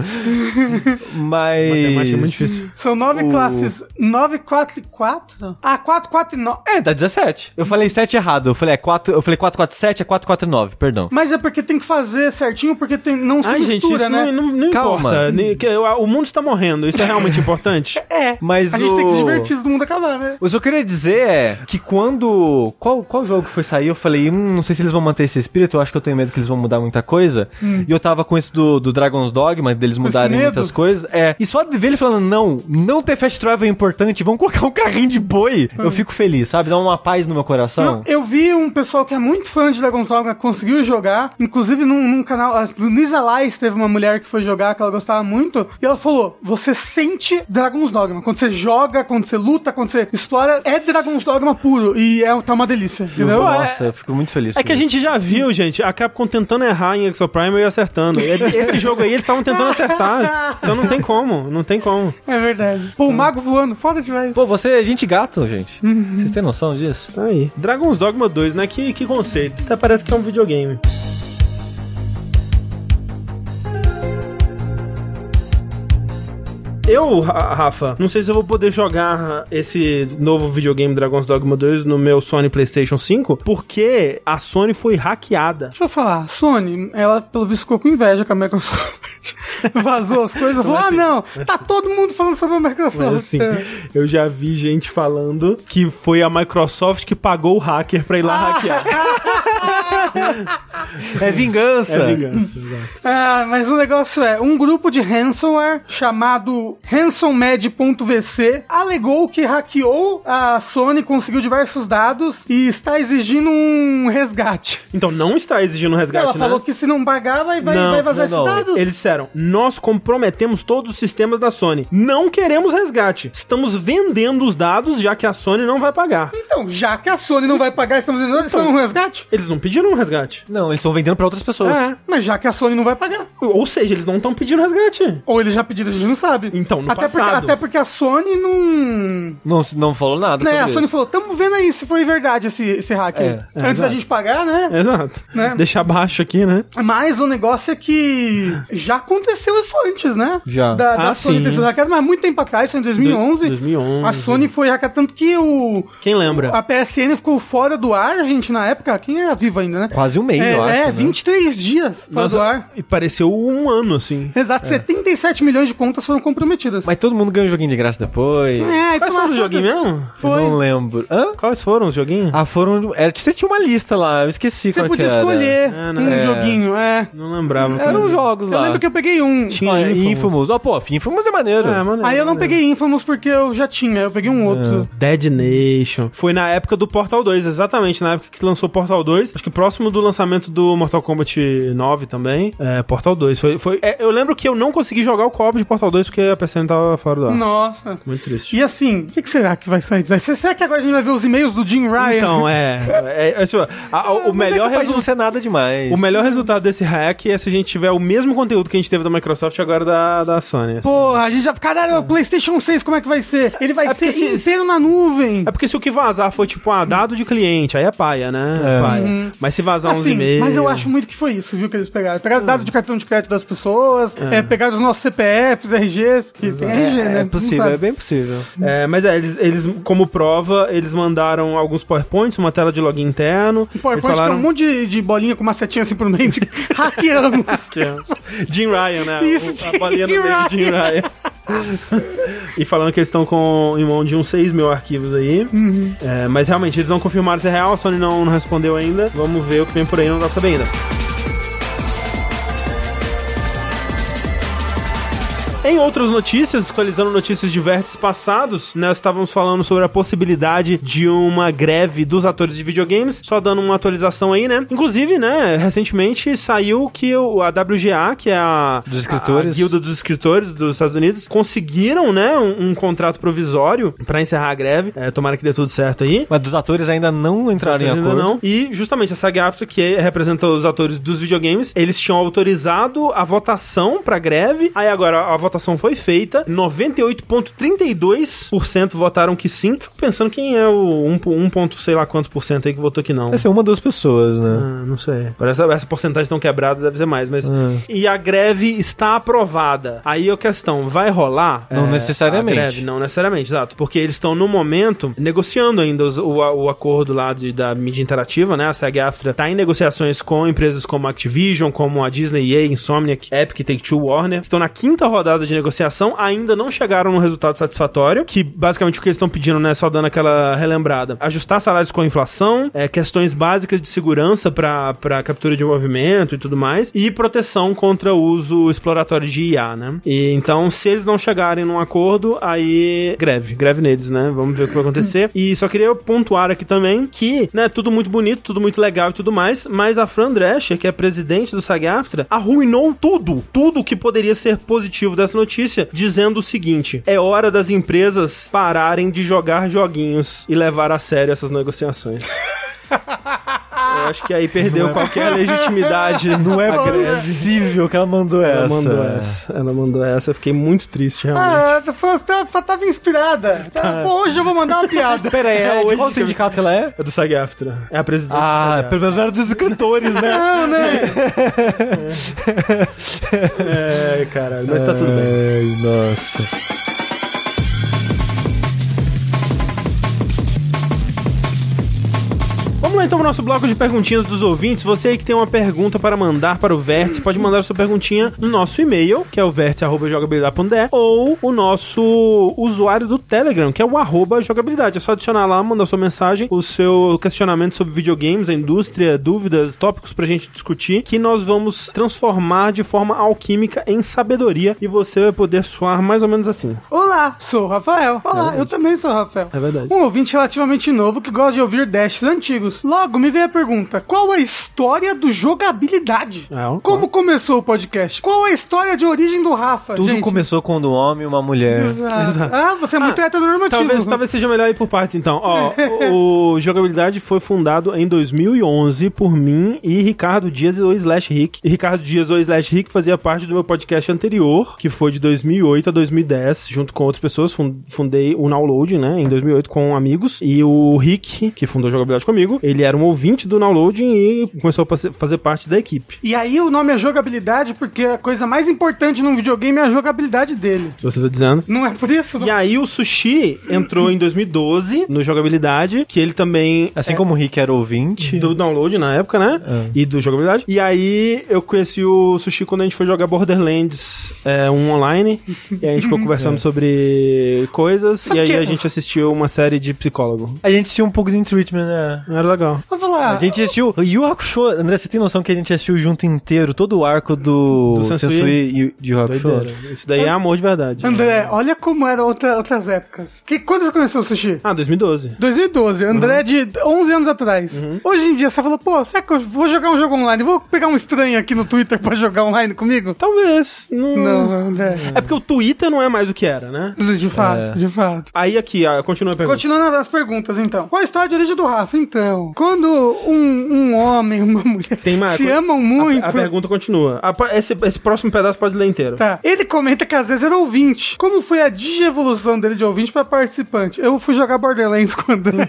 Mas... Matemática é muito difícil. São nove O- classes. 9, 4 e 4? Ah, 4, 4 e 9. É, dá 17. Eu falei 7 errado. Eu falei, é 4, eu falei 4, 4, 7, é 4, 4, 9, perdão. Mas é porque tem que fazer certinho, porque tem, não se Ai, gente, mistura, isso né? não, não, não Calma. importa. O mundo está morrendo, isso é realmente importante. É. Mas a gente o- tem que se divertir se o mundo acabar, né? O que eu queria dizer é que quando. Qual, qual jogo que foi sair? Eu falei, hum, não sei se eles vão manter esse espírito, eu acho que eu tenho medo que eles vão mudar muita coisa. E eu tava com isso do, do Dragon's Dogma, deles mudarem muitas coisas. É. E só de ver ele falando, não, não ter fast travel é importante, vamos colocar um carrinho de boi. Eu fico feliz, sabe? Dá uma paz no meu coração. Não, eu vi um pessoal que é muito fã de Dragon's Dogma conseguiu jogar, inclusive num, num canal, a Luísa Lais teve uma mulher que foi jogar que ela gostava muito, e ela falou: você sente Dragon's Dogma. Quando você joga, quando você luta, quando você explora, é Dragon's Dogma puro. E é, tá uma delícia, entendeu? Nossa, eu fico muito feliz. É com que a isso. gente já viu, gente, a Capcom tentando errar em Exo Prime e acertando. Esse jogo aí eles estavam tentando acertar. Então não tem como, não tem como. É verdade. Pô, o mago voando, foda demais. Pô, você é gente gato, gente. Vocês têm noção disso? Tá aí. Dragon's Dogma 2, né? Que, que conceito. Até parece que é um videogame. Eu, Ra- Rafa, não sei se eu vou poder jogar esse novo videogame Dragon's Dogma 2 no meu Sony PlayStation 5, porque a Sony foi hackeada. Deixa eu falar, a Sony, ela pelo visto ficou com inveja com a Microsoft. Vazou as coisas, falou: ah, não, tá todo mundo falando sobre a Microsoft. Assim, eu já vi gente falando que foi a Microsoft que pagou o hacker pra ir lá hackear. É vingança. É vingança, exato. Ah, mas o negócio é, um grupo de ransomware chamado ransommed.vc alegou que hackeou a Sony, conseguiu diversos dados e está exigindo um resgate. Então não está exigindo um resgate, Ela né? falou que se não pagar, vai, vai, Não, vai vazar não, não. esses dados. Eles disseram: nós comprometemos todos os sistemas da Sony. Não queremos resgate. Estamos vendendo os dados, já que a Sony não vai pagar. Então, já que a Sony não vai pagar, estamos dizendo isso é um resgate? Eles não pediram um resgate. Não, eles estão vendendo pra outras pessoas. É. Mas já que a Sony não vai pagar. Ou seja, eles não estão pedindo resgate. Ou eles já pediram, a gente não sabe. Então, no até porque, passado. até porque a Sony não. Não, não falou nada Né, sobre a Sony isso. falou: tamo vendo aí se foi verdade esse, esse hack. É, é, Antes da exato. gente pagar, né? Exato. Né? Deixar baixo aqui, né? Mas o negócio é que já aconteceu isso antes, né? Já. Da, da Ah, Sony sim. ter sido hackeada, mas muito tempo atrás, foi em 2011. 2011. A Sony foi hackeada, tanto que o... Quem lembra? A PSN ficou fora do ar, gente, na época. Quem era vivo ainda, né? Quase um mês, É, eu acho. é, né? 23 dias fora Nossa, do ar. E pareceu um ano, assim. Exato, 77 milhões de contas foram comprometidas. Mas todo mundo ganha um joguinho de graça depois. é, Quais foram os joguinhos mesmo? Foi. Eu não lembro. Hã? Quais foram os joguinhos? Ah, foram. Era, você tinha uma lista lá, eu esqueci Você podia que era. escolher É, um É. joguinho, é. Não lembrava. Eram jogos Eu lá. lembro que eu peguei um. Tinha Olha, Infamous. Infamous. Ó, pô, Infamous é maneiro. É, maneiro, Aí eu não maneiro. peguei Infamous porque eu já tinha, eu peguei um outro. Dead Nation. Foi na época do Portal 2, exatamente na época que se lançou Portal 2. Acho que próximo do lançamento do Mortal Kombat 9 também. É, Portal 2. Foi, foi, é, eu lembro que eu não consegui jogar o co-op de Portal 2 porque a PC não tava fora do ar. Nossa. Muito triste. E assim, o que, que será que vai sair? Será que agora a gente vai ver os e-mails do Jim Ryan? Então, é. é, é, tipo, a- a- o, Mas melhor é resu- não ser nada demais. o melhor resultado desse hack é se a gente tiver o mesmo conteúdo que a gente teve da Microsoft agora da, da Sony. assim. Porra, a gente já. Caralho, o PlayStation 6, como é que vai ser? Ele vai É ser se- inteiro na nuvem. É porque se o que vazar for tipo, ah, dado de cliente, aí é paia, né? É. paia. Mas se vazar uns Assim, e-mails. mas eu acho muito que foi isso, viu, que eles pegaram. Pegaram dados de cartão de crédito das pessoas, é, pegaram os nossos CPFs, RGs, que tem RG, É, né? é possível, é bem possível. É, mas é, eles, eles, como prova, eles mandaram alguns PowerPoints, uma tela de login interno. Um PowerPoint falaram... é um monte de, de bolinha com uma setinha assim por meio de hackeamos. Jim Ryan, né? Isso, O- a bolinha no Jim meio de Jim Ryan. e falando que eles estão com em mão de uns 6 mil arquivos aí. Uhum. É, mas realmente, eles não confirmaram se é real, a Sony não, não respondeu ainda. Vamos ver o que vem por aí, não dá pra saber ainda. Em outras notícias, atualizando notícias de vértices passados, nós estávamos falando sobre a possibilidade de uma greve dos atores de videogames, só dando uma atualização aí, né? Inclusive, né, recentemente saiu que a WGA, que é a, Dos escritores. a guilda dos escritores dos Estados Unidos, conseguiram, né, um, um contrato provisório pra encerrar a greve. É, tomara que dê tudo certo aí. Mas dos atores ainda não entraram em acordo. não. E justamente a SAG-AFTRA, que representa os atores dos videogames, eles tinham autorizado a votação pra greve. Aí agora a votação foi feita, 98,32% votaram que sim. Fico pensando quem é o 1, um ponto sei lá quantos por cento aí que votou que não. Deve ser uma, duas pessoas, né? Ah, não sei. Parece essa, essa porcentagem tão quebrada deve ser mais, mas. Ah. E a greve está aprovada. Aí a questão, vai rolar? Não necessariamente. A greve, não necessariamente, exato. Porque eles estão, no momento, negociando ainda os- o, o acordo lá de, da mídia interativa, né? A SAG-AFTRA tá em negociações com empresas como Activision, como a Disney, EA, Insomniac, Epic, Take-Two, Warner. Estão na quinta rodada de negociação, ainda não chegaram num resultado satisfatório, que basicamente o que eles estão pedindo, né? Só dando aquela relembrada. Ajustar salários com a inflação, é, questões básicas de segurança para captura de movimento e tudo mais, e proteção contra o uso exploratório de IA, né? E então, se eles não chegarem num acordo, aí greve, greve neles, né? Vamos ver o que vai acontecer. E só queria pontuar aqui também que, né, tudo muito bonito, tudo muito legal e tudo mais, mas a Fran Drescher, que é presidente do SAG-AFTRA, arruinou tudo, tudo que poderia ser positivo dessa notícia, dizendo o seguinte: é hora das empresas pararem de jogar joguinhos e levar a sério essas negociações. Eu acho que aí perdeu qualquer legitimidade. Não é possível que ela mandou Ela essa. mandou essa. Ela mandou essa. Eu fiquei muito triste, realmente. Ah, foi- tava, tava inspirada. Tá, pô, hoje eu vou mandar uma piada. Pera aí, É é, de hoje qual que- sindicato que ela é? É do SAG-AFTRA. É a presidente Ah, pelo menos era dos escritores, né? Não, né? É, caralho. Mas tá tudo bem. Ai, nossa. Vamos então pro nosso bloco de perguntinhas dos ouvintes. Você aí que tem uma pergunta para mandar para o Vértice, pode mandar sua perguntinha no nosso e-mail, que é o vértice.jogabilidade.de, ou o nosso usuário do Telegram, que é o arroba jogabilidade. É só adicionar lá, mandar sua mensagem, o seu questionamento sobre videogames, a indústria, dúvidas, tópicos pra gente discutir, que nós vamos transformar de forma alquímica em sabedoria e você vai poder soar mais ou menos assim. Olá, sou o Rafael. Olá, eu também sou o Rafael. É verdade. Um ouvinte relativamente novo que gosta de ouvir dashes antigos. Logo, me veio a pergunta: qual a história do jogabilidade? Ah, ó. Como começou o podcast? Qual a história de origem do Rafa? Tudo gente? começou quando um homem e uma mulher. Exato. Ah, você é muito heteronormativo. Talvez, talvez seja melhor ir por partes, então. Ó, o, o Jogabilidade foi fundado em 2011 por mim e Ricardo Dias ou Slash Rick. E Ricardo Dias ou Slash Rick fazia parte do meu podcast anterior, que foi de 2008 a 2010, junto com outras pessoas. Fun- Fundei o Download, né, em 2008 com amigos. E o Rick, que fundou o Jogabilidade comigo, ele ele era um ouvinte do downloading e começou a fazer- parte da equipe. E aí o nome é jogabilidade porque a coisa mais importante num videogame é a jogabilidade dele. Você tá dizendo. Não é por isso? E aí o Sushi entrou em 2012 no jogabilidade, que ele também Assim como o Rick era ouvinte. do download na época, né? É. E do jogabilidade. E aí eu conheci o Sushi quando a gente foi jogar Borderlands é, um online. e aí a gente ficou conversando sobre coisas. Sabe e aí que- a gente assistiu uma série de psicólogo. A gente assistiu um pouco de Treatment, né? Era legal. Vou falar. A gente assistiu Yu Hakusho. André, você tem noção que a gente assistiu junto inteiro todo o arco do, Do Sensui? Sensui e de Yu Hakusho? Doideira. Isso daí é amor de verdade. André, olha como eram outra, outras épocas. Que, quando você começou o sushi? Ah, 2012. 2012, André Uhum. de 11 anos atrás. Hoje em dia você falou, pô, será que eu vou jogar um jogo online? Vou pegar um estranho aqui no Twitter pra jogar online comigo? Talvez. Não. Não, André. É porque o Twitter não é mais o que era, né? De fato, É. de fato. Aí aqui, continua a pergunta. Continuando as perguntas, então. Qual a história de origem do Rafa? Então, quando um, um homem e uma mulher Tem mais- se amam A- muito... A, pergunta continua. A esse, esse próximo pedaço pode ler inteiro. Tá. Ele comenta que às vezes era ouvinte. Como foi a digievolução dele de ouvinte pra participante? Eu fui jogar Borderlands com o André.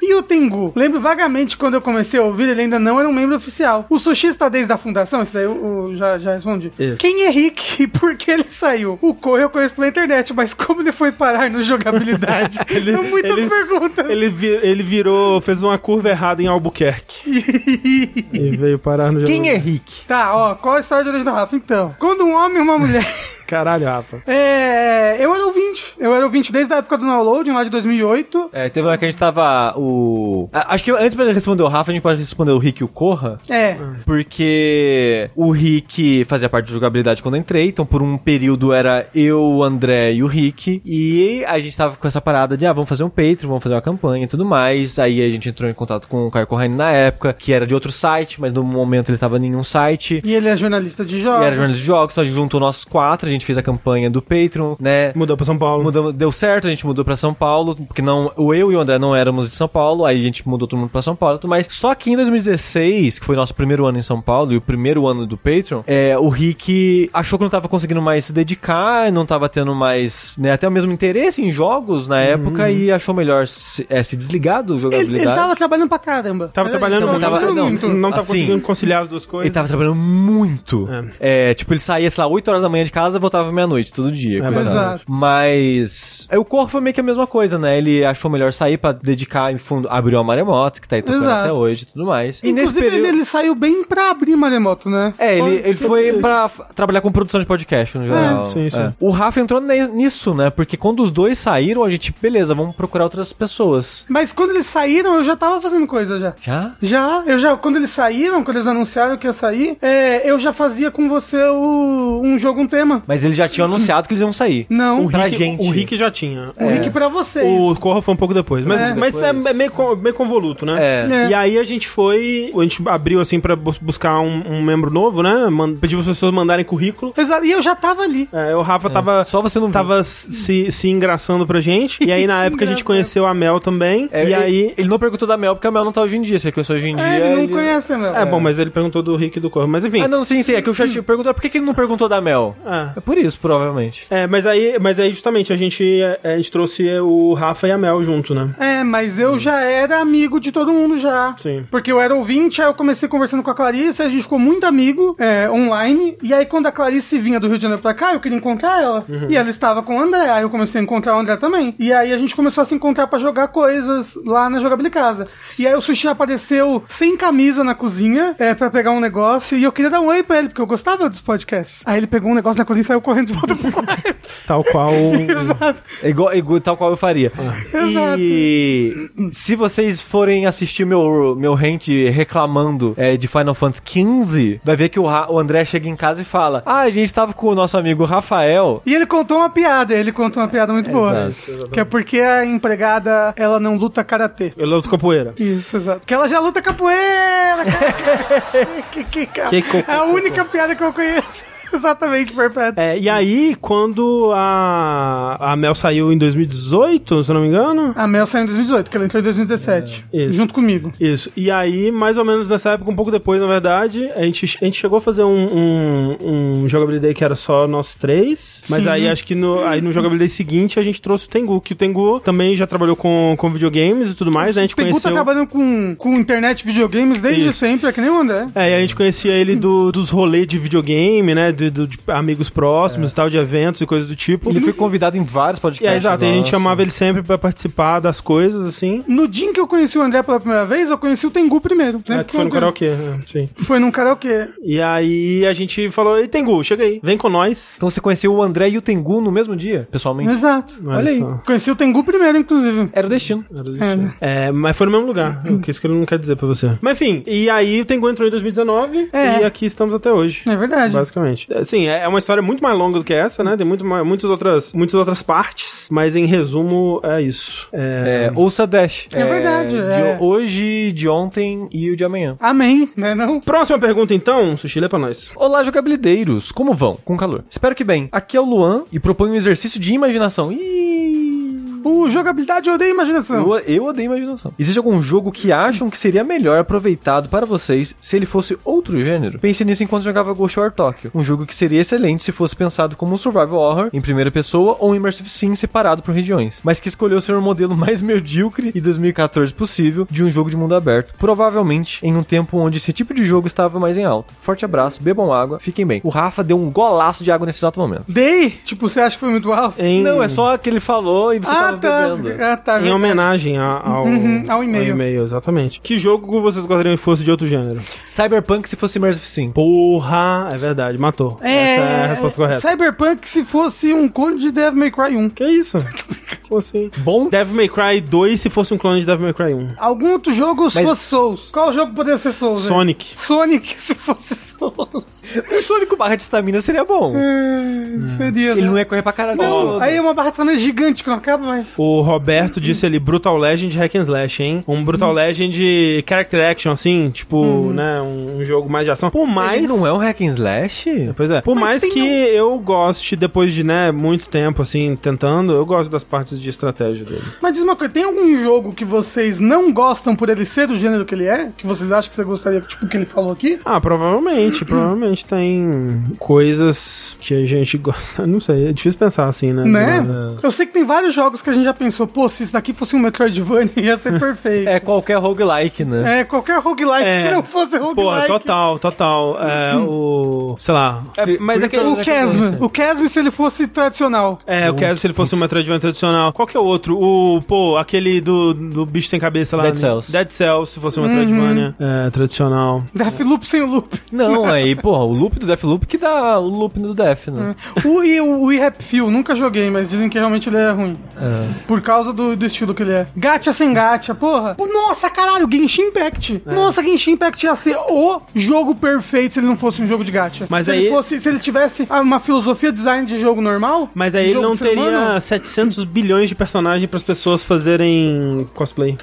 e o Tengu? Lembro vagamente quando eu comecei a ouvir, ele ainda não era um membro oficial. O Sushi está desde a fundação? Isso daí eu, eu já, já respondi. Isso. Quem é Rick e por que ele saiu? O Corre eu conheço pela internet, mas como ele foi parar no jogabilidade? Ele- São muitas ele- perguntas. Ele, ele virou, fez uma curva errada em Albuquerque. e veio parar no Quem é Rick? Tá, ó, qual a história de origem do Rafa? Então, quando um homem e uma mulher... Caralho, Rafa. É, eu era ouvinte. Eu era ouvinte desde a época do download, lá de 2008. É, teve uma que a gente tava. O. Acho que antes pra ele responder o Rafa, a gente pode responder o Rick e o Corra. É. Porque o Rick fazia parte da jogabilidade quando eu entrei, então por um período era eu, o André e o Rick. E a gente tava com essa parada de, ah, vamos fazer um Patreon, vamos fazer uma campanha e tudo mais. Aí a gente entrou em contato com o Caio Corraine na época, que era de outro site, mas no momento ele tava em nenhum site. E ele é jornalista de jogos. E era jornalista de jogos, então a gente juntou nós quatro, a gente fez a campanha do Patreon, né? Mudou pra São Paulo. Mudamos, deu certo, a gente mudou pra São Paulo, porque não, o eu e o André não éramos de São Paulo, aí a gente mudou todo mundo pra São Paulo, mais. Só que em 2016, que foi nosso primeiro ano em São Paulo e o primeiro ano do Patreon, é, o Rick achou que não tava conseguindo mais se dedicar, não tava tendo mais, né, até o mesmo interesse em jogos na época e achou melhor se, é, se desligar do Ele, jogabilidade. ele tava trabalhando pra caramba. Tava Era trabalhando isso, Não, tava- trabalhando não, muito. Não tava Assim, conseguindo conciliar as duas coisas. Ele tava trabalhando muito. É. tipo, ele saía, sei lá, 8 horas da manhã de casa voltava meia-noite, todo dia. Exato. Mas. Aí o Corvo foi meio que a mesma coisa, né? Ele achou melhor sair pra dedicar em fundo. Abriu a Maremoto, que tá aí tocando Exato. até hoje e tudo mais. E nesse Inclusive, período. ele, ele saiu bem pra abrir Maremoto, né? É, ele, ele foi pra trabalhar com produção de podcast no geral. É, sim, sim. É. O Rafa entrou nisso, né? Porque quando os dois saíram, a gente, beleza, vamos procurar outras pessoas. Mas quando eles saíram, eu já tava fazendo coisa já. Já? Já, eu já, quando eles saíram, quando eles anunciaram que ia sair, é, eu já fazia com você o, um jogo, um tema. Mas eles já tinham anunciado que eles iam sair. Não, O pra Rick, gente. o Rick já tinha. o Rick pra vocês. O Corra foi um pouco depois. Mas É. é, mas é, Depois. meio, con- meio convoluto, né? É. É. E aí a gente foi. A gente abriu assim pra bus- buscar um, um membro novo, né? Pediu as pessoas mandarem currículo. Exato, e eu já tava ali. É, o Rafa tava. Só você não viu. Tava se, se engraçando pra gente. E aí, na época, a gente conheceu a Mel também. É, e ele, aí. Ele não perguntou da Mel, porque a Mel não tá hoje em dia. Se ele conheceu hoje em dia. É, ele não conhece, meu. É, bom, mas ele perguntou do Rick e do Corra. Mas enfim. Ah, não, sim, sim. É que o chat perguntou por que, que ele não perguntou da Mel. É. É por isso, provavelmente. É, mas aí, mas aí justamente a gente, é, a gente trouxe o Rafa e a Mel junto, né? É, mas eu já era amigo de todo mundo já. Sim. Porque eu era ouvinte, aí eu comecei conversando com a Clarice, a gente ficou muito amigo é, online. E aí, quando a Clarice vinha do Rio de Janeiro pra cá, eu queria encontrar ela. E ela estava com o André, aí eu comecei a encontrar o André também. E aí a gente começou a se encontrar pra jogar coisas lá na Jogabilicasa. E aí o Sushi apareceu sem camisa na cozinha, é, pra pegar um negócio. E eu queria dar um oi pra ele, porque eu gostava dos podcasts. Aí ele pegou um negócio na cozinha e saiu correndo de volta pro quarto. Tal qual. Exato. É igual, igual- tal qual eu faria. Exato. E se vocês forem assistir meu, meu rant reclamando é, de Final Fantasy XV, vai ver que o, Ra- o André chega em casa e fala: Ah, a gente tava com o nosso amigo Rafael. E ele contou uma piada, ele contou uma piada muito boa. Exato. Que é porque a empregada, ela não luta karatê. Eu luto capoeira. Isso, exato. Porque ela já luta capoeira, cara. que, que, cara. Que co- é a única piada que eu conheço. Exatamente, perpétuo. É, e aí, quando a, a Mel saiu em 2018, se eu não me engano. A Mel saiu em 2018, que ela entrou em 2017. É, junto comigo. Isso. E aí, mais ou menos nessa época, um pouco depois, na verdade, a gente, a gente chegou a fazer um, um, um jogabilidade que era só nós três. Mas Sim. aí acho que no, aí no jogabilidade seguinte a gente trouxe o Tengu, que o Tengu também já trabalhou com, com videogames e tudo mais. né? A gente O Tengu conheceu. tá trabalhando com, com internet videogames desde Isso. sempre, é que nem o André. É, e a gente conhecia ele do- dos rolês de videogame, né? De, do- de amigos próximos e tal, de eventos e coisas do tipo. Ele foi convidado em vários podcasts. é, exato, e a gente chamava ele sempre pra participar das coisas, assim. No dia em que eu conheci o André pela primeira vez, eu conheci o Tengu primeiro. É, Né? que foi no karaokê, é, sim. Foi num karaokê. E aí a gente falou, ei, Tengu, chega aí, vem com nós. Então você conheceu o André e o Tengu no mesmo dia, pessoalmente? Exato. Olha aí. só. Conheci o Tengu primeiro, inclusive. Era o destino. Era do destino. É, mas foi no mesmo lugar. O que isso que ele não quer dizer pra você. Mas enfim, e aí o Tengu entrou em 2019 É. e aqui estamos até hoje. É verdade. Basicamente. Assim, é é uma história muito mais longa do que essa, né? Tem muito mais, muitas, outras, muitas outras partes, mas em resumo é isso. É, É, ouça Dash. É verdade, De é. hoje, de ontem e o de amanhã. Amém, né não? Próxima pergunta então, Sushi, lê pra nós. Olá, jogabilideiros! Como vão? Com calor. Espero que bem. Aqui é o Luan e proponho um exercício de imaginação. Ih! O jogabilidade eu odeio imaginação. Eu, eu odeio imaginação. Existe algum jogo que acham que seria melhor aproveitado para vocês se ele fosse outro gênero? Pense nisso enquanto jogava Ghost War Tokyo. Um jogo que seria excelente se fosse pensado como um survival horror em primeira pessoa ou um immersive sim separado por regiões, mas que escolheu ser o modelo mais medíocre e 2014 possível de um jogo de mundo aberto, provavelmente em um tempo onde esse tipo de jogo estava mais em alta. Forte abraço, bebam água, fiquem bem. O Rafa deu um golaço de água nesse exato momento. Dei? Tipo, você acha que foi muito alto? Em, Não, é só que ele falou e você ah, tava tá. bebendo. Ah, tá. Em verdade. homenagem a- ao, Uhum, ao e-mail. exatamente. Que jogo vocês gostariam que fosse de outro gênero? Cyberpunk se fosse immersive sim. Porra, é verdade, matou. É, Essa é a resposta correta. Cyberpunk se fosse um clone de Devil May Cry 1. Que isso? Como assim? Bom Devil May Cry 2 se fosse um clone de Devil May Cry 1. Algum outro jogo se Mas- fosse Souls. Qual jogo poderia ser Souls? Sonic. Sonic se fosse Souls. O Sonic barra de estamina seria bom. É, Seria, Ele né? não ia correr pra caralho. Não, aí é uma barra de sangue gigante que não acaba mais. O Roberto disse ali Brutal Legend Hack and Slash, hein? Um Brutal Legend Character Action, assim, tipo, né? Um, um jogo mais de ação. Por mais. Ele não é um hack and slash? Pois é. Por Mas mais que um- eu goste, depois de, né, muito tempo, assim, tentando, eu gosto das partes de estratégia dele. Mas diz uma coisa, tem algum jogo que vocês não gostam por ele ser do gênero que ele é? Que vocês acham que você gostaria, tipo, que ele falou aqui? Ah, provavelmente. provavelmente tem coisas que a gente gosta. Não sei, é difícil pensar assim, né? Né? É. Eu sei que tem vários jogos que a gente já pensou, pô, se isso daqui fosse um Metroidvania ia ser perfeito. É qualquer roguelike, né? É, qualquer roguelike, É. se não fosse roguelike. Porra, total, total. É, o. Sei lá. É, mas é que. O Chasm. O Chasm, se ele fosse tradicional. É, eu quero se ele fosse um Metroidvania tradicional. Qual que é o outro? O, pô, aquele do, do bicho sem cabeça lá. Dead né? Cells. Dead Cells, se fosse um Metroidvania é, tradicional. Deathloop sem o loop. Não, aí, porra, o loop do Deathloop que dá o loop do Death, né? o, e o, o Rap Fuel, nunca joguei, mas dizem que realmente ele é ruim. É. Por causa do, do estilo que ele é. Gacha sem gacha, porra. Nossa, caralho, Genshin Impact. É. Nossa, Genshin Impact ia ser o jogo perfeito se ele não fosse um jogo de gacha. Mas se aí- Ele fosse, se ele tivesse uma filosofia design de jogo normal. Mas aí ele não teria humano, 700 bilhões de personagens para as pessoas fazerem cosplay.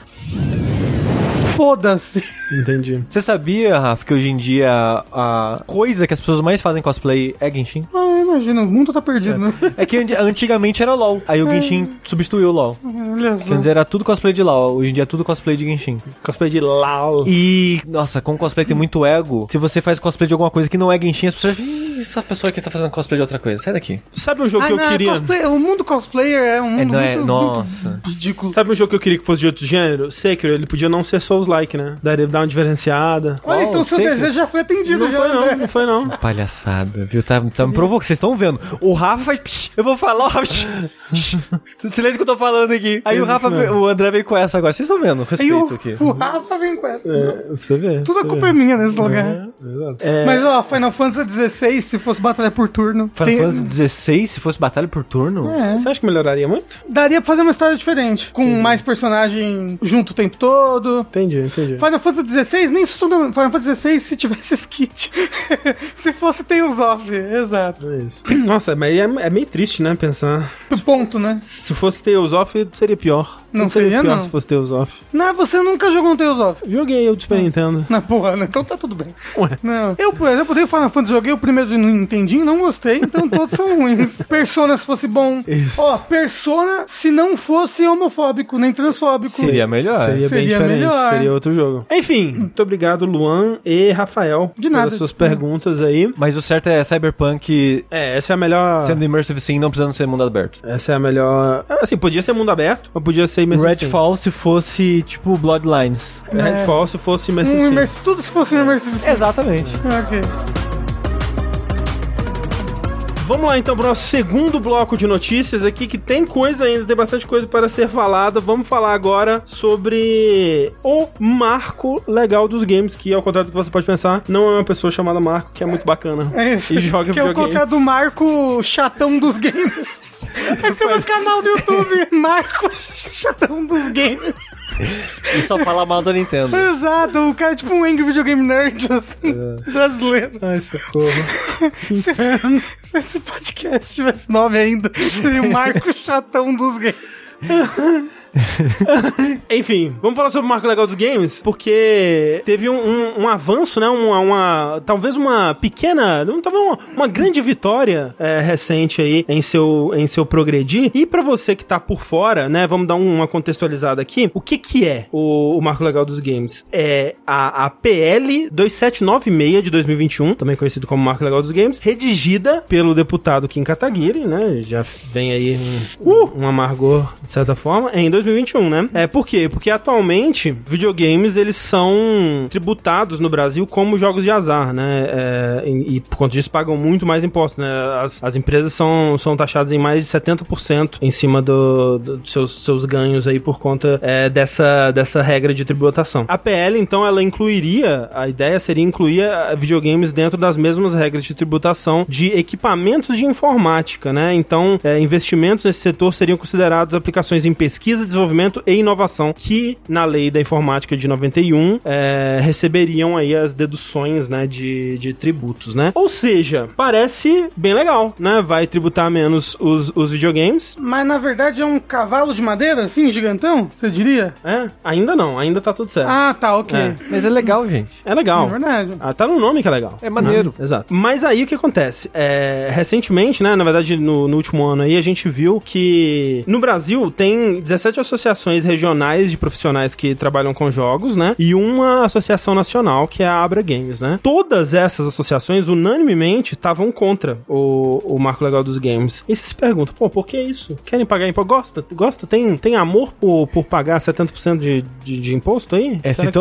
Foda-se. Entendi. Você sabia, Rafa, que hoje em dia a coisa que as pessoas mais fazem cosplay é Genshin? Ah, imagina, o mundo tá perdido, né? É que anti- antigamente era LoL, aí o Genshin substituiu o LoL. Olha só. Antes era tudo cosplay de LoL, hoje em dia é tudo cosplay de Genshin. Cosplay de LAL. E, nossa, com cosplay tem muito ego. Se você faz cosplay de alguma coisa que não é Genshin, as pessoas. Ih, essa pessoa aqui tá fazendo cosplay de outra coisa. Sai daqui. Sabe um jogo Ah, que eu não, é queria. cosplay- o mundo cosplayer é um mundo É, não é. muito, Nossa. muito ridículo. Sabe um jogo que eu queria que fosse de outro gênero? Sekiro, ele podia não ser Souls-like, né? Daria dar uma diferenciada. Olha, então seu que- desejo já foi atendido. Não já, foi não, não foi não. Palhaçada, viu? Tá, tá me provocando. Vocês estão vendo? O Rafa faz. psh, eu vou falar, o Rafa. psh, Silêncio que eu tô falando aqui. Aí o Isso Rafa, mesmo. o André veio com essa agora. Vocês estão vendo? Respeito o, aqui. o Rafa vem com essa. É, pra você ver. Tudo a culpa é minha nesse lugar. ver. Exato. É, Mas ó, Final Fantasy XVI, se fosse batalha por turno, Final tem- Fantasy XVI, se fosse batalha por turno? É. Você acha que melhoraria muito? daria pra fazer uma história diferente, com mais personagem junto o tempo todo. Entendi, entendi. Final Fantasy XVI, nem se Final Fantasy XVI se tivesse skit. se fosse Tales of, exato. É isso. Nossa, mas é, é meio triste, né? Pensar. Ponto, né? Se fosse Tales of, seria pior. Não seria seria, pior não. se fosse Tales of. Não, você nunca jogou um Tales of. Joguei eu de Super Nintendo. Na porra, né? Então tá tudo bem. Ué. Não. Eu, por exemplo, dei Final Fantasy, joguei o primeiro de Nintendinho, não gostei, então todos são ruins. Persona, se fosse bom. Isso. Ó, Persona, se não fosse homofóbico, nem transfóbico. Seria melhor. Seria, bem Seria diferente, melhor. seria outro jogo. Enfim, muito obrigado, Luan e Rafael, De nada. pelas suas perguntas aí. Mas o certo é Cyberpunk É, essa é a melhor. sendo immersive sim, não precisando ser mundo aberto. Essa é a melhor. Assim, podia ser mundo aberto, ou podia ser imersive sim. Redfall se fosse, tipo, Bloodlines. Redfall se fosse imersive Um sim. immersive, tudo se fosse Immersive Sim. Exatamente. Ok. Vamos lá então pro nosso segundo bloco de notícias aqui, que tem coisa ainda, tem bastante coisa para ser falada. Vamos falar agora sobre o marco legal dos games, que ao contrário do que você pode pensar, não é uma pessoa chamada Marco, que é muito bacana. É isso. E joga que é o contrário do Marco Chatão dos Games. Esse é o meu canal do YouTube. Marco Chatão dos Games. E só falar mal da Nintendo. Exato, o cara é tipo um Angry Video Game Nerd, assim, brasileiro. Ai, socorro. Se, se esse podcast tivesse nome ainda, seria o Marco Chatão dos Games. Enfim, vamos falar sobre o marco legal dos games, porque teve um, um- um avanço, né? Uma, uma- talvez uma pequena, não, talvez uma, uma grande vitória é, recente aí em seu, em seu progredir. E pra você que tá por fora, né? Vamos dar um- uma contextualizada aqui. O que que é o, o marco legal dos games? É a, a PL 2796 de 2021, também conhecido como marco legal dos games, redigida pelo deputado Kim Kataguiri, né? Já vem aí um, um amargor, de certa forma, em 2021, né? É, por quê? Porque atualmente, videogames, eles são tributados no Brasil como jogos de azar, né? É, e, e por conta disso pagam muito mais impostos, né? As, as empresas são, são taxadas em mais de 70% em cima do- do- dos seus, seus ganhos aí por conta é, dessa, dessa regra de tributação. A PL, então, ela incluiria, a ideia seria incluir ah, videogames dentro das mesmas regras de tributação de equipamentos de informática, né? Então, é, investimentos nesse setor seriam considerados aplicações em pesquisa, desenvolvimento e inovação, que na lei da informática de 91 é, receberiam aí as deduções, né, de, de tributos, né? Ou seja, parece bem legal, né? Vai tributar menos os, os videogames. Mas na verdade é um cavalo de madeira, assim, gigantão? Você diria? É, ainda não, ainda tá tudo certo. Ah, tá, ok. É. Mas é legal, gente. É legal. É verdade. Ah, tá no nome que é legal. É maneiro. Né? Exato. Mas aí o que acontece? É, recentemente, né? Na verdade, no, no último ano aí, a gente viu que no Brasil tem 17 associações regionais de profissionais que trabalham com jogos, né? E uma associação nacional, que é a Abra Games, né? Todas essas associações, unanimemente, estavam contra o, o marco legal dos games. E você se pergunta, pô, por que isso? Querem pagar imposto? Gosta? Gosta? Tem, tem amor por, por pagar 70% de, de, de imposto aí? É, Será se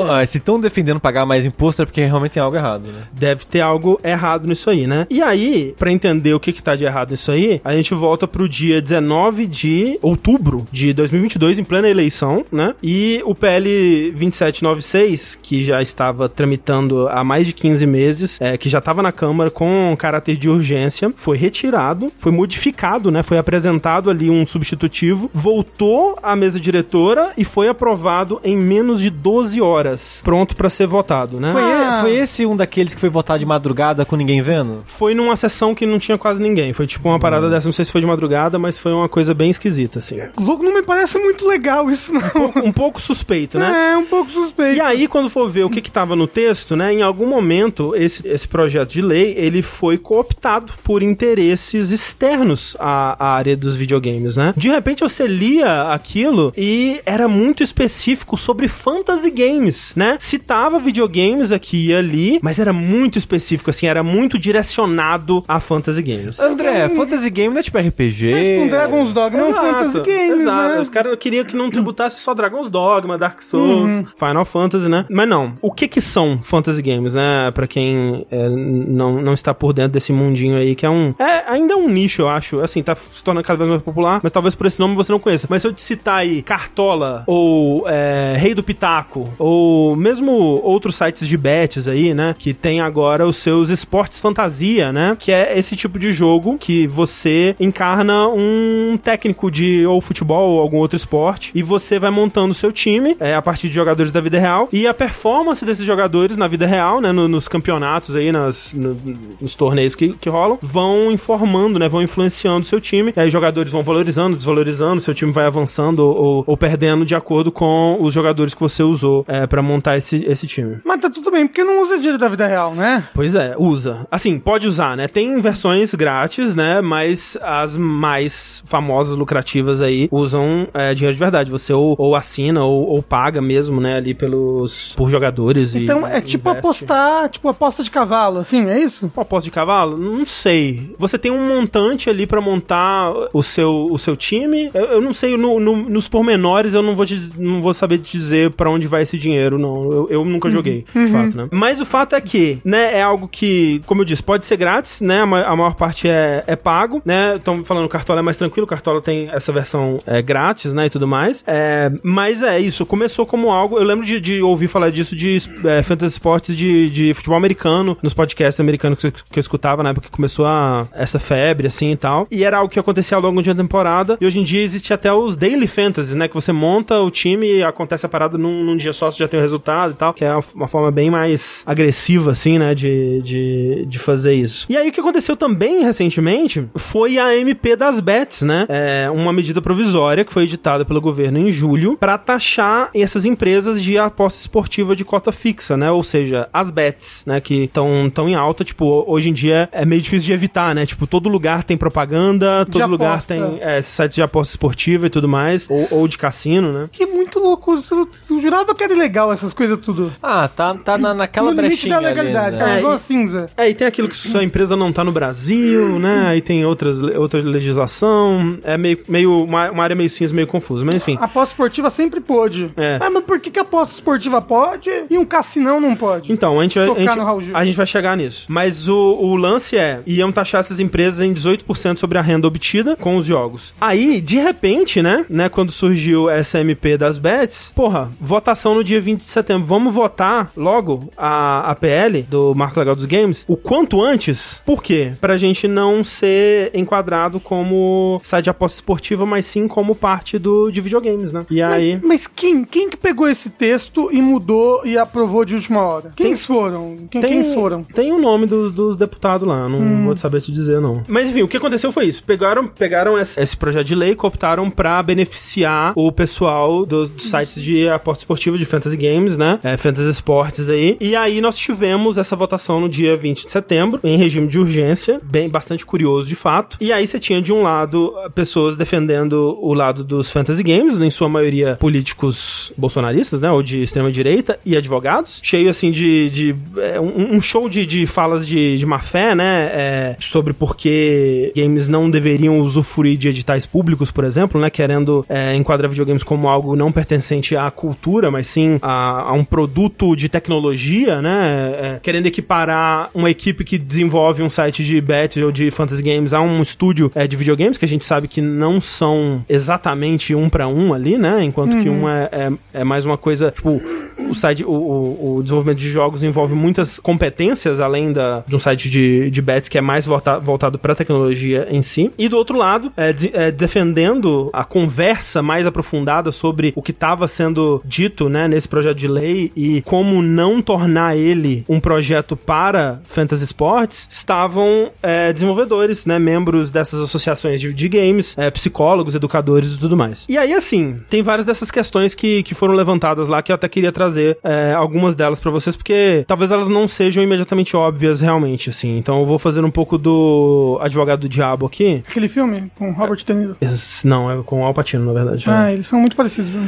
tão, que- ah, defendendo pagar mais imposto é porque realmente tem algo errado, né? deve ter algo errado nisso aí, né? E aí, pra entender o que que tá de errado nisso aí, a gente volta pro dia 19 de outubro de 2022, em plena eleição, né? E o PL 2796, que já estava tramitando há mais de 15 meses, é, que já estava na Câmara com caráter de urgência, foi retirado, foi modificado, né? Foi apresentado ali um substitutivo, voltou à mesa diretora e foi aprovado em menos de 12 horas, pronto pra ser votado, né? Foi, Ah. foi esse um daqueles que foi votar de madrugada com ninguém vendo? Foi numa sessão que não tinha quase ninguém. Foi tipo uma parada dessa, não sei se foi de madrugada, mas foi uma coisa bem esquisita, assim. Louco, não me parece muito legal isso, não. Um pouco suspeito, né? É, um pouco suspeito. E aí, quando for ver o que que tava no texto, né, em algum momento, esse, esse projeto de lei, ele foi cooptado por interesses externos à, à área dos videogames, né? De repente, você lia aquilo e era muito específico sobre fantasy games, né? Citava videogames aqui e ali, mas era muito específico, assim, era muito direcionado a fantasy games. André, Fantasy Game não é tipo RPG. É tipo um Dragon's Dogma, não é um Fantasy Games, exato. né? Os caras queriam que não tributasse só Dragon's Dogma, Dark Souls, Uhum. Final Fantasy, né? Mas não. O que que são Fantasy Games, né? Pra quem é, não, não está por dentro desse mundinho aí, que é um... É, ainda é um nicho, eu acho. Assim, tá se tornando cada vez mais popular, mas talvez por esse nome você não conheça. Mas se eu te citar aí Cartola, ou é, Rei do Pitaco, ou mesmo outros sites de bets aí, né? Que tem agora os seus esportes fantasia, né? Que é esse tipo de jogo que você encarna um técnico de ou futebol ou algum outro esporte esporte e você vai montando o seu time é, a partir de jogadores da vida real e a performance desses jogadores na vida real, né, no- nos campeonatos aí, nas, no- nos torneios que, que rolam, vão informando, né, vão influenciando o seu time. E aí os jogadores vão valorizando, desvalorizando, seu time vai avançando ou, ou perdendo de acordo com os jogadores que você usou é, para montar esse, esse time. Mas tá tudo bem, porque não usa dinheiro da vida real, né? Pois é, usa. Assim, pode usar, né? Tem versões grátis, né? Mas as mais famosas, lucrativas aí, usam é, dinheiro de verdade. Você ou, ou assina ou, ou paga mesmo, né? Ali pelos por jogadores. e Então é tipo investe. apostar, tipo aposta de cavalo, assim, é isso? Uma aposta de cavalo? Não sei. Você tem um montante ali pra montar o seu, o seu time. Eu, eu não sei, no, no- nos pormenores eu não vou, te, não vou saber dizer pra onde vai esse dinheiro, não. Eu, eu nunca joguei, de fato, né? Mas o fato é que, né, é algo que, como eu disse, pode ser grátis, né? A, ma- a maior parte é, é pago, né? Estão falando que o Cartola é mais tranquilo, o Cartola tem essa versão é, grátis, né? E tudo mais. É, mas é isso, começou como algo. Eu lembro de, de ouvir falar disso de é, Fantasy Sports de, de futebol americano, nos podcasts americanos que, que eu escutava na época que começou a, essa febre, assim e tal. E era algo que acontecia ao longo de uma temporada. E hoje em dia existe até os Daily Fantasy, né? Que você monta o time e acontece a parada num, num dia só, você já tem o resultado e tal. Que é uma, uma forma bem mais agressiva, assim, né? De, de, de fazer isso. E aí o que aconteceu também recentemente foi a MP das bets, né? É uma medida provisória que foi editada pelo governo em julho para taxar essas empresas de aposta esportiva de cota fixa, né? Ou seja, as bets, né? Que estão tão em alta. Tipo, hoje em dia é meio difícil de evitar, né? Tipo, todo lugar tem propaganda, todo lugar aposta. tem é, sites de aposta esportiva e tudo mais. Ou, ou de cassino, né? Que muito louco. Eu, jurava que era legal essas coisas tudo. Ah, tá, tá na, naquela no limite brechinha da legalidade, ali, tá né? na É, e- cinza. É, e tem aquilo que sua empresa não tá no Brasil, né? Aí tem outras, outra legislação. É meio, meio uma, uma área meio cinza, meio confusa. Mas enfim. A aposta esportiva sempre pôde. É. mas por que, que a aposta esportiva pode e um cassinão não pode? Então, a gente, vai, a, gente, a gente vai chegar nisso. Mas o, o lance é, iam taxar essas empresas em 18% sobre a renda obtida com os jogos. Aí, de repente, né, né, quando surgiu essa MP das bets, porra, votação no dia 20 de setembro. Vamos votar logo a, a PL do Marco Legal dos Games o quanto antes. Por quê? Pra gente não ser enquadrado como site de aposta esportiva, mas sim como parte do, de videogames, né? E aí... Mas quem, quem que pegou esse texto e mudou e aprovou de última hora? Quem foram? Quem, quem foram? Hum. Tem o nome dos, dos deputados lá, não vou saber te dizer, não. Mas enfim, o que aconteceu foi isso. Pegaram, pegaram esse, esse projeto de lei, cooptaram pra beneficiar o pessoal dos, dos sites de aposta esportiva de Fantasy Games, né? É, Fantasy Sports aí. E aí nós tivemos essa votação no dia 20 de setembro, em regime de urgência, bem bastante curioso de fato. E aí você tinha de um lado pessoas defendendo o lado dos Fantasy Games, em sua maioria políticos bolsonaristas, né? Ou de extrema direita e advogados, cheio assim de, de é, um, um show de, de falas de, de má fé, né? É, sobre por que games não deveriam usufruir de editais públicos, por exemplo, né? Querendo é, enquadrar videogames como algo não pertencente à cultura, mas sim a, a um produto de tecnologia, né? É, querendo equiparar uma equipe que desenvolve um site de bet ou de fantasy games a um estúdio é, de videogames, que a gente sabe que não são exatamente um pra um ali, né? Enquanto que um é, é, é mais uma coisa, tipo, o site, o, o, o desenvolvimento de jogos envolve muitas competências, além da, de um site de, de bets que é mais volta, voltado pra tecnologia em si. E do outro lado, é, de- é, defendendo a conversa mais aprofundada sobre o que estava sendo dito, né, nesse projeto de lei e como não tornar ele um projeto para Fantasy Sports, estavam é, desenvolvedores, né, membros dessas associações de, de games, é, psicólogos, educadores e tudo mais. E aí, assim, tem várias dessas questões que, que foram levantadas lá que eu até queria trazer é, algumas delas pra vocês, porque talvez elas não sejam imediatamente óbvias realmente, assim. Então eu vou fazer um pouco do advogado do diabo aqui. Aquele filme com Robert De Niro. Não, é com o Al Pacino, na verdade. Ah, eles são muito parecidos, viu?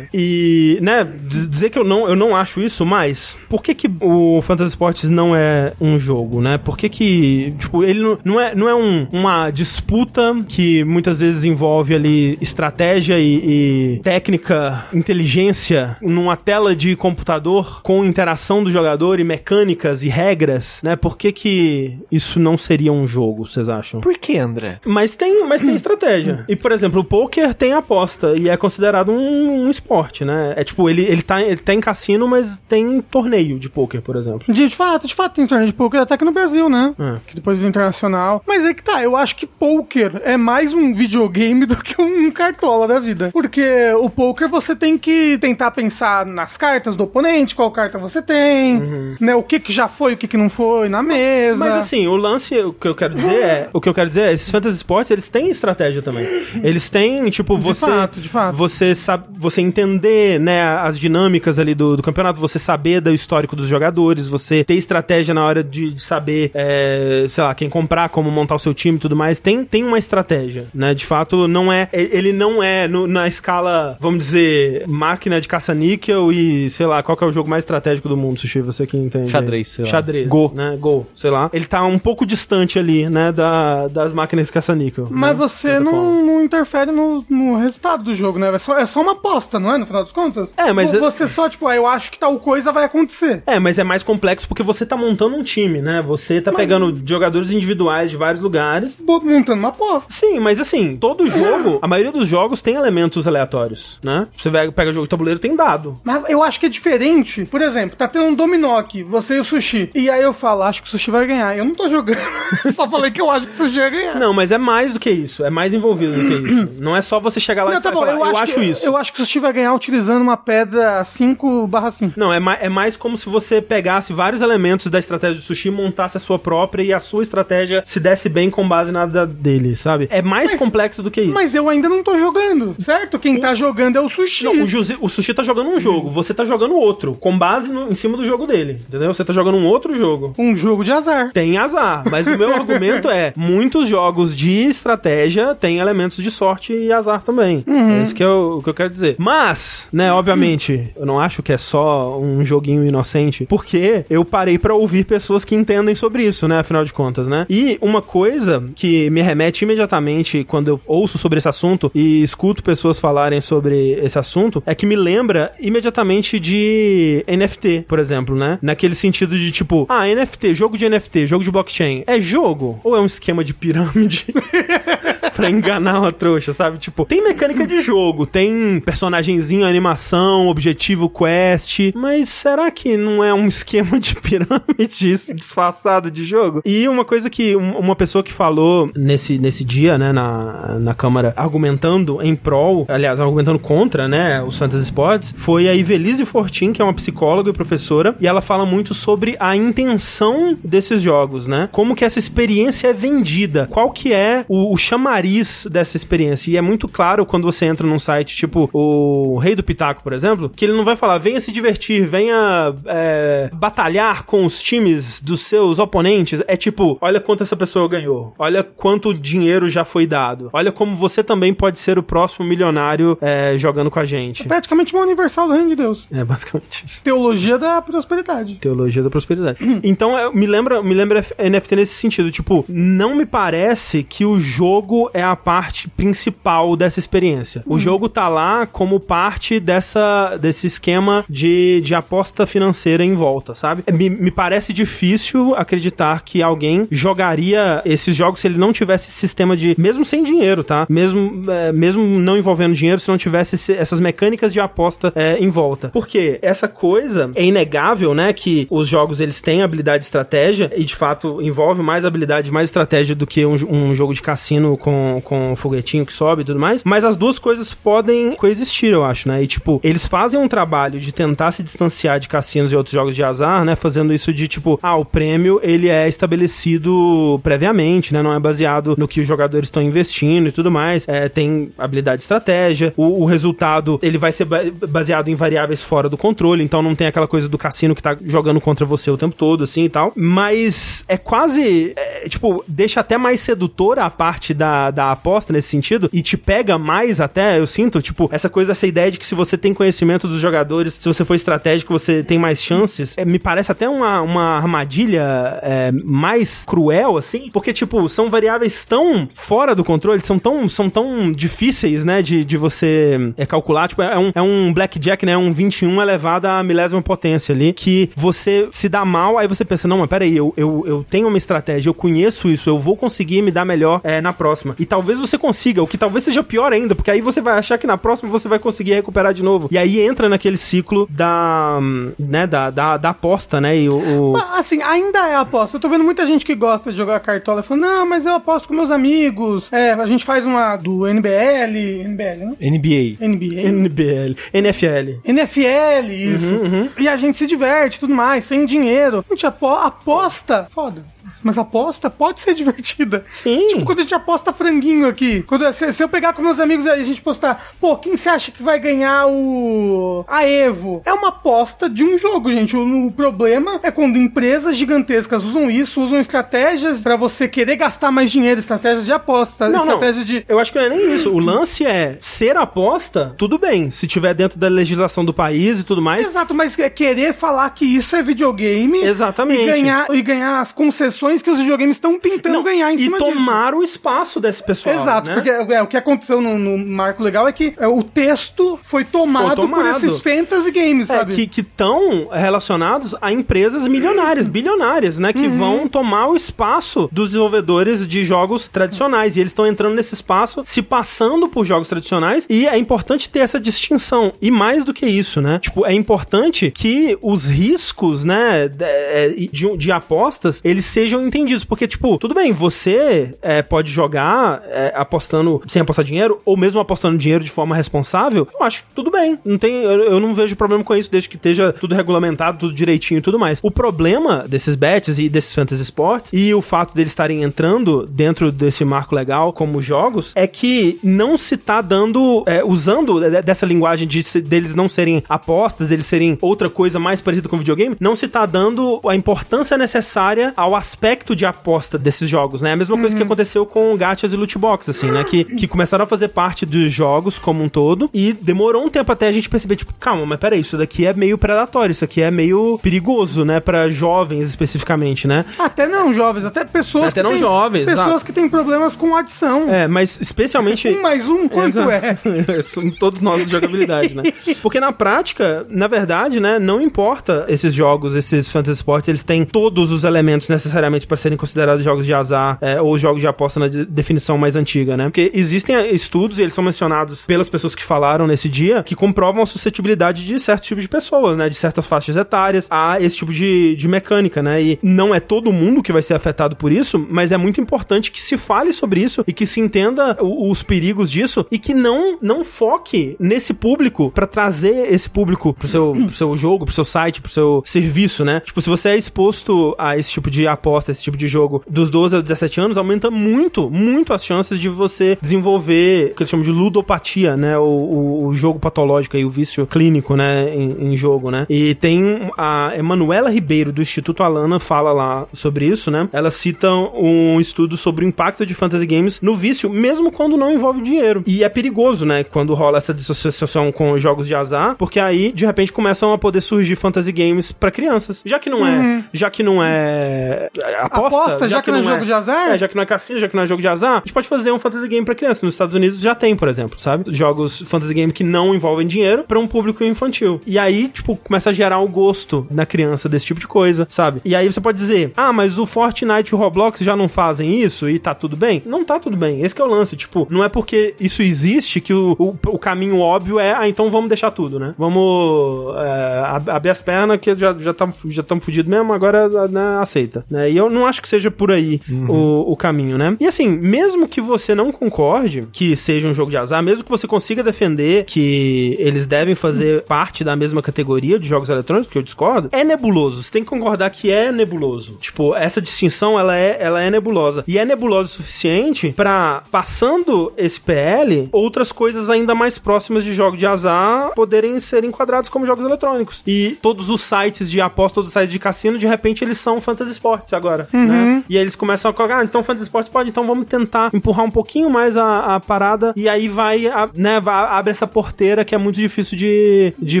E, né, dizer que eu não, eu não acho isso, mas por que que o Fantasy Sports não é um jogo, né? Por que que, tipo, ele não, não é, não é um- uma disputa que muitas vezes envolve ali estratégia e, e técnica, inteligência numa tela de computador com interação do jogador e mecânicas e regras, né? Por que que isso não seria um jogo, vocês acham? Por que, André? Mas tem, mas tem estratégia. E, por exemplo, o poker tem aposta e é considerado um, um esporte, né? É tipo, ele, ele, tá, ele tá em cassino, mas tem torneio de poker, por exemplo. De, de fato, de fato tem torneio de poker até aqui no Brasil, né? É. Que depois do internacional. Mas é que tá, eu acho que poker é mais um videogame do que um cartola da vida. Porque o poker você tem que tentar pensar nas cartas do oponente, qual carta você tem, né? O que que já foi, o que que não foi na mesa. Mas assim, o lance, o que eu quero dizer é, o que eu quero dizer é, esses fantasy sports, eles têm estratégia também. Eles têm, tipo, você fato, de fato. você sabe, você entender, né, as dinâmicas ali do, do campeonato, você saber do histórico dos jogadores, você ter estratégia na hora de, de saber, é, sei lá, quem comprar, como montar o seu time e tudo mais, tem, tem uma estratégia, né? De fato, não é, ele não é no- na escala, vamos dizer, máquina de caça-níquel e, sei lá, qual que é o jogo mais estratégico do mundo, Sushi, você que entende. Xadrez, sei lá. Xadrez. Go. Né? Go, sei lá. Ele tá um pouco distante ali, né, da, das máquinas de caça-níquel. Mas né? você não, não interfere no, no resultado do jogo, né? É só, é só uma aposta, não é? No final das contas? É, mas Ou é- Você só, tipo, ah, eu acho que tal coisa vai acontecer. É, mas é mais complexo porque você tá montando um time, né? Você tá pegando jogadores individuais de vários lugares. Montando uma aposta. Sim, mas assim, todo jogo, a maioria dos jogos tem elementos aleatórios, né? Você pega, pega jogo de tabuleiro, tem dado. Mas eu acho que é diferente. Por exemplo, tá tendo um dominó aqui, você e o Sushi. E aí eu falo, acho que o Sushi vai ganhar. Eu não tô jogando. só falei que eu acho que o Sushi vai ganhar. Não, mas é mais do que isso. É mais envolvido do que isso. Não é só você chegar lá Não, e tá bom, falar, eu, acho, que, isso. Eu acho que o Sushi vai ganhar utilizando uma pedra 5 barra 5. Não, é, ma é mais como se você pegasse vários elementos da estratégia do sushi, montasse a sua própria e a sua estratégia se desse bem com base na da dele, sabe? É mais Mas- complexo do que isso. Mas eu ainda não tô jogando, certo? Quem tá jogando é o Sushi. Não, o, Jose- o Sushi tá jogando um jogo, você tá jogando outro, com base no- em cima do jogo dele, entendeu? Você tá jogando um outro jogo. Um jogo de azar. Tem azar, mas o meu argumento é: muitos jogos de estratégia têm elementos de sorte e azar também. É isso que, eu, o que eu quero dizer. Mas, né, obviamente, eu não acho que é só um joguinho inocente, porque eu parei pra ouvir pessoas que entendem sobre isso, né, afinal de contas, né? E uma coisa que me remete imediatamente quando eu ouço sobre esse assunto e escuto pessoas falarem sobre esse assunto é que me lembra imediatamente de NFT, por exemplo, né? Naquele sentido de tipo, ah, NFT, jogo de NFT, jogo de blockchain, é jogo ou é um esquema de pirâmide? pra enganar uma trouxa, sabe? Tipo, tem mecânica de jogo, tem personagenzinho, animação, objetivo, quest, mas será que não é um esquema de pirâmide isso disfarçado de jogo? E uma coisa que um- uma pessoa que falou nesse, nesse dia, né, na, na Câmara, argumentando em prol, aliás, argumentando contra, né, os Fantasy Sports, foi a Ivelise Fortin, que é uma psicóloga e professora, e ela fala muito sobre a intenção desses jogos, né? Como que essa experiência é vendida, qual que é o, o chamariz dessa experiência. E é muito claro quando você entra num site tipo o Rei do Pitaco, por exemplo, que ele não vai falar, venha se divertir, venha é, batalhar com os times dos seus oponentes. É tipo, olha quanto essa pessoa ganhou, olha quanto dinheiro já foi dado, olha como você também pode ser o próximo milionário é, jogando com a gente. Praticamente uma universal do reino de Deus. É basicamente isso. Teologia da prosperidade. Teologia da prosperidade. Então, é, me lembra, me lembra NFT nesse sentido. Tipo, não me parece que o jogo é a parte principal dessa experiência. O jogo tá lá como parte dessa, desse esquema de, de aposta financeira em volta, sabe? Me, me parece difícil acreditar que alguém jogaria esses jogos se ele não tivesse esse sistema de. Mesmo sem dinheiro, tá? Mesmo, é, mesmo não envolvendo dinheiro, se não tivesse esse- essas mecânicas de aposta é, em volta. Porque essa coisa é inegável, né? Que os jogos eles têm habilidade de estratégia e de fato envolve mais habilidade, mais estratégia do que um, um jogo de cassino com, com foguetinho que sobe e tudo mais. Mas as duas coisas podem coexistir, eu acho, né? E tipo, eles fazem um trabalho de tentar se distanciar de cassinos e outros jogos de azar, né? Fazendo isso de tipo, ah, o prêmio ele é estabelecido previamente, né? Não é baseado no que os jogadores estão investindo e tudo mais. É, tem habilidade de estratégia. O, o resultado ele vai ser ba- baseado em variáveis fora do controle, então não tem aquela coisa do cassino que tá jogando contra você o tempo todo, assim e tal. Mas é quase, é, tipo, deixa até mais sedutora a parte da, da aposta nesse sentido e te pega mais até, eu sinto, tipo, essa coisa, essa ideia de que se você tem conhecimento dos jogadores, se você for estratégico, você tem mais chances. É, me parece até uma, uma armadilha é, mais cruel, assim, porque, tipo, são variáveis tão fora do controle, são tão, são tão difíceis, né, de, de você é, calcular. Tipo, é um, é um blackjack, né, um 21 elevado à milésima potência ali, que você se dá mal, aí você pensa, não, mas peraí, eu, eu, eu tenho uma estratégia, eu conheço isso, eu vou conseguir me dar melhor é, na próxima. E talvez você consiga, o que talvez seja pior ainda, porque aí você vai achar que na próxima você vai conseguir recuperar de novo. E aí entra naquele ciclo da, né, da, da, da aposta, né? E o, o- Mas, Assim, ainda é aposta. Eu tô vendo muita gente que gosta de jogar cartola falando, não, mas eu aposto com meus amigos. É, a gente faz uma do NBL, NBL, né? NBA. NBA. NBL, NFL. NFL, isso. E a gente se diverte e tudo mais, sem dinheiro. A gente apo- aposta. Foda. Mas aposta pode ser divertida. Sim. Tipo, quando a gente aposta franguinho aqui. Quando, se, se eu pegar com meus amigos aí e a gente postar, pô, quem você acha que vai ganhar o. A Evo? É uma aposta de um jogo, gente. O, o problema é quando empresas gigantescas usam isso, usam estratégias pra você querer gastar mais dinheiro, estratégias de aposta, Não, não. estratégia de. Eu acho que não é nem isso. O lance é ser aposta, tudo bem. Se tiver dentro da legislação do país e tudo mais. Exato, mas é querer falar que isso é videogame Exatamente. e ganhar, e ganhar as concessões que os videogames estão tentando Não, ganhar em e cima disso. tomar o espaço desse pessoal. Exato, né? porque é, o que aconteceu no, no marco legal é que é, o texto foi tomado, Foi tomado. por esses fantasy games, É, sabe? que estão relacionados a empresas milionárias, bilionárias, né? Que vão tomar o espaço dos desenvolvedores de jogos tradicionais. E eles estão entrando nesse espaço, se passando por jogos tradicionais. E é importante ter essa distinção. E mais do que isso, né? Tipo, é importante que os riscos, né? de, é, de, de apostas, eles sejam entendidos. Porque, tipo, tudo bem, você é, pode jogar é, apostando, sem apostar dinheiro, ou mesmo apostando dinheiro de forma responsável. Eu acho tudo bem. Não tem, eu, eu não vejo problema com isso, desde que esteja tudo regulamentado, tudo direitinho e tudo mais. O problema desses bets e desses fantasy sports e o fato deles estarem entrando dentro desse marco legal como jogos é que não se tá dando, é, usando de- dessa linguagem de deles não serem apostas, deles serem outra coisa mais parecida com videogame, não se tá dando a importância necessária ao aspecto de aposta desses jogos, né? A mesma coisa que aconteceu com gachas e loot box, assim, né? Que, que começaram a fazer parte dos jogos como um todo e demorou um tempo até a gente perceber, tipo, calma, mas peraí, isso daqui é meio predatório, isso aqui é meio perigoso, né? Pra jovens especificamente, né? Até não jovens, até pessoas Até que não têm, jovens, pessoas exato. que têm problemas com adição. É, mas especialmente. Um mais um, quanto é? São todos nós de jogabilidade, né? Porque na prática, na verdade, né, não importa esses jogos, esses fantasy sports, eles têm todos os elementos necessariamente para serem considerados jogos de azar é, ou jogos de aposta na de- definição mais antiga, né? Porque existem é, estudos, e eles são mencionados pelas pessoas que falaram nesse dia, que comprovam a suscetibilidade de certos tipos de pessoas, né? De certas faixas etárias a esse tipo de, de mecânica, né? E não é todo mundo que vai ser afetado por isso, mas é muito importante que se fale sobre isso e que se entenda o- os perigos disso e que não, não foque nesse público pra trazer esse público pro seu, pro seu jogo, pro seu site, pro seu serviço, né? Tipo, se você é exposto a esse tipo de aposta, esse tipo de jogo dos 12 aos 17 anos, aumenta muito, muito as chances de você desenvolver o que eles chamam de ludopatia, né? O, o, o jogo patológico e o vício clínico, né? Em, em jogo, né? E tem a Emanuela Ribeiro do Instituto Alana fala lá sobre isso, né? Ela cita um estudo sobre o impacto de fantasy games no vício, mesmo quando não envolve dinheiro. E é perigoso, né? Quando rola essa dissociação com jogos de azar, porque aí de repente começam a poder surgir fantasy games pra crianças. Já que não é, já que não é aposta, Aposta, já que não é jogo de azar? É, já que não é cassino, já que não é jogo de azar, a gente pode fazer um fantasy game pra criança. Nos Estados Unidos já tem, por exemplo, sabe? Jogos fantasy game que não envolvem dinheiro pra um público infantil. E aí, tipo, começa a gerar o gosto na criança desse tipo de coisa, sabe? E aí você pode dizer, ah, mas o Fortnite e o Roblox já não fazem isso e tá tudo bem? Não tá tudo bem. Esse que é o lance. Tipo, não é porque isso existe que o, o, o caminho óbvio é, ah, então vamos deixar tudo, né? Vamos é, ab- abrir as pernas que já já estamos já tamo fudidos mesmo, agora né, aceita. Né? E eu não acho que seja por aí o, o caminho, né? E assim, mesmo que você não concorde que seja um jogo de azar, mesmo que você consiga defender que eles devem fazer parte da mesma categoria de jogos eletrônicos, porque eu discordo, é nebuloso. Você tem que concordar que é nebuloso. Tipo, essa distinção, ela é, ela é nebulosa. E é nebulosa o suficiente pra, passando esse PL, outras coisas ainda mais próximas de jogos de azar poderem ser enquadrados como jogos eletrônicos. E todos os sites de aposta, todos os sites de cassino, de repente eles são fantasy sports agora, né? E aí eles começam a colocar, ah, então fantasy sports pode, então vamos tentar empurrar um pouquinho mais a, a parada e aí vai, a- né, vai- abre essa porteira que é muito difícil de, de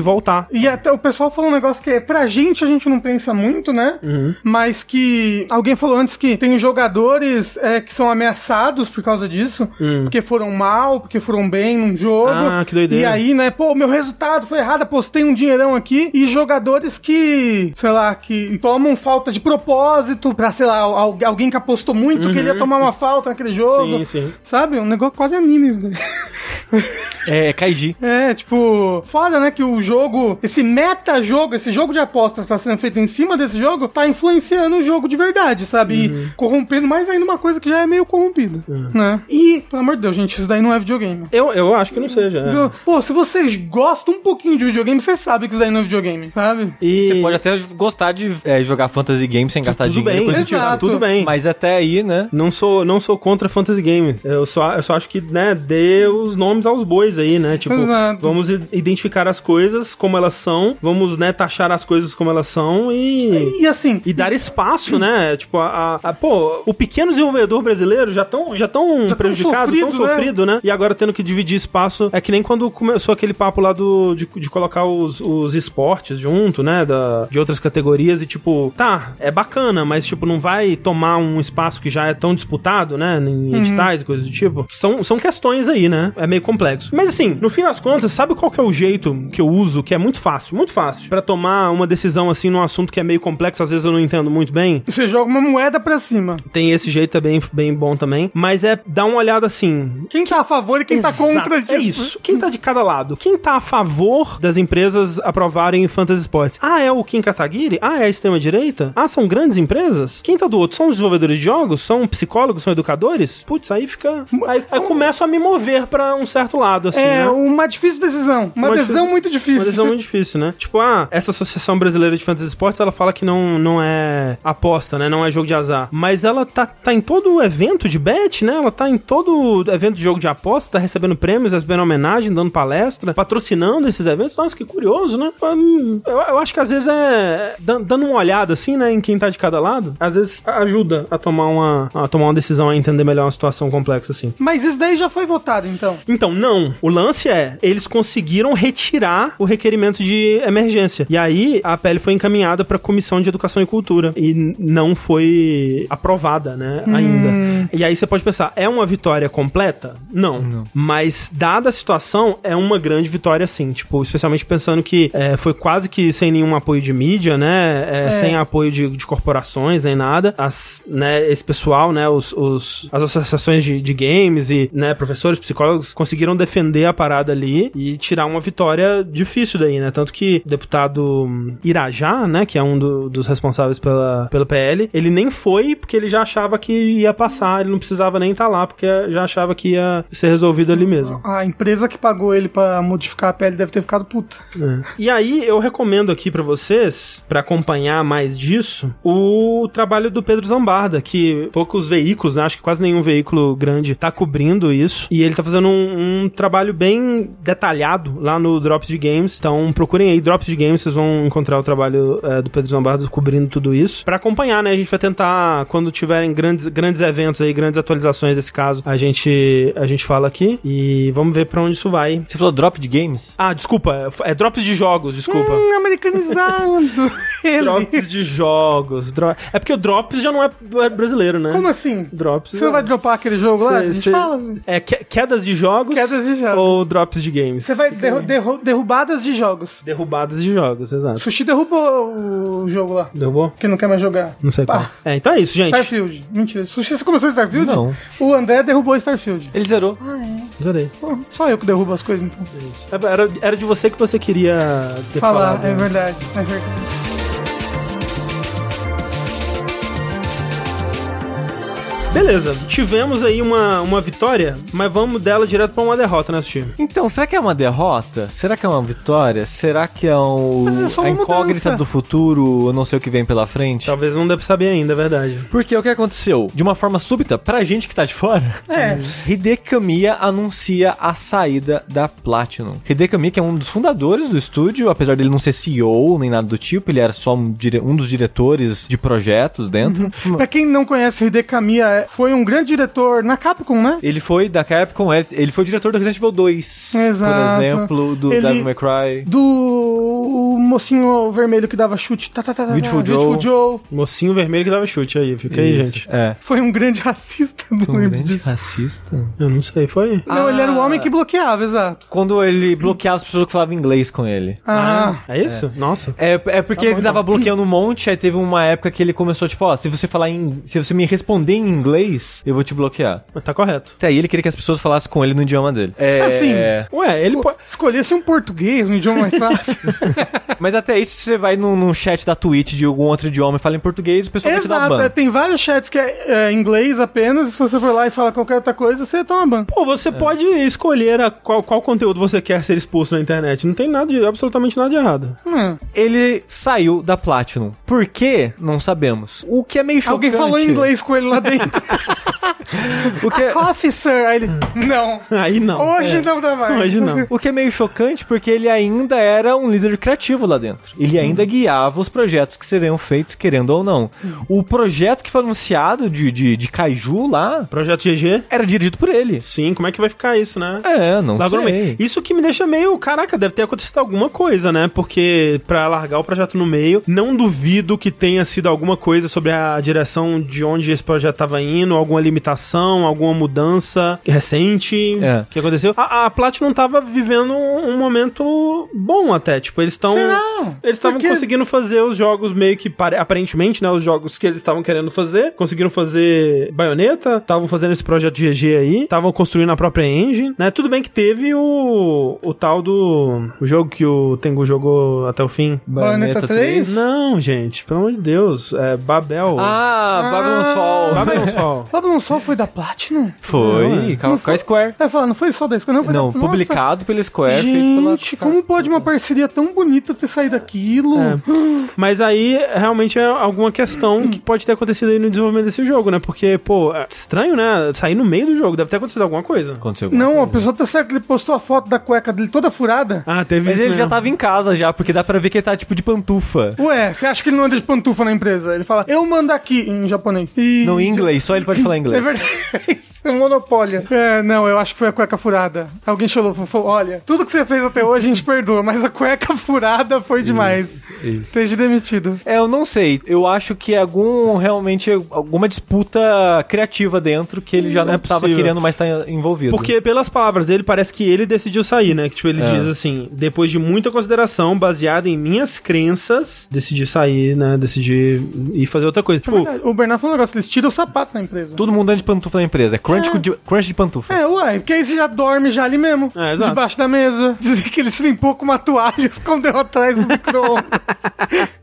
voltar. E até o pessoal falou um negócio que é, pra gente a gente não pensa muito, né? Uhum. Mas que alguém falou antes que tem jogadores é, que são ameaçados por causa disso, porque foram mal, porque foram bem num jogo. Ah, que doideira. E aí, né, pô, meu resultado foi errado, apostei um dinheirão aqui. E jogadores que, sei lá, que tomam falta de propósito ponto pra, sei lá, al- alguém que apostou muito que ele ia tomar uma falta naquele jogo. Sim, sim. Sabe? Um negócio quase animes, né? É, Kaiji. É, tipo, foda, né? Que o jogo, esse meta-jogo, esse jogo de aposta que tá sendo feito em cima desse jogo, tá influenciando o jogo de verdade, sabe? E corrompendo mais ainda uma coisa que já é meio corrompida, né? E, pelo amor de Deus, gente, isso daí não é videogame. Eu, eu acho que não seja. é. Pô, se vocês gostam um pouquinho de videogame, você sabe que isso daí não é videogame, sabe? E Você pode até gostar de é, jogar fantasy games sem gastar tudo dinheiro. Bem. Exato. tudo bem. Mas até aí, né? Não sou, não sou contra fantasy game. Eu só, eu só acho que, né, dê os nomes aos bois aí, né? Tipo, Exato. vamos identificar as coisas como elas são, vamos, né, taxar as coisas como elas são e. E assim, E dar espaço, né? Tipo, a, a- a- pô, o pequeno desenvolvedor brasileiro já tão, já tão tão prejudicado, tão sofrido, né? sofrido, né? E agora tendo que dividir espaço. É que nem quando começou aquele papo lá do, de, de colocar os, os esportes junto, né? Da, de outras categorias e tipo, tá, é bacana, mas tipo, não vai tomar um espaço que já é tão disputado, né? Em editais e coisas do tipo. São, são questões aí, né? É meio complexo. Mas assim, no fim das contas, sabe qual que é o jeito que eu uso, que é muito fácil, muito fácil, pra tomar uma decisão assim num assunto que é meio complexo, às vezes eu não entendo muito bem? você joga uma moeda pra cima. Tem esse jeito é bem, bem bom também. Mas é dar uma olhada assim. Quem tá a favor e quem tá Exato, contra disso. É isso. Quem tá de cada lado? Quem tá a favor das empresas aprovarem Fantasy Sports? Ah, é o Kim Kataguiri? Ah, é a extrema-direita? Ah, são grandes empresas? Quem tá do outro? São os desenvolvedores de jogos? São psicólogos? São educadores? Putz, aí fica. Aí, aí começo a me mover pra um certo lado, assim. É né? uma difícil decisão. Uma, Uma decisão difícil- muito difícil. Uma decisão muito difícil, né? Tipo, ah, essa Associação Brasileira de Fantasy Sports, ela fala que não, não é aposta, né? Não é jogo de azar. Mas ela tá, tá em todo evento de bet, né? Ela tá em todo evento de jogo de aposta, tá recebendo prêmios, recebendo homenagem, dando palestra, patrocinando esses eventos. Nossa, que curioso, né? Hum, Eu, eu acho que às vezes é... dan- Dando uma olhada, assim, né? Em quem tá de cada lado, às vezes ajuda a tomar uma, a tomar uma decisão, a entender melhor uma situação complexa, assim. Mas isso daí já foi votado, então. Então, não. O lance é, eles conseguiram retirar o requerimento de emergência. E aí, a PL foi encaminhada para a Comissão de Educação e Cultura. E não foi aprovada, né, ainda. E aí você pode pensar, é uma vitória completa? Não. Mas, dada a situação, é uma grande vitória, sim. Tipo, especialmente pensando que é, foi quase que sem nenhum apoio de mídia, né, é, sem apoio de, de corporações, nem nada. As, né, esse pessoal, né, os, os- as associações de, de games e, né, professores, psicólogos conseguiram defender a parada ali e tirar uma vitória difícil daí, né? Tanto que o deputado Irajá, né, que é um do- dos responsáveis pela, pelo PL, ele nem foi porque ele já achava que ia passar, ele não precisava nem estar lá porque já achava que ia ser resolvido ali mesmo. A empresa que pagou ele pra modificar a pele deve ter ficado puta. É. E aí eu recomendo aqui pra vocês, pra acompanhar mais disso, o trabalho do Pedro Zambarda, que poucos veículos, né, acho que quase nenhum veículo grande tá cobrindo isso, e ele tá fazendo um, um trabalho bem detalhado lá no Drops de Games. Então procurem aí Drops de Games, vocês vão encontrar o trabalho é, do Pedro Zambarda cobrindo tudo isso. Pra acompanhar, né, a gente vai tentar quando tiverem grandes grandes eventos aí, grandes atualizações desse caso, a gente a gente fala aqui e vamos ver pra onde isso vai. Você falou drop de games? Ah, desculpa, é drops de jogos, desculpa. Hum, americanizando ele. Drops de jogos. dro- É porque o Drops já não é brasileiro, né? Como assim? Drops. Você não vai dropar aquele jogo lá? A gente Cê- fala assim. É que- quedas de jogos? Quedas de jogos. Ou drops de games? Você vai derru- derru- derrubadas de jogos. Derrubadas de jogos, exato. Sushi derrubou o jogo lá. Derrubou? Que não quer mais jogar. Não sei Pá. qual. É, então é isso, gente. Starfield. Mentira. Sushi, você começou Starfield? Não. O André derrubou Starfield. Ele zerou. Zerei. Pô, só eu que derrubo as coisas, então. É isso. Era, era de você que você queria ter Falar, falado. é né? verdade. É verdade. Beleza, tivemos aí uma, uma vitória, mas vamos dela direto pra uma derrota, né, Sushi? Então, será que é uma derrota? Será que é uma vitória? Será que é um, Mas é só a uma incógnita mudança. do futuro? Eu não sei o que vem pela frente. Talvez não dê pra saber ainda, é verdade. Porque o que aconteceu? De uma forma súbita, pra gente que tá de fora, É. Hideki Kamiya anuncia a saída da Platinum. Hideki Kamiya, que é um dos fundadores do estúdio, apesar dele não ser CEO nem nada do tipo, ele era só um, dire- um dos diretores de projetos dentro. Pra quem não conhece, o Hideki Kamiya é, foi um grande diretor na Capcom, né? Ele foi da Capcom, ele ele foi diretor do Resident Evil 2. Exato. Por exemplo, do Ele- Devil May Cry. Do mocinho vermelho que dava chute. Tá, tá, tá, tá, Beautiful tá, Joe. Beautiful Joe. Mocinho vermelho que dava chute aí, fica aí, gente. É. Foi um grande racista, não Um lembro grande disso. racista. Eu não sei, foi? Não, ele era o Ah. homem que bloqueava, exato. Quando ele bloqueava as pessoas que falavam inglês com ele. Ah, É isso? Nossa. É, é porque Tá bom, ele tava bloqueando um monte, aí teve uma época que ele começou, tipo, ó, se você falar em. Se você me responder em inglês, eu vou te bloquear. Mas tá correto. Até aí ele queria que as pessoas falassem com ele no idioma dele. É, Assim. Ué, ele pode. escolhesse um português, um idioma mais fácil. Mas até aí, se você vai num, num chat da Twitch de algum outro idioma e fala em português, o pessoal vai te dar Exato, ban. é, tem vários chats que é, é, inglês apenas, e se você for lá e falar qualquer outra coisa, você toma ban. Pô, você pode escolher a qual, qual conteúdo você quer ser exposto na internet. Não tem nada de, absolutamente nada de errado. Hum. Ele saiu da Platinum. Por quê? Não sabemos. O que é meio chocante. Alguém falou em inglês com ele lá dentro. O que, Coffee, sir. Aí ele, não. Aí não. Hoje É. não dá mais. Hoje não. o que é meio chocante porque ele ainda era um líder criativo lá dentro. Ele ainda guiava os projetos que seriam feitos, querendo ou não. O projeto que foi anunciado de, de, de Kaiju lá Projeto GG? era dirigido por ele. Sim, como é que vai ficar isso, né? É, não Largou sei. meio. Isso que me deixa meio. Caraca, deve ter acontecido alguma coisa, né? Porque pra largar o projeto no meio, não duvido que tenha sido alguma coisa sobre a direção de onde esse projeto tava indo, alguma limitação, alguma mudança recente É. que aconteceu. A, a Platinum tava vivendo um, um momento bom até. Tipo, eles estão. Será? Eles estavam Porque- conseguindo fazer os jogos meio que, pare- aparentemente, né? Os jogos que eles estavam querendo fazer. Conseguiram fazer baioneta, estavam fazendo esse projeto GG aí, estavam construindo a própria engine, né? Tudo bem que teve o, o tal do o jogo que o Tengu jogou até o fim. Bayonetta 3? Não, gente, pelo amor de Deus. É Babel. Ah, Babylon's Fall. Babylon's Fall. Babylon Sol foi da Platinum? Foi, Não, é. com, a Square. Falar, não foi só da Square, não foi Não, da Nossa. publicado pela Square. feito pela- Gente, como pode uma parceria tão bonita ter saído daquilo? É. Mas aí, realmente, é alguma questão que pode ter acontecido aí no desenvolvimento desse jogo, né? Porque, pô, é estranho, né? Sair no meio do jogo, deve ter acontecido alguma coisa. Aconteceu alguma Não, a coisa. pessoa tá certo que ele postou a foto da cueca dele toda furada. Ah, teve Mas isso ele já mesmo. tava em casa já, porque dá pra ver que ele tá tipo de pantufa. Ué, você acha que ele não anda de pantufa na empresa? Ele fala, eu mando aqui, em japonês. E... Não, em inglês, só ele pode falar É inglês. verdade, isso é um monopólio. É, não, eu acho que foi a cueca furada. Alguém falou, falou, olha, tudo que você fez até hoje a gente perdoa, mas a cueca furada foi demais. isso. Esteja demitido. É, eu não sei. Eu acho que é algum, realmente, alguma disputa criativa dentro que ele já não É tava possível. querendo mais estar envolvido. Porque, pelas palavras dele, parece que ele decidiu sair, né? Que, tipo, ele É. diz assim, depois de muita consideração, baseada em minhas crenças, decidi sair, né? Decidi ir fazer outra coisa. É Tipo, verdade, o Bernardo falou um negócio, eles tiram o sapato da empresa. Todo mundo anda de pantufa na empresa. É crunch, É. De, crunch de pantufa. É, ué, porque aí você já dorme já ali mesmo. É, exato. debaixo da mesa. Dizer que ele se limpou com uma toalha e escondeu atrás do micro-ondas.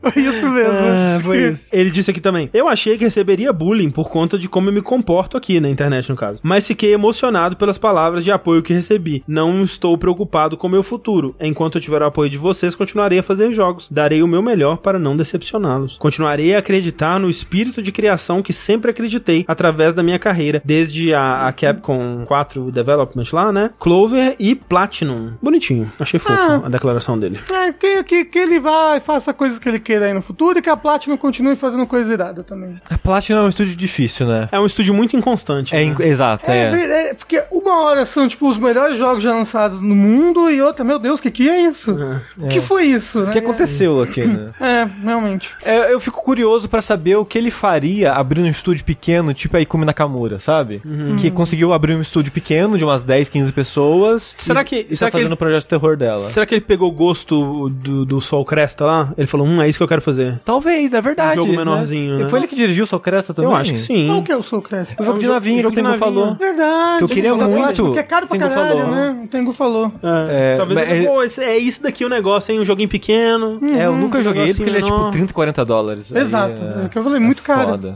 Foi isso mesmo. É, foi isso. Ele disse aqui também: Eu achei que receberia bullying por conta de como eu me comporto aqui na internet, no caso. Mas fiquei emocionado pelas palavras de apoio que recebi. Não estou preocupado com o meu futuro. Enquanto eu tiver o apoio de vocês, continuarei a fazer jogos. Darei o meu melhor para não decepcioná-los. Continuarei a acreditar no espírito de criação que sempre acreditei através da minha carreira, desde a, a Capcom 4 Development lá, né? Clover e Platinum. Bonitinho. Achei fofo Ah. a declaração dele. É, que, que, que ele vá e faça coisas que ele queira aí no futuro e que a Platinum continue fazendo coisa irada também. A Platinum é um estúdio difícil, né? É um estúdio muito inconstante. É, né? in- exato, É, é. é, porque uma hora são, tipo, os melhores jogos já lançados no mundo e outra, meu Deus, o que, que é isso? O que foi isso? O que aconteceu aqui, né? É, realmente. É, eu fico curioso pra saber o que ele faria abrindo um estúdio pequeno, tipo a Ikumi Nakamura, sabe? Que conseguiu abrir um estúdio pequeno de umas 10, 15 pessoas. Será e, que- E será tá que fazendo ele- o projeto de terror dela. Será que ele pegou o gosto do, do Sol Cresta lá? Ele falou, hum, é isso que eu quero fazer. Talvez, é verdade. Um jogo né? menorzinho, né? Foi ele que dirigiu o Soul Cresta também? Eu acho que sim. Qual que é o Soul Crest? O jogo É um de navinha que o Tengu falou. Verdade. Que eu queria muito. Que é caro pra caralho, falou. né? O Tengu falou. É, É, talvez mas ele, é- pô, é isso daqui o negócio, hein? Um joguinho pequeno. É, eu nunca um joguei ele porque ele é tipo menor. 30, 40 dólares. Aí Exato. é- É o que eu falei, muito caro. Foda.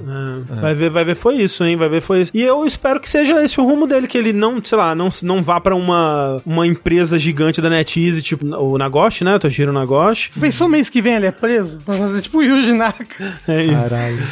É, Vai ver, vai ver foi isso, hein? Vai ver foi isso. E eu espero que seja esse o rumo dele, que ele não, sei lá, não, não vá pra uma, uma empresa gigante da NetEase, tipo o Nagoshi, né? O Toshiro Nagoshi. Pensou mês que vem ele é preso? Pra fazer tipo o Yuji Naka. É isso. Caralho.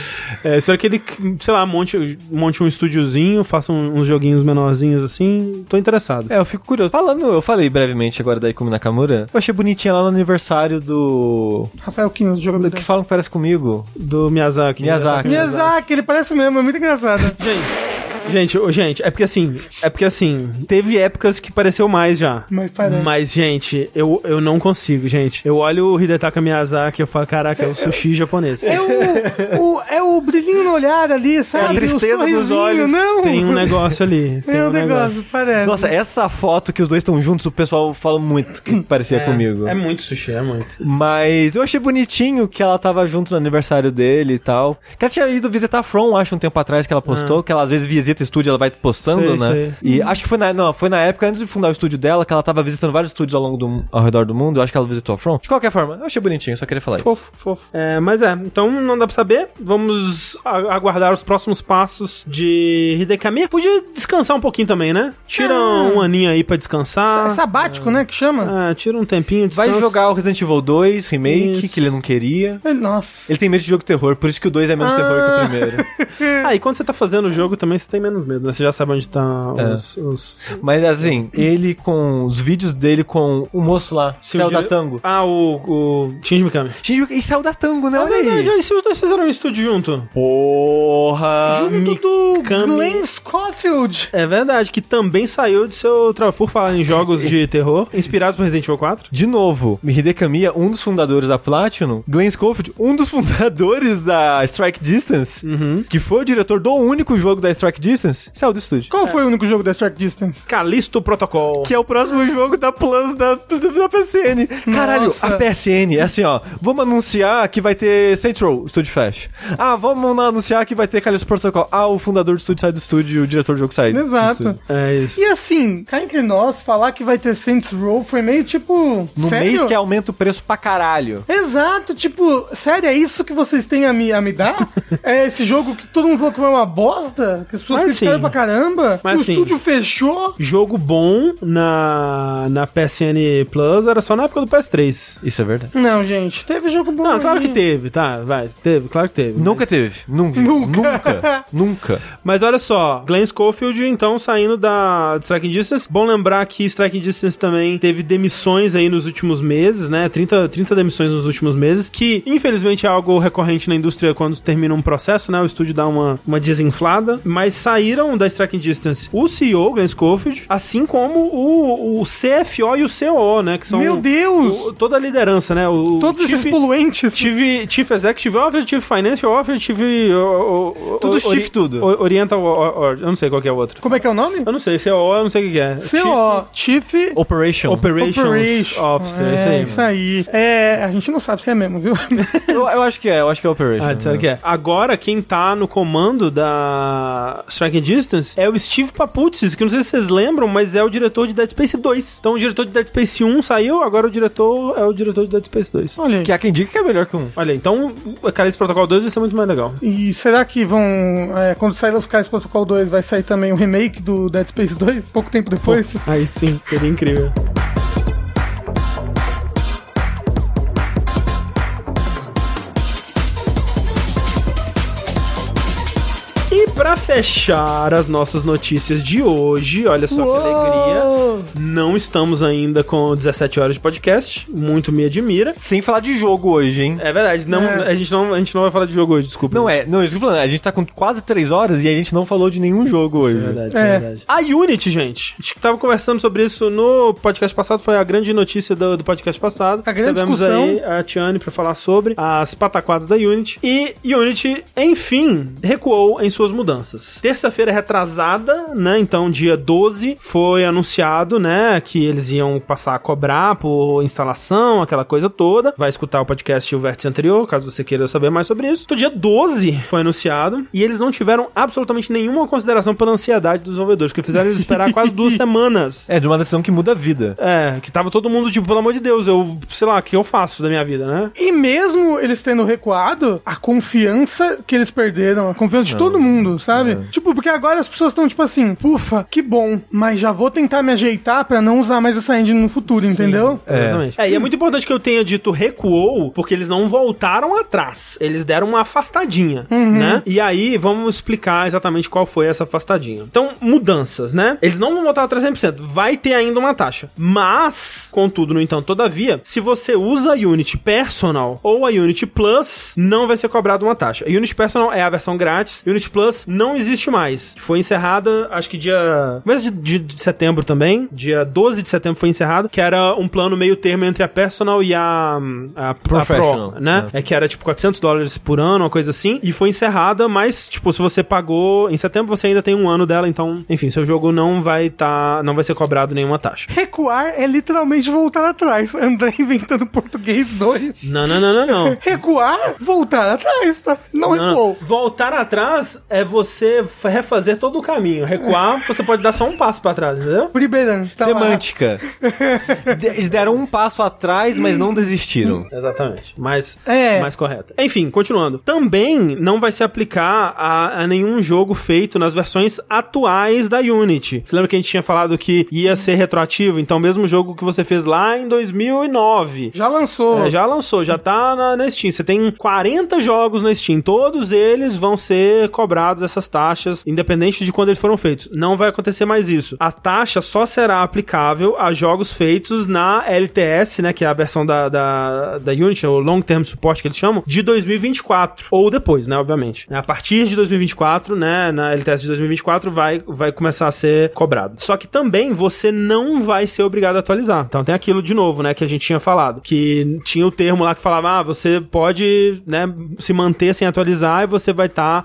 É, espero que ele, sei lá, monte, monte um estúdiozinho, faça um- uns joguinhos menorzinhos assim. Tô interessado. É, eu fico curioso. Falando, eu falei brevemente agora da Ikumi Nakamura. Eu achei bonitinha lá no aniversário do. Rafael Kino, do do jogabilidade. que falam que parece comigo. Do Miyazaki. Miyazaki. Miyazaki, ele parece mesmo, é muito engraçado. Gente, gente, ô, gente, é porque assim, é porque assim, teve épocas que pareceu mais já. Mas parece. Mas, gente, eu, eu não consigo, gente. Eu olho o Hidetaka Miyazaki e eu falo, caraca, é o sushi japonês. É o, o- é o brilhinho no olhar ali, sabe? a tristeza nos olhos. Não. Tem um negócio ali. Tem É um um negócio, parece. Nossa, essa foto que os dois estão juntos, o pessoal fala muito que parecia comigo. É muito sushi, é muito. Mas eu achei bonitinho que ela tava junto no aniversário dele e tal. Que ela tinha ido visitar a From, acho, um tempo atrás que ela postou, que ela às vezes visita estúdio, ela vai postando, Sei, né? sei. E acho que foi na, não, foi na época antes de fundar o estúdio dela, que ela tava visitando vários estúdios ao longo do ao redor do mundo. Eu acho que ela visitou a From. De qualquer forma, eu achei bonitinho, só queria falar isso. Fofo, fofo. É, mas é, então não dá pra saber. Vamos aguardar os próximos passos de Hidekami. Podia descansar um pouquinho também, né? Tira Ah. um aninho aí pra descansar. É sabático, né? Que chama? Ah, tira um tempinho, descansa. Vai jogar o Resident Evil 2 Remake, Isso. que ele não queria. Nossa. Ele tem medo de jogo de terror, por isso que o 2 é menos terror que o primeiro. Ah, e quando você tá fazendo o jogo também você tem menos medo, né? Você já sabe onde tá É. os... os... Mas assim, ele com os vídeos dele com o moço lá, Céu o da Tango. Ah, o, o Shinji Mikami. Shinji- E saiu da Tango, né? É Olha verdade, aí. se os dois fizeram um estúdio junto. Porra! Junto do Mikami. Glenn Scofield. É verdade, que também saiu de seu trabalho. Por falar em jogos de terror, inspirados por Resident Evil 4. De novo, Hideki Kamiya, um dos fundadores da Platinum, Glenn Schofield, um dos fundadores da Strike Distance, que foi o diretor do único jogo da Strike Distance, saiu do estúdio. Qual foi o único jogo da Strike Distance? Callisto Protocol. Que é o próximo jogo da Plus da, da PSN. Caralho, Nossa. a PSN é assim, ó. Vamos anunciar que vai ter Saints Row, estúdio fecha. Ah, vamos anunciar que vai ter Callisto Protocol. Ah, o fundador do estúdio sai do estúdio e o diretor do jogo sai. do Exato. estúdio. É isso. E assim, cá entre nós, falar que vai ter Saints Row foi meio tipo. No sério? mês que aumenta o preço pra caralho. Exato, tipo, sério, é isso que vocês têm a me, a me dar? é esse jogo que todo mundo falou que foi uma bosta? Que as pessoas Mas criticaram sim. pra caramba? Mas o sim. estúdio fechou? Jogo bom na, na PSN Plus era só na época do PS3. Isso é verdade. Não, gente, teve jogo bom. Não, claro aí. que teve, tá, vai, teve, claro que teve. Nunca mas- teve. Nunca. Nunca. Nunca. Nunca. Mas olha só, Glenn Schofield, então, saindo da de Striking Distance. Bom lembrar que Striking Distance também teve demissões aí nos últimos meses, né? 30, 30 demissões nos últimos meses, que infelizmente é algo recorrente na indústria quando termina um processo, né? O estúdio dá uma, uma desinflada. Mas saíram da Striking Distance o CEO, Glenn Schofield, assim como o, o CFO e o COO, né? Que são Meu Deus! o- toda a liderança, né? O Todos esses Chief- poluentes. Chief, Chief Executive Officer, Chief Finance Officer, Chief... o- o- Tudo o- chief tudo. o- Oriental... o- o- Eu não sei qual que é o outro. Como é que é o nome? Eu não sei, CO, eu não sei o que é. CO, Chief Chief Operation. Operations Operation. Officer, é, isso aí. Isso aí. É, a gente não sabe se é mesmo, viu? eu, eu acho que é, eu acho que é Operation. Ah, disseram que é. Agora, quem tá no comando da Striking Distance é o Steve Paputzis, que não sei se vocês lembram, mas é o diretor de Dead Space 2. Então, o diretor de Dead Space 1 saiu, agora o diretor é o diretor de Dead Space 2. Olha aí. Que há quem diga que é melhor que um. Olha, então, o Calixto Protocol 2 vai ser muito mais legal. E será que vão. é, quando sair o Skies Protocol 2, vai sair também o remake do Dead Space 2? Pouco tempo depois? Aí sim, seria incrível. Pra fechar as nossas notícias de hoje, olha só que alegria. Não estamos ainda com 17 horas de podcast, muito me admira. Sem falar de jogo hoje, hein? É verdade, não, É. A, gente não, a gente não vai falar de jogo hoje, desculpa. Não é, não, isso que eu tô falando, a gente tá com quase 3 horas e a gente não falou de nenhum jogo hoje. É verdade, isso É. é verdade. A Unity, gente. A gente tava conversando sobre isso no podcast passado, foi a grande notícia do, do podcast passado. A grande Recebemos discussão. aí a Tiane pra falar sobre as pataquadas da Unity. E Unity, enfim, recuou em suas mudanças. Terça-feira retrasada, né? Então, dia 12, foi anunciado, né, que eles iam passar a cobrar por instalação, aquela coisa toda. Vai escutar o podcast e o vértice anterior, caso você queira saber mais sobre isso. No dia 12 foi anunciado e eles não tiveram absolutamente nenhuma consideração pela ansiedade dos desenvolvedores, porque fizeram eles esperar quase duas semanas. É, de uma decisão que muda a vida. É, que tava todo mundo tipo, pelo amor de Deus, eu, sei lá, o que eu faço da minha vida, né? E mesmo eles tendo recuado, a confiança que eles perderam, a confiança de todo mundo, sabe? Tipo, porque agora as pessoas estão tipo assim, ufa, que bom, mas já vou tentar me ajeitar pra não usar mais essa engine no futuro, entendeu? Exatamente. É, e é muito importante que eu tenha dito recuou, porque eles não voltaram atrás. Eles deram uma afastadinha, né? E aí, vamos explicar exatamente qual foi essa afastadinha. Então, mudanças, né? Eles não vão voltar atrás 100%. Vai ter ainda uma taxa. Mas, contudo, no entanto, todavia, se você usa a Unity Personal ou a Unity Plus, não vai ser cobrado uma taxa. A Unity Personal é a versão grátis. Unity Plus não existe mais. Foi encerrada, acho que dia... mês de, de, de setembro também. Dia 12 de setembro foi encerrado, que era um plano meio termo entre a Personal e a, a, a Professional, Pro, né? É. que era tipo 400 dólares por ano, uma coisa assim. E foi encerrada, mas, tipo, se você pagou em setembro, você ainda tem um ano dela, então, enfim, seu jogo não vai tá, não vai ser cobrado nenhuma taxa. Recuar é literalmente voltar atrás. André inventando português 2. Não, não, não, não, não. Recuar, voltar atrás, tá? Não, Não, recuou. Voltar atrás é você refazer todo o caminho. Recuar, você pode dar só um passo pra trás, entendeu? Ribeirão, tá. Semântica. Eles deram um passo atrás, mas não desistiram. Exatamente. Mais, É. mais correto. Enfim, continuando. Também não vai se aplicar a, a nenhum jogo feito nas versões atuais da Unity. Você lembra que a gente tinha falado que ia ser retroativo? Então, mesmo jogo que você fez lá em 2009. Já lançou. É, já lançou, já tá na, na Steam. Você tem 40 jogos na Steam. Todos eles vão ser cobrados essas taxas, independente de quando eles foram feitos. Não vai acontecer mais isso. A taxa só será aplicável a jogos feitos na LTS, né? Que é a versão da, da, da Unity, o Long Term Support que eles chamam, de 2024. Ou depois, né? Obviamente. A partir de 2024, né? Na LTS de 2024 vai, vai começar a ser cobrado. Só que também você não vai ser obrigado a atualizar. Então tem aquilo de novo, né? Que a gente tinha falado. Que tinha o termo lá que falava, ah, você pode, né? Se manter sem atualizar e você vai estar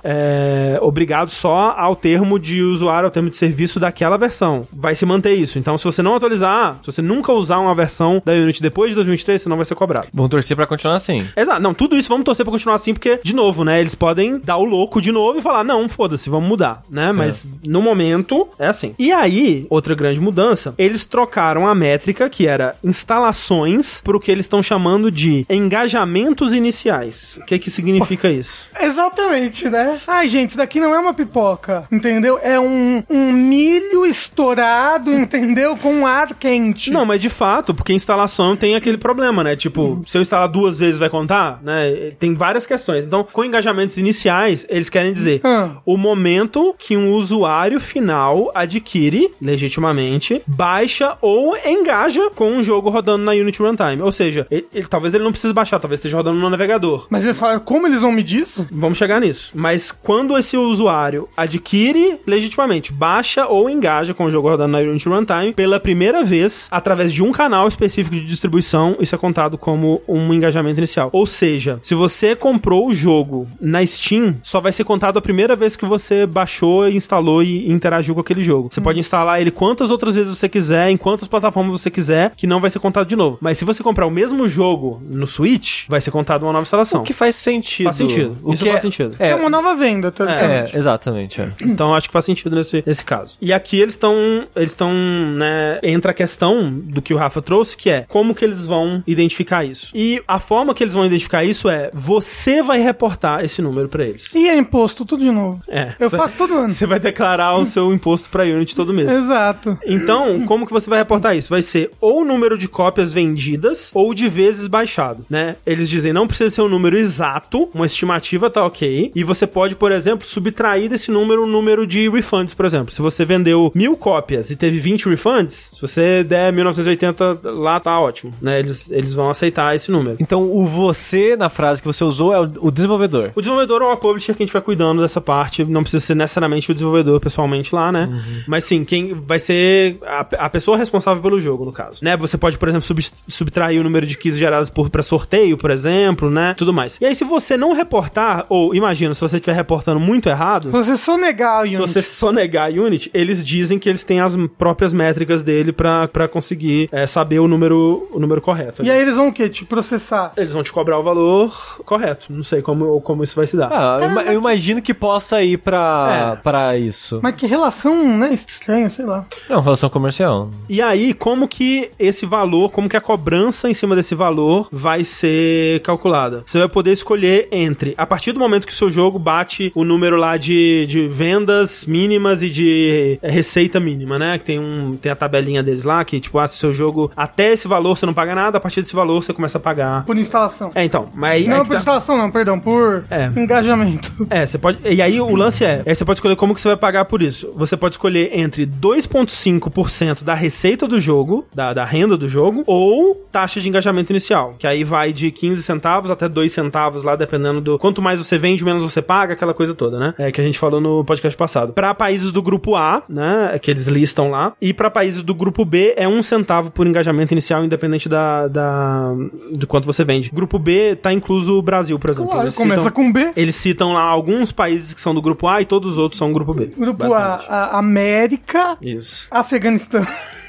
obrigado só ao termo de usuário, ao termo de serviço daquela versão. Vai se manter isso. Então, se você não atualizar, se você nunca usar uma versão da Unity depois de 2023, você não vai ser cobrado. Vão torcer pra continuar assim. Exato. Não, tudo isso vamos torcer pra continuar assim, porque, de novo, né? Eles podem dar o louco de novo e falar, não, foda-se, vamos mudar, né? Mas no momento é assim. E aí, outra grande mudança, eles trocaram a métrica, que era instalações, pro que eles estão chamando de engajamentos iniciais. O que que significa isso? Exatamente, né? Ai, gente, isso daqui não é uma pipoca, entendeu? É um, um milho estourado, entendeu? Com ar quente. Não, mas de fato, porque instalação tem aquele problema, né? Tipo, se eu instalar duas vezes vai contar, né? Tem várias questões. Então, com engajamentos iniciais, eles querem dizer Ah. o momento que um usuário final adquire, legitimamente, baixa ou engaja com um jogo rodando na Unity Runtime. Ou seja, ele- ele- talvez ele não precise baixar, talvez esteja rodando no navegador. Mas eles falaram, como eles vão medir isso? Vamos chegar nisso. Mas quando esse usuário adquire legitimamente, baixa ou engaja com o jogo rodando na Unity Runtime pela primeira vez através de um canal específico de distribuição, isso é contado como um engajamento inicial. Ou seja, se você comprou o jogo na Steam, só vai ser contado a primeira vez que você baixou, instalou e interagiu com aquele jogo. Você pode instalar ele quantas outras vezes você quiser, em quantas plataformas você quiser, que não vai ser contado de novo. Mas se você comprar o mesmo jogo no Switch, vai ser contado uma nova instalação. O que faz sentido. Faz sentido. O Isso que faz é, sentido. É, É, uma nova venda, tá é, exatamente. é. Então acho que faz sentido nesse, nesse caso. E aqui eles estão, eles estão, né, entra a questão do que o Rafa trouxe, que é como que eles vão identificar isso. E a forma que eles vão identificar isso é você vai reportar esse número pra eles. E é imposto, tudo de novo. É. Eu Você- faço todo ano. Você vai declarar o seu imposto pra Unity todo mês. Exato. Então, como que você vai reportar isso? Vai ser ou o número de cópias vendidas ou de vezes baixado, né? Eles dizem não precisa ser um número exato, uma estimativa tá ok. E você pode, por exemplo, subtrair desse número o número de refunds, por exemplo. Se você vendeu mil cópias e teve 20 refunds, se você der 1980 lá, tá ótimo, né? Eles, eles vão aceitar esse número. Então, o você, na frase que você usou, é o, o desenvolvedor. O desenvolvedor ou a publisher que a gente vai cuidando dessa parte, não precisa ser necessariamente o desenvolvedor pessoalmente lá, né? Mas sim, quem vai ser a, a pessoa responsável pelo jogo, no caso. Né? Você pode, por exemplo, sub- subtrair o número de keys gerados por para sorteio, por exemplo, né? Tudo mais. E aí, se você não reportar, ou imagina, se você estiver reportando muito errado, Você só negar se Unity. você só negar a Unity, eles dizem que eles têm as próprias métricas dele pra pra conseguir é, saber o número, o número correto. E aí eles vão o quê? Te processar. Eles vão te cobrar o valor correto. Não sei como, como isso vai se dar. Ah, eu, eu imagino que possa ir pra, É. pra isso. Mas que relação, né? Estranha, sei lá. Não, relação comercial. E aí, como que esse valor, como que a cobrança em cima desse valor vai ser calculada? Você vai poder escolher entre, a partir do momento que o seu jogo bate o número lá de, de vendas mínimas e de receita mínima, né? Que tem, um, tem a tabelinha deles lá, que tipo, ah, se o seu jogo até esse valor você não paga nada, a partir desse valor você começa a pagar. Por instalação. É, então, mas aí. Não, por tá- instalação não, perdão, por É. engajamento. É, você pode. E aí o lance é, aí você pode escolher como que você vai pagar por isso. Você pode escolher entre 2,5% da receita do jogo, da, da renda do jogo, ou taxa de engajamento inicial, que aí vai de 15 centavos até 2 centavos lá, dependendo do quanto mais você vende, menos você paga, aquela coisa toda, né? É que a gente falou no podcast passado. Para países do grupo A, né, que eles listam lá, e para países do grupo B é um centavo por engajamento inicial, independente da, da de quanto você vende. Grupo B tá incluso o Brasil, por exemplo. Claro, Eles começa citam- com B. eles citam lá alguns países que são do grupo A e todos os outros são grupo B. Grupo A, a América, Isso. Afeganistão.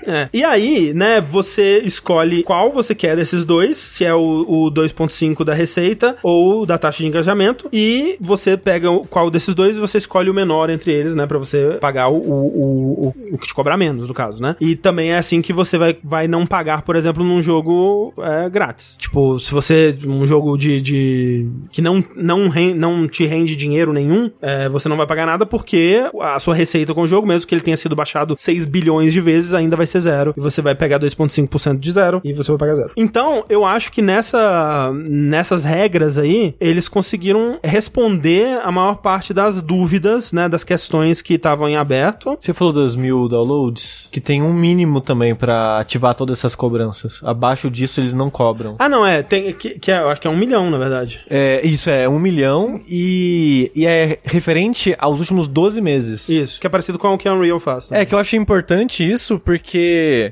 É. E aí, né, você escolhe qual você quer desses dois, se é o, o 2.5 da receita ou da taxa de engajamento, e você pega qual desses dois e você escolhe o menor entre eles, né, pra você pagar o, o, o, o- que te cobrar menos, no caso, né. E também é assim que você vai, vai não pagar, por exemplo, num jogo é, grátis. Tipo, se você, um jogo de, de que não, não, não te rende dinheiro nenhum, é, você não vai pagar nada porque a sua receita com o jogo, mesmo que ele tenha sido baixado 6 bilhões de vezes, ainda vai ser zero. E você vai pegar 2,5% de zero e você vai pagar zero. Então, eu acho que nessa, nessas regras aí, eles conseguiram responder a maior parte das dúvidas, né, das questões que estavam em aberto. Você falou dos mil downloads, que tem um mínimo também pra ativar todas essas cobranças. Abaixo disso eles não cobram. Ah, não, é, tem, que, que é, eu acho que é um milhão, na verdade. É, isso é um milhão e, e é referente aos últimos 12 meses. Isso, que é parecido com o que a Unreal faz. É que eu acho importante isso porque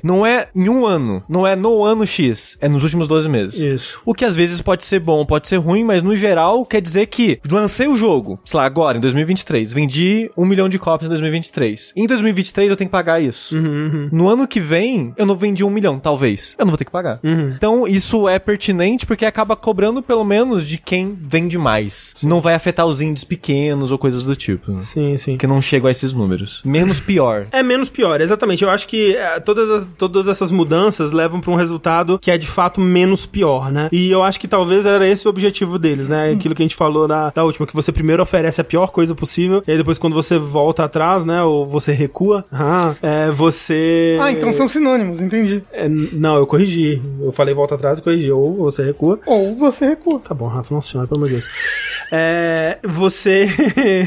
não é em um ano, não é no ano X, é nos últimos 12 meses. Isso. O que às vezes pode ser bom, pode ser ruim, mas no geral quer dizer que lancei o jogo, sei lá, agora, em 2023, vendi um milhão de cópias em 2023. Em 2023 eu tenho que pagar isso. No ano que vem, eu não vendi um milhão, talvez. Eu não vou ter que pagar. Então isso é pertinente porque acaba cobrando pelo menos de quem vende mais. Não vai afetar os índios pequenos ou coisas do tipo. Sim, sim. Que não chegam a esses números. Menos pior. É menos pior, exatamente. Eu acho que é, todas, as- todas essas mudanças levam pra um resultado que é de fato menos pior, né? E eu acho que talvez era esse o objetivo deles, né? Aquilo que a gente falou na, da última, que você primeiro oferece a pior coisa possível, e aí depois quando você volta atrás, né? Ou você recua, ah, é, você. Ah, então são sinônimos, entendi. É, não, eu corrigi. Eu falei volta atrás e corrigi. Ou você recua. Ou você recua. Tá bom, Rafa, não senhora, pelo amor de Deus. É. Você.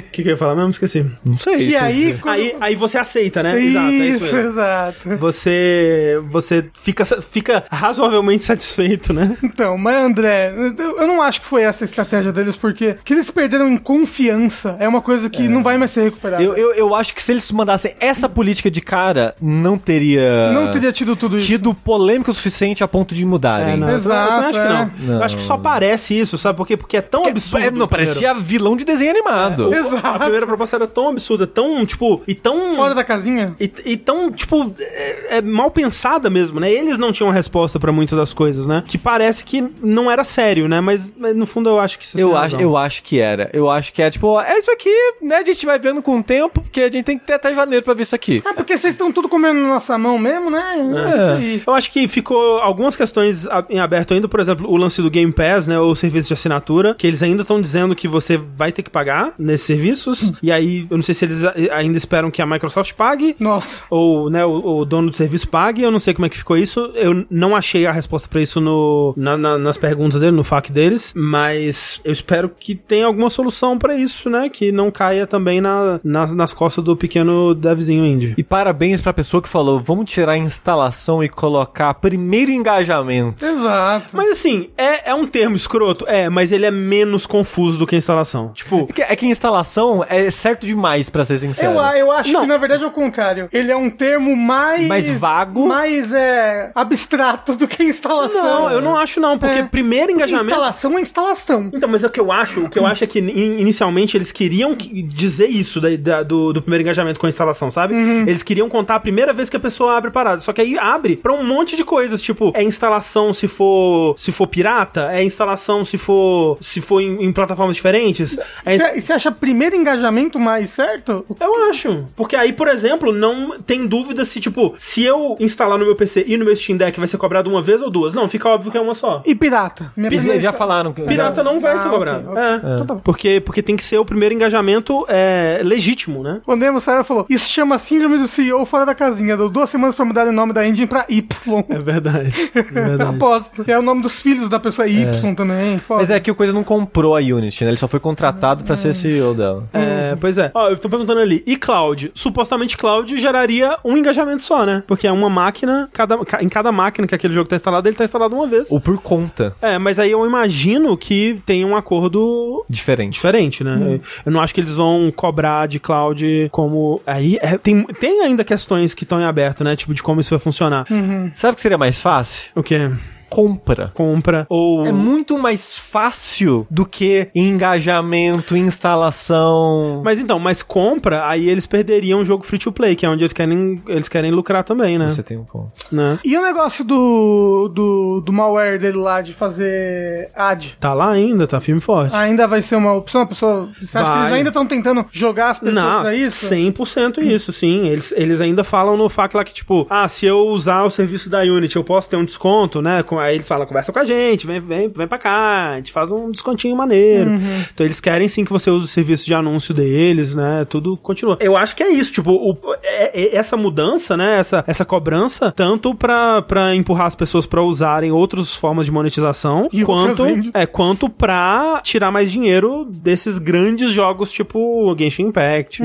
O que, que eu ia falar mesmo? Esqueci. Não sei. E se- aí, quando- Aí, aí você aceita, né? Exato, é isso Isso, exato. Você, você fica, fica razoavelmente satisfeito, né? Então, mas André, eu eu não acho que foi essa a estratégia deles, porque que eles perderam em confiança é uma coisa que não vai mais ser recuperada. Eu, eu, eu acho que se eles mandassem essa política de cara, não teria. Não teria tido tudo isso. tido polêmica o suficiente a ponto de mudarem. É, não, eu também- eu também acho que Exato, não. é. Eu acho que só parece isso, sabe por quê? Porque é tão absurdo. É, não, parecia vilão de desenho animado. primeiro. Exato. A primeira proposta era tão absurda, tão, tipo, e tão... Fora da casinha. E, e tão, tipo, é, é mal pensada mesmo, né? Eles não tinham resposta pra muitas das coisas, né? Que parece que não era sério, né? Mas, mas no fundo eu acho que vocês Eu acho, razão. eu acho que era. Eu acho que é tipo, é isso aqui, né? A gente vai vendo com o tempo, porque a gente tem que ter até janeiro pra ver isso aqui. Ah, porque vocês estão tudo comendo na nossa mão mesmo, né? É, isso aí. Eu acho que ficou algumas questões em aberto ainda, por exemplo, o lance do Game Pass, né, ou o serviço de assinatura, que eles ainda estão dizendo que você vai ter que pagar nesses serviços, e aí eu não sei se eles ainda esperam que a Microsoft pague, Nossa. ou, né, o, o dono do serviço pague, eu não sei como é que ficou isso, eu não achei a resposta pra isso no, na- na- nas perguntas dele, no FAQ deles, mas eu espero que tenha alguma solução pra isso, né, que não caia também na, nas, nas costas do pequeno devzinho indie. E parabéns pra pessoa que falou, vamos tirar a instalação e colocar primeiro engajamento. Exato. Mas assim, é, é um termo escroto? É, mas ele é menos confuso do que a instalação. Tipo, É que, é que instalação é certo demais, pra ser sincero. Eu, eu acho Não. que na verdade é o contrário. Ele é um termo mais. Mais vago. Mais é, abstrato do que instalação. não, eu não acho não, porque É. primeiro Porque engajamento... Instalação é instalação. Então, mas é o que eu acho, o que eu acho é que in- inicialmente eles queriam que- dizer isso da- da- do, do primeiro engajamento com a instalação, sabe? Eles queriam contar a primeira vez que a pessoa abre parada. Só que aí abre pra um monte de coisas, tipo, é instalação se for se for pirata, é instalação se for se for em, em plataforma plataformas diferentes. E você acha primeiro engajamento mais certo? eu acho. Porque aí, por exemplo, não tem dúvida se, tipo, se eu instalar no meu PC e no meu Steam Deck vai ser cobrado uma vez ou duas. Não, fica óbvio que é uma só. E pirata? Minha Eles primeira- já falaram que. Pirata não vai Ah, ser cobrado. ok. É. Então tá bom. Porque, porque tem que ser o primeiro engajamento é, legítimo, né? O Nemo saiu falou: Isso chama síndrome do CEO fora da casinha. Deu duas semanas pra mudar o nome da engine pra Y. É verdade. É verdade. Aposto. É o nome dos filhos da pessoa Y também. Foda. Mas é que o Coisa não comprou a Unity, Ele só foi contratado pra ser CEO dela. É, pois é. Ó, eu tô perguntando ali, e cloud? Supostamente cloud geraria um engajamento só, né? Porque é uma máquina, cada, ca- em cada máquina que aquele jogo tá instalado, ele tá instalado uma vez. Ou por conta. É, mas aí eu imagino que tem um acordo Diferente. diferente, né? Eu não acho que eles vão cobrar de cloud como. Aí é, tem, tem ainda questões que estão em aberto, né? Tipo, de como isso vai funcionar. Sabe o que seria mais fácil? O quê? Compra. Compra ou. É muito mais fácil do que engajamento, instalação. Mas então, mas compra, aí eles perderiam o jogo free to play, que é onde eles querem, eles querem lucrar também, né? Você tem um ponto. né? E o negócio do, do, do malware dele lá de fazer ad? Tá lá ainda, tá firme e forte. Ainda vai ser uma opção? A pessoa. Você acha que Vai. eles ainda estão tentando jogar as pessoas Não, pra isso? 100% isso, sim. Eles, eles ainda falam no FAQ lá que, tipo, ah, se eu usar o serviço da Unity, eu posso ter um desconto, né? Com- Aí eles falam, conversa com a gente, vem, vem, vem pra cá, a gente faz um descontinho maneiro. Então eles querem sim que você use o serviço de anúncio deles, né? Tudo continua. Eu acho que é isso, tipo, o- é- é- essa mudança, né? Essa, essa cobrança, tanto pra, pra empurrar as pessoas pra usarem outras formas de monetização, E quanto, é, quanto pra tirar mais dinheiro desses grandes jogos tipo Genshin Impact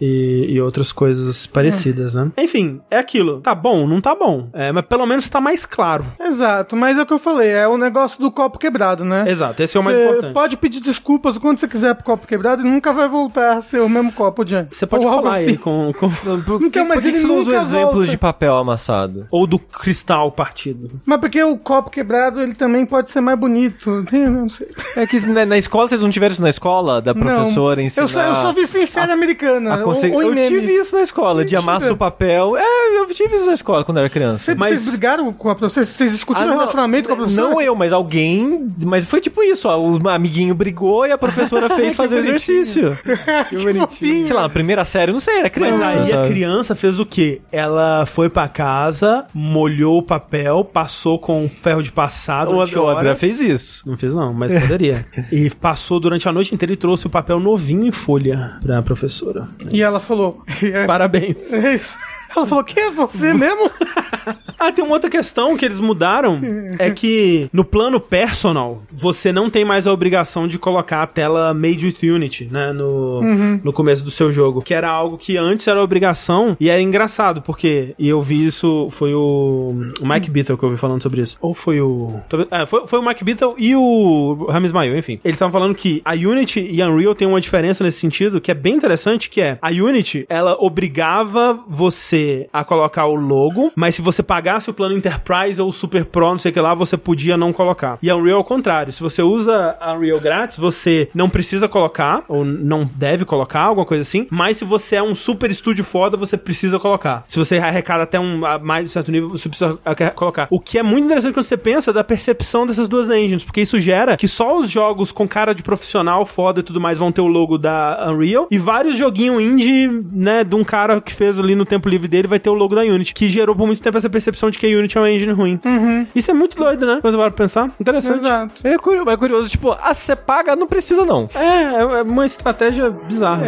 e, e outras coisas parecidas, né? Enfim, é aquilo. Tá bom? Não tá bom. É, mas pelo menos tá mais claro. Exato, mas é o que eu falei, é o negócio do copo quebrado, né? Exato, esse é o mais Você importante. pode pedir desculpas o quanto você quiser pro copo quebrado e nunca vai voltar a ser o mesmo copo de antes. Você pode falar aí assim. com, com- Então, mas Por que ele que você não usa o exemplo volta. de papel amassado? Ou do cristal partido. Mas porque o copo quebrado, ele também pode ser mais bonito. Tem, não sei. É que na, na escola, vocês não tiveram isso na escola? Da professora não. ensinar... Eu só, eu só vi série americana. Aconse- ou, ou em eu tive isso na escola, de Mentira. amassa o papel. É, eu tive isso na escola quando eu era criança. Vocês, Mas- vocês brigaram com a professora? Vocês discutiram Ah, relacionamento com a professora? Não eu, mas alguém. Mas foi tipo isso, ó. O amiguinho brigou e a professora fez fazer o exercício. que fofinho. Sei lá, na primeira série, não sei, era Mas criança. aí a sabe? criança fez o quê? Ela foi pra casa, molhou o papel, passou com ferro de passado. O, o André fez isso. Não fez não, mas poderia. e passou durante a noite inteira e trouxe o papel novinho em folha pra professora. E ela falou... é, Parabéns. é isso. Ela falou, que é você mesmo? Ah, tem uma outra questão que eles mudaram. É que no plano personal, você não tem mais a obrigação de colocar a tela Made with Unity, né? No, no começo do seu jogo. Que era algo que antes era obrigação e era engraçado, porque. E eu vi isso, foi o, o Mike Beatle que eu ouvi falando sobre isso. Ou foi o. É, foi, foi o Mike Beatle e o Rami Ismail, enfim. Eles estavam falando que a Unity e a Unreal tem uma diferença nesse sentido que é bem interessante, que é a Unity, ela obrigava você a colocar o logo, mas se você pagasse o plano Enterprise ou Super Pro, não sei o que lá, você podia não colocar. E a Unreal ao contrário, se você usa a Unreal grátis, você não precisa colocar, ou não deve colocar, alguma coisa assim, mas se você é um super estúdio foda, você precisa colocar. Se você arrecada até um mais de certo nível, você precisa colocar. O que é muito interessante quando você pensa da percepção dessas duas engines, porque isso gera que só os jogos com cara de profissional foda e tudo mais vão ter o logo da Unreal, e vários joguinhos indie, né, de um cara que fez ali no tempo livre dele, vai ter o logo da Unity, que gerou por muito tempo essa percepção de que a Unity é uma engine ruim. Isso é muito doido, né? Quando você pensar. Interessante. Exato. É curioso, é curioso, tipo, ah, você paga, não precisa não. É, é uma estratégia bizarra.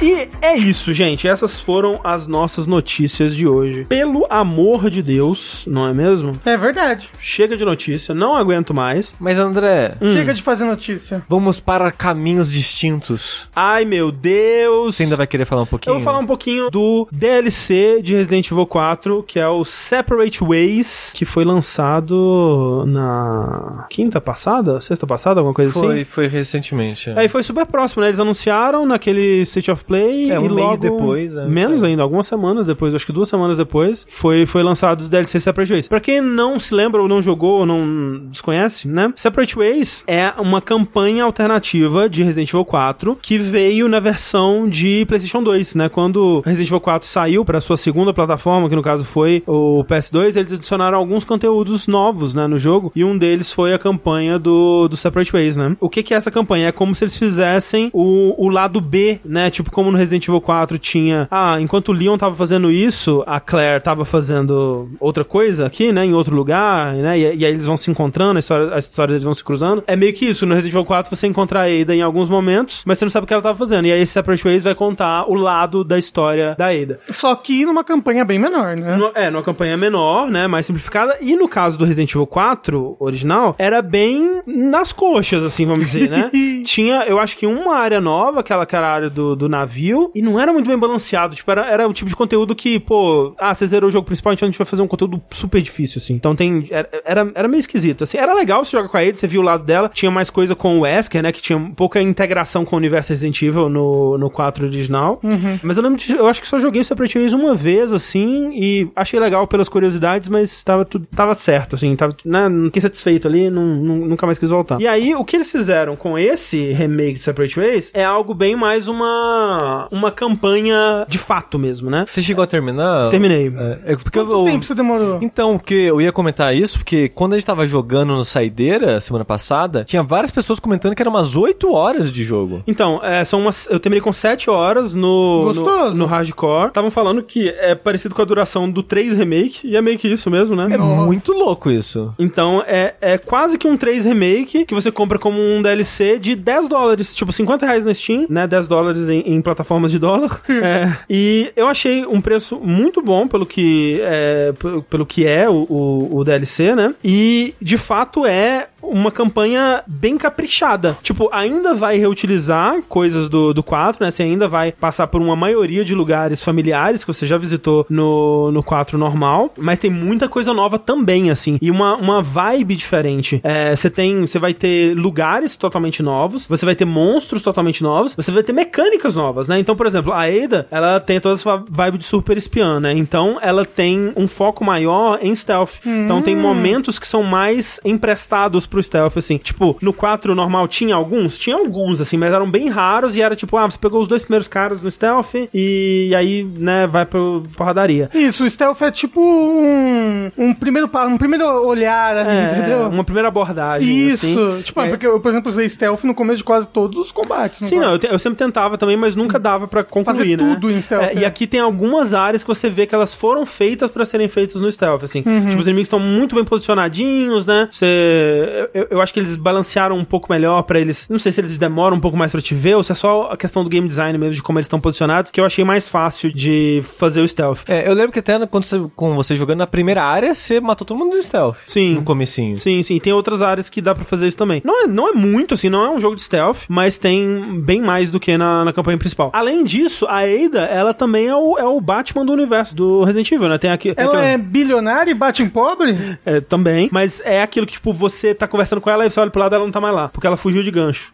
E é isso, gente. Essas foram as nossas notícias de hoje. Pelo amor de Deus, não é mesmo? É verdade. Chega de notícia, não aguento mais. Mas André, Chega de fazer notícia. vamos para caminhos distintos. Ai, meu Deus. Você ainda vai querer falar um pouquinho? Eu vou falar um pouquinho do DLC de Resident Evil 4, que é o Separate Ways, que foi lançado na quinta passada, sexta passada, alguma coisa Foi, assim. foi recentemente. é. Aí foi super próximo, né? Eles anunciaram naquele State of Play É, um e mês logo... depois, né? Menos ainda, algumas semanas depois, acho que duas semanas depois, foi, foi lançado o DLC Separate Ways. Pra quem não se lembra ou não jogou ou não desconhece, né? Separate Ways é uma campanha alternativa de Resident Evil 4 que veio na versão de PlayStation 2, né? Quando Resident Evil 4 saiu para sua segunda plataforma, que no caso foi o PS2, eles adicionaram alguns conteúdos novos, né, no jogo, e um deles foi a campanha do, do Separate Ways, né? O que que é essa campanha? É como se eles fizessem o, o lado B, né? Tipo como no Resident Evil 4 tinha, ah, enquanto o Leon tava fazendo isso, a Claire tava fazendo outra coisa aqui, né, em outro lugar, né? E, e aí eles vão se encontrando, a história, as histórias deles vão se cruzando. É meio que isso, no Resident Evil 4 você encontra a Ada em alguns momentos, mas você não sabe o que ela tava fazendo. E aí esse Separate Ways vai contar o lado da história da Ada. Só que numa campanha bem menor, né? No- é, numa campanha menor, né? Mais simplificada. E no caso do Resident Evil 4 original, era bem nas coxas, assim, vamos dizer, né? Tinha, eu acho que uma área nova, aquela que era a área do, do navio, e não era muito bem balanceado. Tipo, era, era o tipo de conteúdo que, pô, ah, você zerou o jogo principal, então a gente vai fazer um conteúdo super difícil, assim. Então tem. Era, era, era meio esquisito, assim. Era legal você jogar com a Ada, você viu o lado dela. Tinha mais coisa com o Wesker, né? Que tinha pouca integração com o universo Resident Evil no, no 4 original. Mas eu lembro de, eu acho que só joguei o Separate Ways uma vez, assim, e achei legal pelas curiosidades, mas tava tudo, tava certo, assim, tava, né, não fiquei satisfeito ali, não, não- nunca mais quis voltar. E aí, o que eles fizeram com esse remake de Separate Ways é algo bem mais uma, uma campanha de fato mesmo, né? Você chegou a terminar? Terminei. É, é porque Quanto eu, tempo você demorou? Então, porque eu ia comentar isso, porque quando a gente tava jogando no Saideira semana passada, tinha várias pessoas comentando que eram umas 8 horas de jogo. Então, é, são umas. Eu terminei com 7 horas no. Gostoso. No, no hardcore. Estavam falando que é parecido com a duração do 3 remake, e é meio que isso mesmo, né? É Nossa. muito louco isso. Então é, é quase que um 3 remake que você compra como um DLC de 10 dólares, tipo 50 reais na Steam, né? 10 dólares em, em plataformas de dólar. É, e eu achei um preço muito bom pelo que é, pelo que é o, o, o DLC, né? E de fato é uma campanha bem caprichada. Tipo, ainda vai reutilizar coisas do, do 4, né? Você ainda vai passar por uma maioria de lugares familiares que você já visitou no, no 4 normal, mas tem muita coisa nova também, assim. E uma, uma vibe diferente. É, Você tem. Você vai ter lugares totalmente novos, você vai ter monstros totalmente novos, você vai ter mecânicas novas, né? Então, por exemplo, a Ada, ela tem toda essa vibe de super espiã, né? Então, ela tem um foco maior em stealth. Então, tem momentos que são mais emprestados pro stealth, assim. Tipo, no 4 normal tinha alguns? Tinha alguns, assim, mas eram bem raros e era tipo, ah, você pegou os dois primeiros caras no stealth e aí, né, vai pro porradaria. Isso, o stealth é tipo um, um, primeiro, um primeiro olhar ali, É, entendeu? uma primeira abordagem. Isso. assim. Tipo, É. porque eu, por exemplo, usei stealth no começo de quase todos os combates. Sim, não, eu, te- eu sempre tentava também, mas nunca dava pra concluir, Fazer né? tudo em stealth, É, E é. aqui tem algumas áreas que você vê que elas foram feitas pra serem feitas no stealth, assim. Uhum. Tipo, os inimigos estão muito bem posicionadinhos, né? Você... Eu, eu acho que eles balancearam um pouco melhor pra eles... Não sei se eles demoram um pouco mais pra te ver ou se é só a questão do game design mesmo, de como eles estão posicionados, que eu achei mais fácil de fazer o stealth. É, eu lembro que até quando você, com você jogando na primeira área, você matou todo mundo no stealth. Sim. No comecinho. Sim, sim. Tem outras áreas que dá pra fazer isso também. Não é, não é muito, assim, não é um jogo de stealth, mas tem bem mais do que na, na campanha principal. Além disso, a Ada, ela também é o, é o Batman do universo do Resident Evil, né? Tem aqui. Ela aquela- é bilionária e bate em pobre? é, também, mas é aquilo que, tipo, você tá conversando com ela e você olha pro lado ela não tá mais lá, porque ela fugiu de gancho.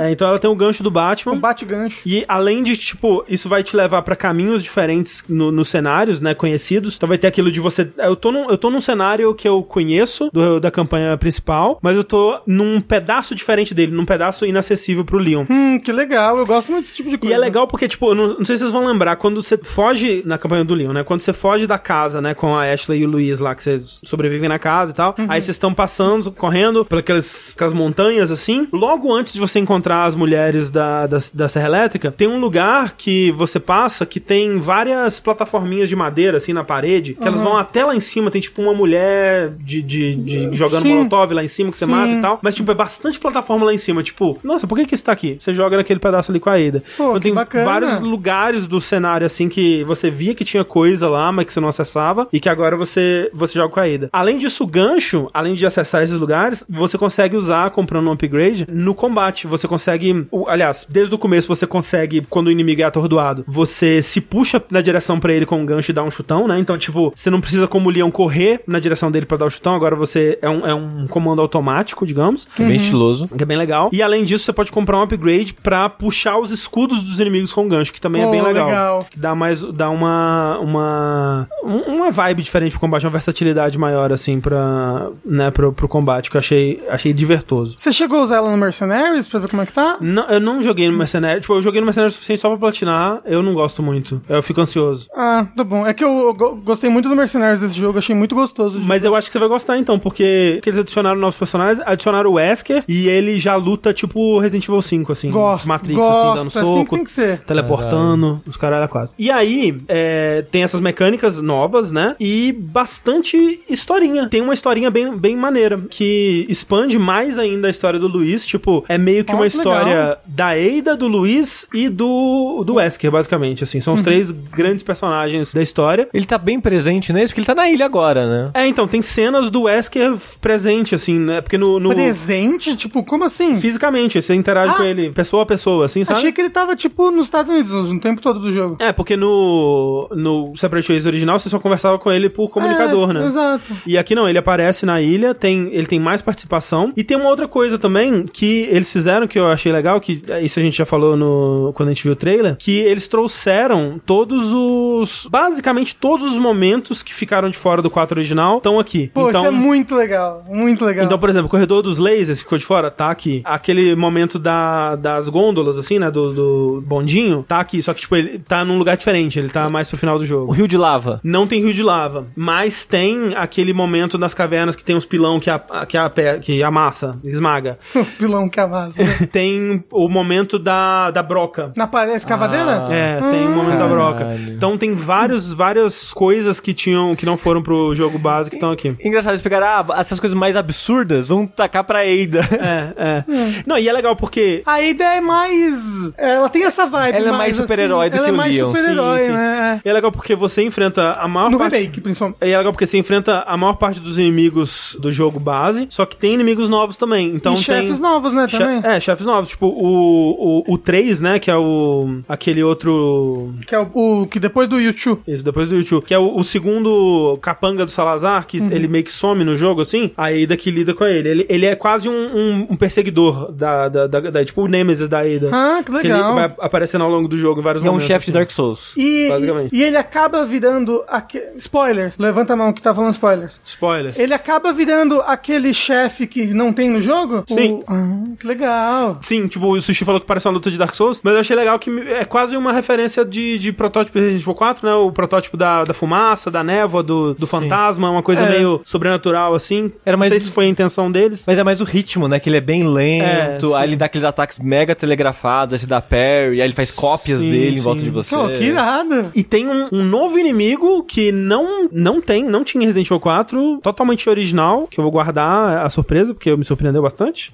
É, então ela tem o gancho do Batman. Um bate gancho. E além de, tipo, isso vai te levar pra caminhos diferentes no- nos cenários, né, conhecidos. Então vai ter aquilo de você... Eu tô num, eu tô num cenário que eu conheço do- da campanha principal, mas eu tô num pedaço diferente dele, num pedaço inacessível pro Leon. Hum, que legal. Eu gosto muito desse tipo de E coisa. é legal porque, tipo, não, não sei se vocês vão lembrar, quando você foge na campanha do Leon, né? Quando você foge da casa, né, com a Ashley e o Luiz lá, que vocês sobrevivem na casa e tal, aí vocês estão passando, correndo pelas aquelas montanhas, assim. Logo antes de você encontrar as mulheres da, da, da Serra Elétrica, tem um lugar que você passa que tem várias plataforminhas de madeira, assim, na parede, que elas vão até lá em cima, tem, tipo, uma mulher de, de, de- jogando Sim. molotov lá em cima que você Sim. mata e tal, mas, tipo, é bastante plataforma lá em cima, tipo, nossa, por que que isso tá aqui? Você joga naquele pedaço ali com a Ada. Pô, então tem bacana. vários lugares do cenário, assim, que você via que tinha coisa lá, mas que você não acessava, e que agora você, você joga com a Ada. Além disso, o gancho, além de acessar esses lugares, mercenários, você consegue usar, comprando um upgrade, no combate. Você consegue, aliás, desde o começo você consegue, quando o inimigo é atordoado, você se puxa na direção pra ele com um gancho e dá um chutão, né? Então, tipo, você não precisa como o Leon correr na direção dele pra dar o chutão, agora você é um, é um comando automático, digamos. Que é bem estiloso. Que é bem legal. E além disso, você pode comprar um upgrade pra puxar os escudos dos inimigos com gancho, que também é Oh, bem legal. legal. Que dá mais. dá uma. uma. um- uma vibe diferente pro combate, uma versatilidade maior, assim, pra. né, pro, pro combate, que achei, achei divertoso. Você chegou a usar ela no Mercenaries pra ver como é que tá? Não, eu não joguei no Mercenário. Tipo, eu joguei no Mercenário o suficiente só pra platinar. Eu não gosto muito. Eu fico ansioso. Ah, tá bom. É que eu go- gostei muito do Mercenaries desse jogo, achei muito gostoso. Mas eu acho que você vai gostar então, porque que eles adicionaram novos personagens, adicionaram o Wesker e ele já luta tipo Resident Evil 5, assim. Gosto, Matrix, gosto, assim, dando assim soco. tem que ser. Teleportando, os caralho a quatro. E aí, é, tem essas mecânicas novas, né? E bastante historinha. Tem uma historinha bem, bem maneira, que expande mais ainda a história do Luiz. Tipo, é meio que Ó, uma que história legal. da Ada, do Luiz e do, do Wesker, basicamente. Assim, são os três grandes personagens da história. Ele tá bem presente nesse, porque ele tá na ilha agora, né? É, então, tem cenas do Wesker presente, assim, né? Porque no. no- Presente? Tipo, como assim? Fisicamente, você interage Ah. com ele pessoa a pessoa, assim, sabe? Achei que ele tava, tipo, nos Estados Unidos no tempo todo do jogo. É, porque no, no Separate Ways original você só conversava com ele por comunicador, É, né? Exato. E aqui não, ele aparece na ilha, tem, ele tem mais participação. E tem uma outra coisa também que eles fizeram que eu achei legal, que isso a gente já falou no, quando a gente viu o trailer, que eles trouxeram todos os. Basicamente todos os momentos que ficaram de fora do 4 original estão aqui. Pô, então, isso é muito legal. Muito legal. Então, por exemplo, o corredor dos lasers que ficou de fora, tá aqui. Aquele momento da, das gôndolas, assim, né? Do, do bondinho, tá aqui. Só que, tipo, ele tá num lugar diferente. Ele tá mais pro final do O jogo. rio de lava. Não tem rio de lava, mas tem aquele momento das cavernas que tem uns pilão que, a, que, a, que amassa, esmaga. Os pilão que amassa. tem o momento da, da broca. Na parede, escavadeira? Ah. É, tem o momento da broca. Caralho. Então tem vários, várias coisas que tinham que não foram pro jogo base que estão aqui. Engraçado, eles pegaram ah, essas coisas mais absurdas, vão tacar pra Ada. É, é. Não, e é legal porque A Ada é mais. Ela tem essa vibe. Ela é mais super-herói do ela que é o mais Leon. super-herói, Sim, sim. né? E é legal porque você enfrenta a É. maior No parte... remake, principalmente. E é legal porque você enfrenta a maior parte dos inimigos do jogo base, só que tem inimigos novos também. Então e tem... chefes novos, né, che- também. É, chefes novos. Tipo, o, o, o 3, né? Que é o... Aquele outro... Que é o, o- que depois do YouTube. Isso, depois do YouTube. Que é o, o segundo capanga do Salazar, que Uhum. ele meio que some no jogo, assim. A Ada que lida com ele. Ele, ele é quase um, um, um perseguidor da, da, da, da- Tipo o Nemesis da Ada. Ah, que Que ele legal. vai aparecendo ao longo do jogo em vários É um momentos. chefe de assim. Dark Souls. E, Basicamente. e ele acaba virando. Aque... Spoilers. Levanta a mão que tá falando spoilers. Spoilers. Ele acaba virando aquele chefe que não tem no jogo? Sim. O- Ah, que legal. Sim, tipo, o Sushi falou que parece uma luta de Dark Souls, mas eu achei legal que é quase uma referência de, de protótipo de Resident Evil 4, né? O protótipo da, da fumaça, da névoa, do, do fantasma, uma coisa É. meio sobrenatural, assim. Era mais- Não sei se foi a intenção deles. Mas é mais o ritmo, né? Que ele é bem lento, É, aí ele dá aqueles ataques mega telegrafados, aí você dá parry, aí ele faz cópias Sim, dele em sim. volta de você. Pô, que irado. E tem um, um novo inimigo que não, não tem, não tinha em Resident Evil 4, totalmente original, que eu vou guardar a surpresa, porque me surpreendeu bastante.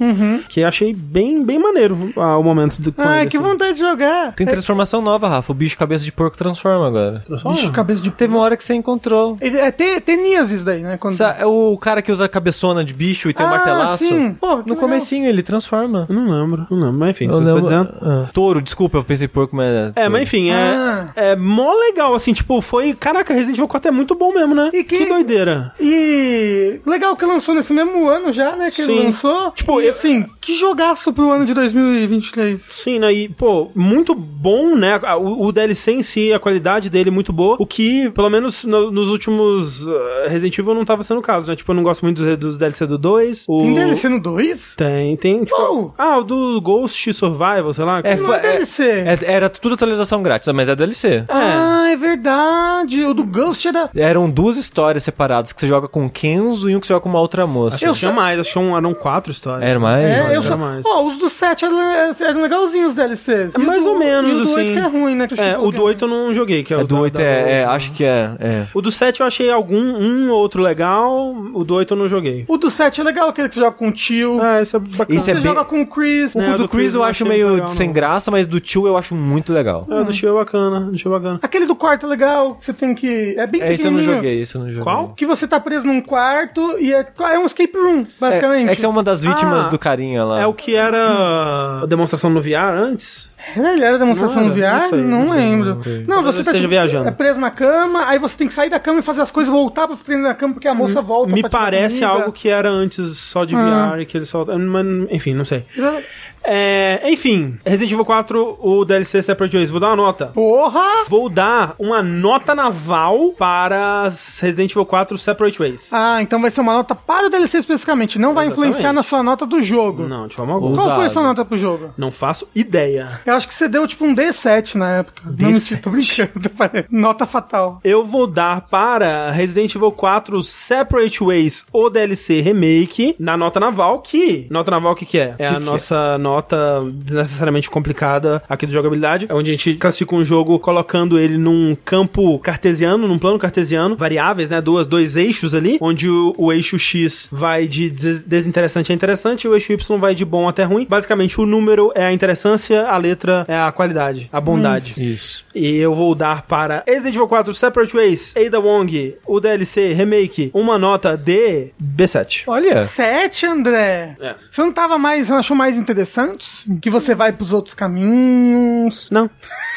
Que eu achei bem, bem maneiro ah, o momento com Ai, ele, que assim. vontade de jogar. Tem transformação nova, Rafa. O bicho cabeça de porco transforma agora. Bicho, cabeça de Teve uma hora que você encontrou. Ele, é te- teníasis daí, né? Quando... Sa- É o cara que usa a cabeçona de bicho e tem um Ah, martelaço. sim. Pô, que no legal. comecinho ele transforma. Eu não lembro, não lembro. Mas enfim, se Eu você tá lembro- dizendo. Ah. Touro, desculpa, eu pensei porco, mas. É, touro. mas enfim, é, Ah. é mó legal, assim, tipo, foi. Caraca, Resident Evil 4 é muito bom mesmo, né? E que- doideira. E legal que lançou nesse mesmo ano já, né? Que Sim. ele lançou. Tipo, e assim, que jogaço pro ano de 2023. Sim, né? E, pô, muito bom, né? O, o DLC em si, a qualidade dele é muito boa. O que, pelo menos no- nos últimos uh, Resident Evil, não tava sendo o caso, né? Tipo, eu não gosto muito dos, dos DLC do 2. O... Tem DLC no 2? Tem, tem. Tipo, Uou. ah, o do Ghost Survival, sei lá. É, Não foi- é DLC. É- era tudo atualização grátis, mas é DLC. Ah, é verdade. O do Ghost é da. Eram duas histórias separadas, que você joga com o Kenzo e um que você joga com uma outra moça. Eu tinha só- mais, acho que eram, quatro histórias. Era mais? É, eu era só. mais. Ó, os do 7 eram, eram legalzinhos os DLCs. É o mais do- ou menos, E o do 8 assim. que é ruim, né? que É, o do 8 eu não joguei, que é, É o do da- 8 da é, é, acho que é, é. O do 7 eu achei algum, um ou outro legal, o do 8 eu não joguei. O do 7 é legal, aquele que você joga com o tio. Ah, esse é bacana. Esse é você bem- joga com o Chris. O É, do, do Chris Chris eu acho meio legal, sem não. graça, mas do tio eu acho muito legal. É, o do show é bacana, do show é bacana. Aquele do quarto é legal, que você tem que. É bem É, esse eu não pequenininho. joguei, esse eu não joguei. Qual? Que você tá preso num quarto e é, é um escape room um, basicamente. É, é que você é uma das vítimas Ah, do carinha lá. É o que era a demonstração no VR antes? Ele era demonstração Não era? VR? Não sei, não, não sei, lembro. não sei. Não, você tá tipo, viajando. é preso na cama, aí você tem que sair da cama e fazer as coisas, voltar pra ficar na cama, porque a moça volta Me parece algo que era antes só de Ah. VR, que ele só. Enfim, não sei. É, enfim, Resident Evil 4, o DLC Separate Ways. Vou dar uma nota. Porra! Vou dar uma nota naval para Resident Evil 4 Separate Ways. Ah, então vai ser uma nota para o DLC especificamente, não vai Exatamente. influenciar na sua nota do jogo. Não, de forma alguma. Qual foi a sua nota pro jogo? Não faço ideia. Eu acho que você deu tipo um D7 na época. Não, mentira, tô brincando. Nota fatal. Eu vou dar para Resident Evil 4 Separate Ways, o DLC Remake, na nota naval, que... Nota naval o que que é? É a que nossa nota desnecessariamente complicada aqui do jogabilidade, é onde a gente classifica um jogo colocando ele num campo cartesiano, num plano cartesiano, variáveis, né? Duas, dois eixos ali, onde o, o eixo X vai de des- desinteressante a interessante e o eixo Y vai de bom até ruim. Basicamente, o número é a interessância, a letra é a qualidade, a bondade. Isso. E eu vou dar para Resident Evil 4 Separate Ways, Ada Wong, o DLC Remake, uma nota de B7. Olha. 7, André. É. Você não tava mais, não achou mais interessantes? Que você vai pros outros caminhos. Não.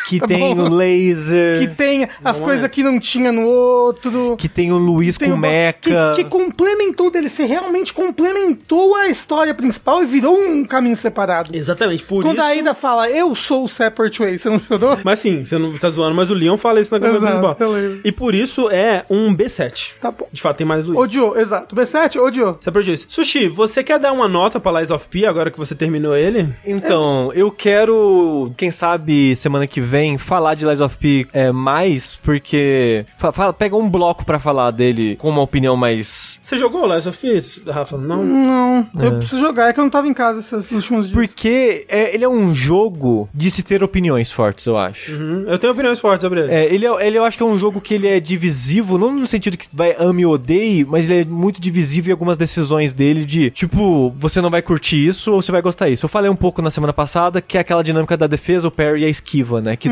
Que Tá tem bom. o laser. Que tem as coisas lá. que não tinha no outro. Que tem o Luiz tem com o- meca. Que, que complementou o DLC, realmente complementou a história principal e virou um caminho separado. Exatamente, por Quando isso... a Aida fala, eu sou o Separate Way, você não chorou? Mas sim, você não tá zoando, mas o Leon fala isso na câmera principal. eu. E por isso é um B7. Tá bom. De fato, tem mais Luiz. Odiou, exato. B7, odiou. Separate Ways. Sushi, você quer dar uma nota pra Lies of P agora que você terminou ele? Então, eu quero, quem sabe, semana que vem, falar de Lies of P é, mais, porque. fa- fala- pega um bloco pra falar dele com uma opinião mais. Você jogou Lies of P, Rafa? Não? Não, eu preciso jogar, é que eu não tava em casa esses últimos dias. Porque é, ele é um jogo de se ter opiniões fortes, eu acho. Uhum. Eu tenho opiniões fortes sobre ele. É, ele, é- ele eu acho que é um jogo que ele é divisivo, não no sentido que vai ame ou odeie, mas ele é muito divisivo em algumas decisões dele de, tipo, você não vai curtir isso ou você vai gostar disso. Eu falei um pouco na semana passada que é aquela dinâmica da defesa, o parry e a esquiva, né? Que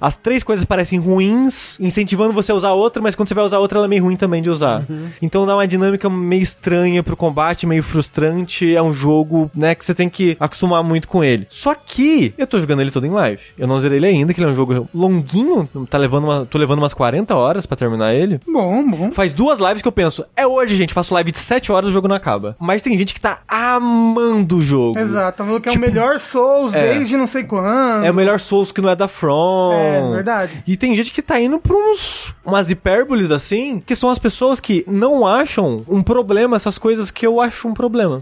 as três coisas parecem ruins, incentivando você a usar outra, mas quando você vai usar outra, ela é meio ruim também de usar. Então dá uma dinâmica meio estranha pro combate, meio frustrante. É um jogo, né, que você tem que acostumar muito com ele. Só que eu tô jogando ele todo em live. Eu não zerei ele ainda, que ele é um jogo longuinho, tá levando uma, tô levando umas 40 horas pra terminar ele. Bom, bom. Faz duas lives que eu penso, é hoje, gente, faço live de 7 horas e o jogo não acaba. Mas tem gente que tá amando o jogo. Exato, tá falando que é Tipo, o melhor Souls é. desde não sei quando. É o melhor Souls que não é da From. É, verdade. E tem gente que tá indo pra uns, umas hipérboles assim, que são as pessoas que não acham um problema essas coisas que eu acho um problema.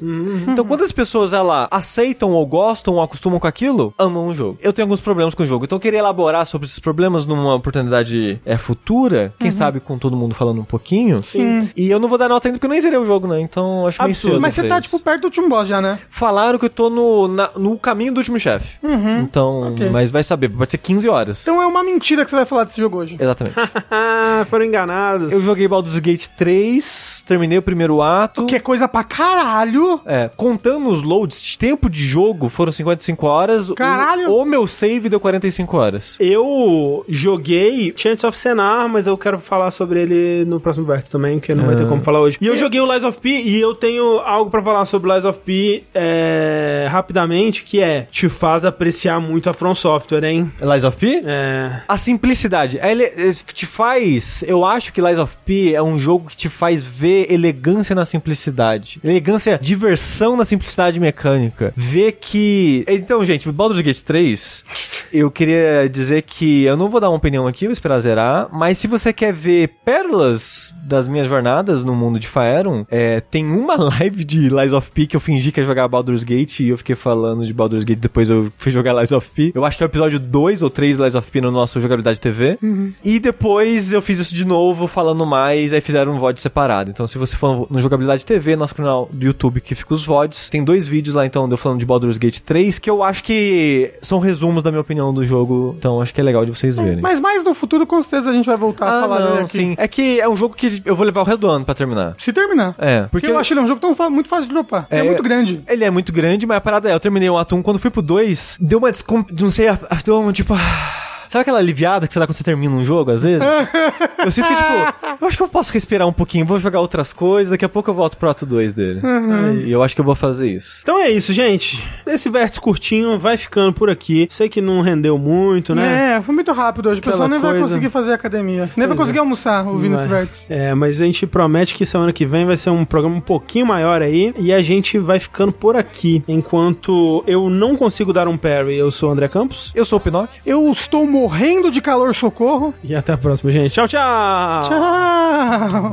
Então, quando as pessoas, ela aceitam ou gostam ou acostumam com aquilo, amam o jogo. Eu tenho alguns problemas com o jogo. Então, eu queria elaborar sobre esses problemas numa oportunidade é, futura. Quem sabe com todo mundo falando um pouquinho. Sim. E eu não vou dar nota ainda porque eu nem zerei o jogo, né? Então, acho meio Absurdo. cedo Mas você tá, tipo, perto do último boss já, né? Falaram que eu tô no, na- no caminho do último chefe. Então, ok. mas vai saber, pode ser 15 horas. Então é uma mentira que você vai falar desse jogo hoje. Exatamente. Ah, foram enganados. Eu joguei Baldur's Gate 3, terminei o primeiro ato. Que é coisa pra caralho. É, contando os loads, de tempo de jogo foram 55 horas. Caralho! O, meu save deu 45 horas. Eu joguei Chance of Senar, mas eu quero falar sobre ele no próximo verso também, que não vai ter como falar hoje. E eu joguei o Lies of P e eu tenho algo pra falar sobre Lies of P é, rapidamente, que é te faz apreciar muito a From Software, hein? Lies of P? É. A simplicidade. Ele eh, te faz. Eu acho que Lies of P é um jogo que te faz ver elegância na simplicidade. Elegância, diversão na simplicidade mecânica. Ver que. Então, gente, Baldur's Gate 3, eu queria dizer que eu não vou dar uma opinião aqui, vou esperar zerar. Mas se você quer ver pérolas das minhas jornadas no mundo de Faerun, é, tem uma live de Lies of P que eu fingi que ia jogar Baldur's Gate e eu fiquei falando de Baldur's Gate, depois eu fui jogar Lies of P. Eu acho que é o episódio 2 ou 3 Lies of P no nosso Jogabilidade TV. E depois eu fiz isso de novo, falando mais, aí fizeram um VOD separado. Então se você for no Jogabilidade TV, nosso canal do YouTube que fica os VODs, tem dois vídeos lá então, de eu falando de Baldur's Gate 3, que eu acho que são resumos da minha opinião do jogo, então acho que é legal de vocês verem. Mas mais no futuro, com certeza, a gente vai voltar a Ah, falar dele não, aqui. sim. É que é um jogo que eu vou levar o resto do ano pra terminar. Se terminar. É, Porque porque eu acho ele um jogo tão muito fácil de dropar. É, É, muito grande. Ele é muito grande, mas a parada é, eu terminei o ato 1, quando fui pro 2, deu uma descom... não sei, a- a- deu uma tipo... Sabe aquela aliviada que você dá quando você termina um jogo, às vezes? eu sinto que, tipo, eu acho que eu posso respirar um pouquinho, vou jogar outras coisas, daqui a pouco eu volto pro ato 2 dele. E eu acho que eu vou fazer isso. Então é isso, gente. Esse vértice curtinho vai ficando por aqui. Sei que não rendeu muito, né? É, foi muito rápido hoje. O pessoal nem vai coisa- conseguir fazer academia. Nem vai Pois conseguir almoçar ouvindo esse Vai. vértice. É, mas a gente promete que semana que vem vai ser um programa um pouquinho maior aí. E a gente vai ficando por aqui. Enquanto eu não consigo dar um parry, eu sou o André Campos. Eu sou o Pinóquio. Eu estou morrendo de calor, socorro. E até a próxima, gente. Tchau, tchau! Tchau.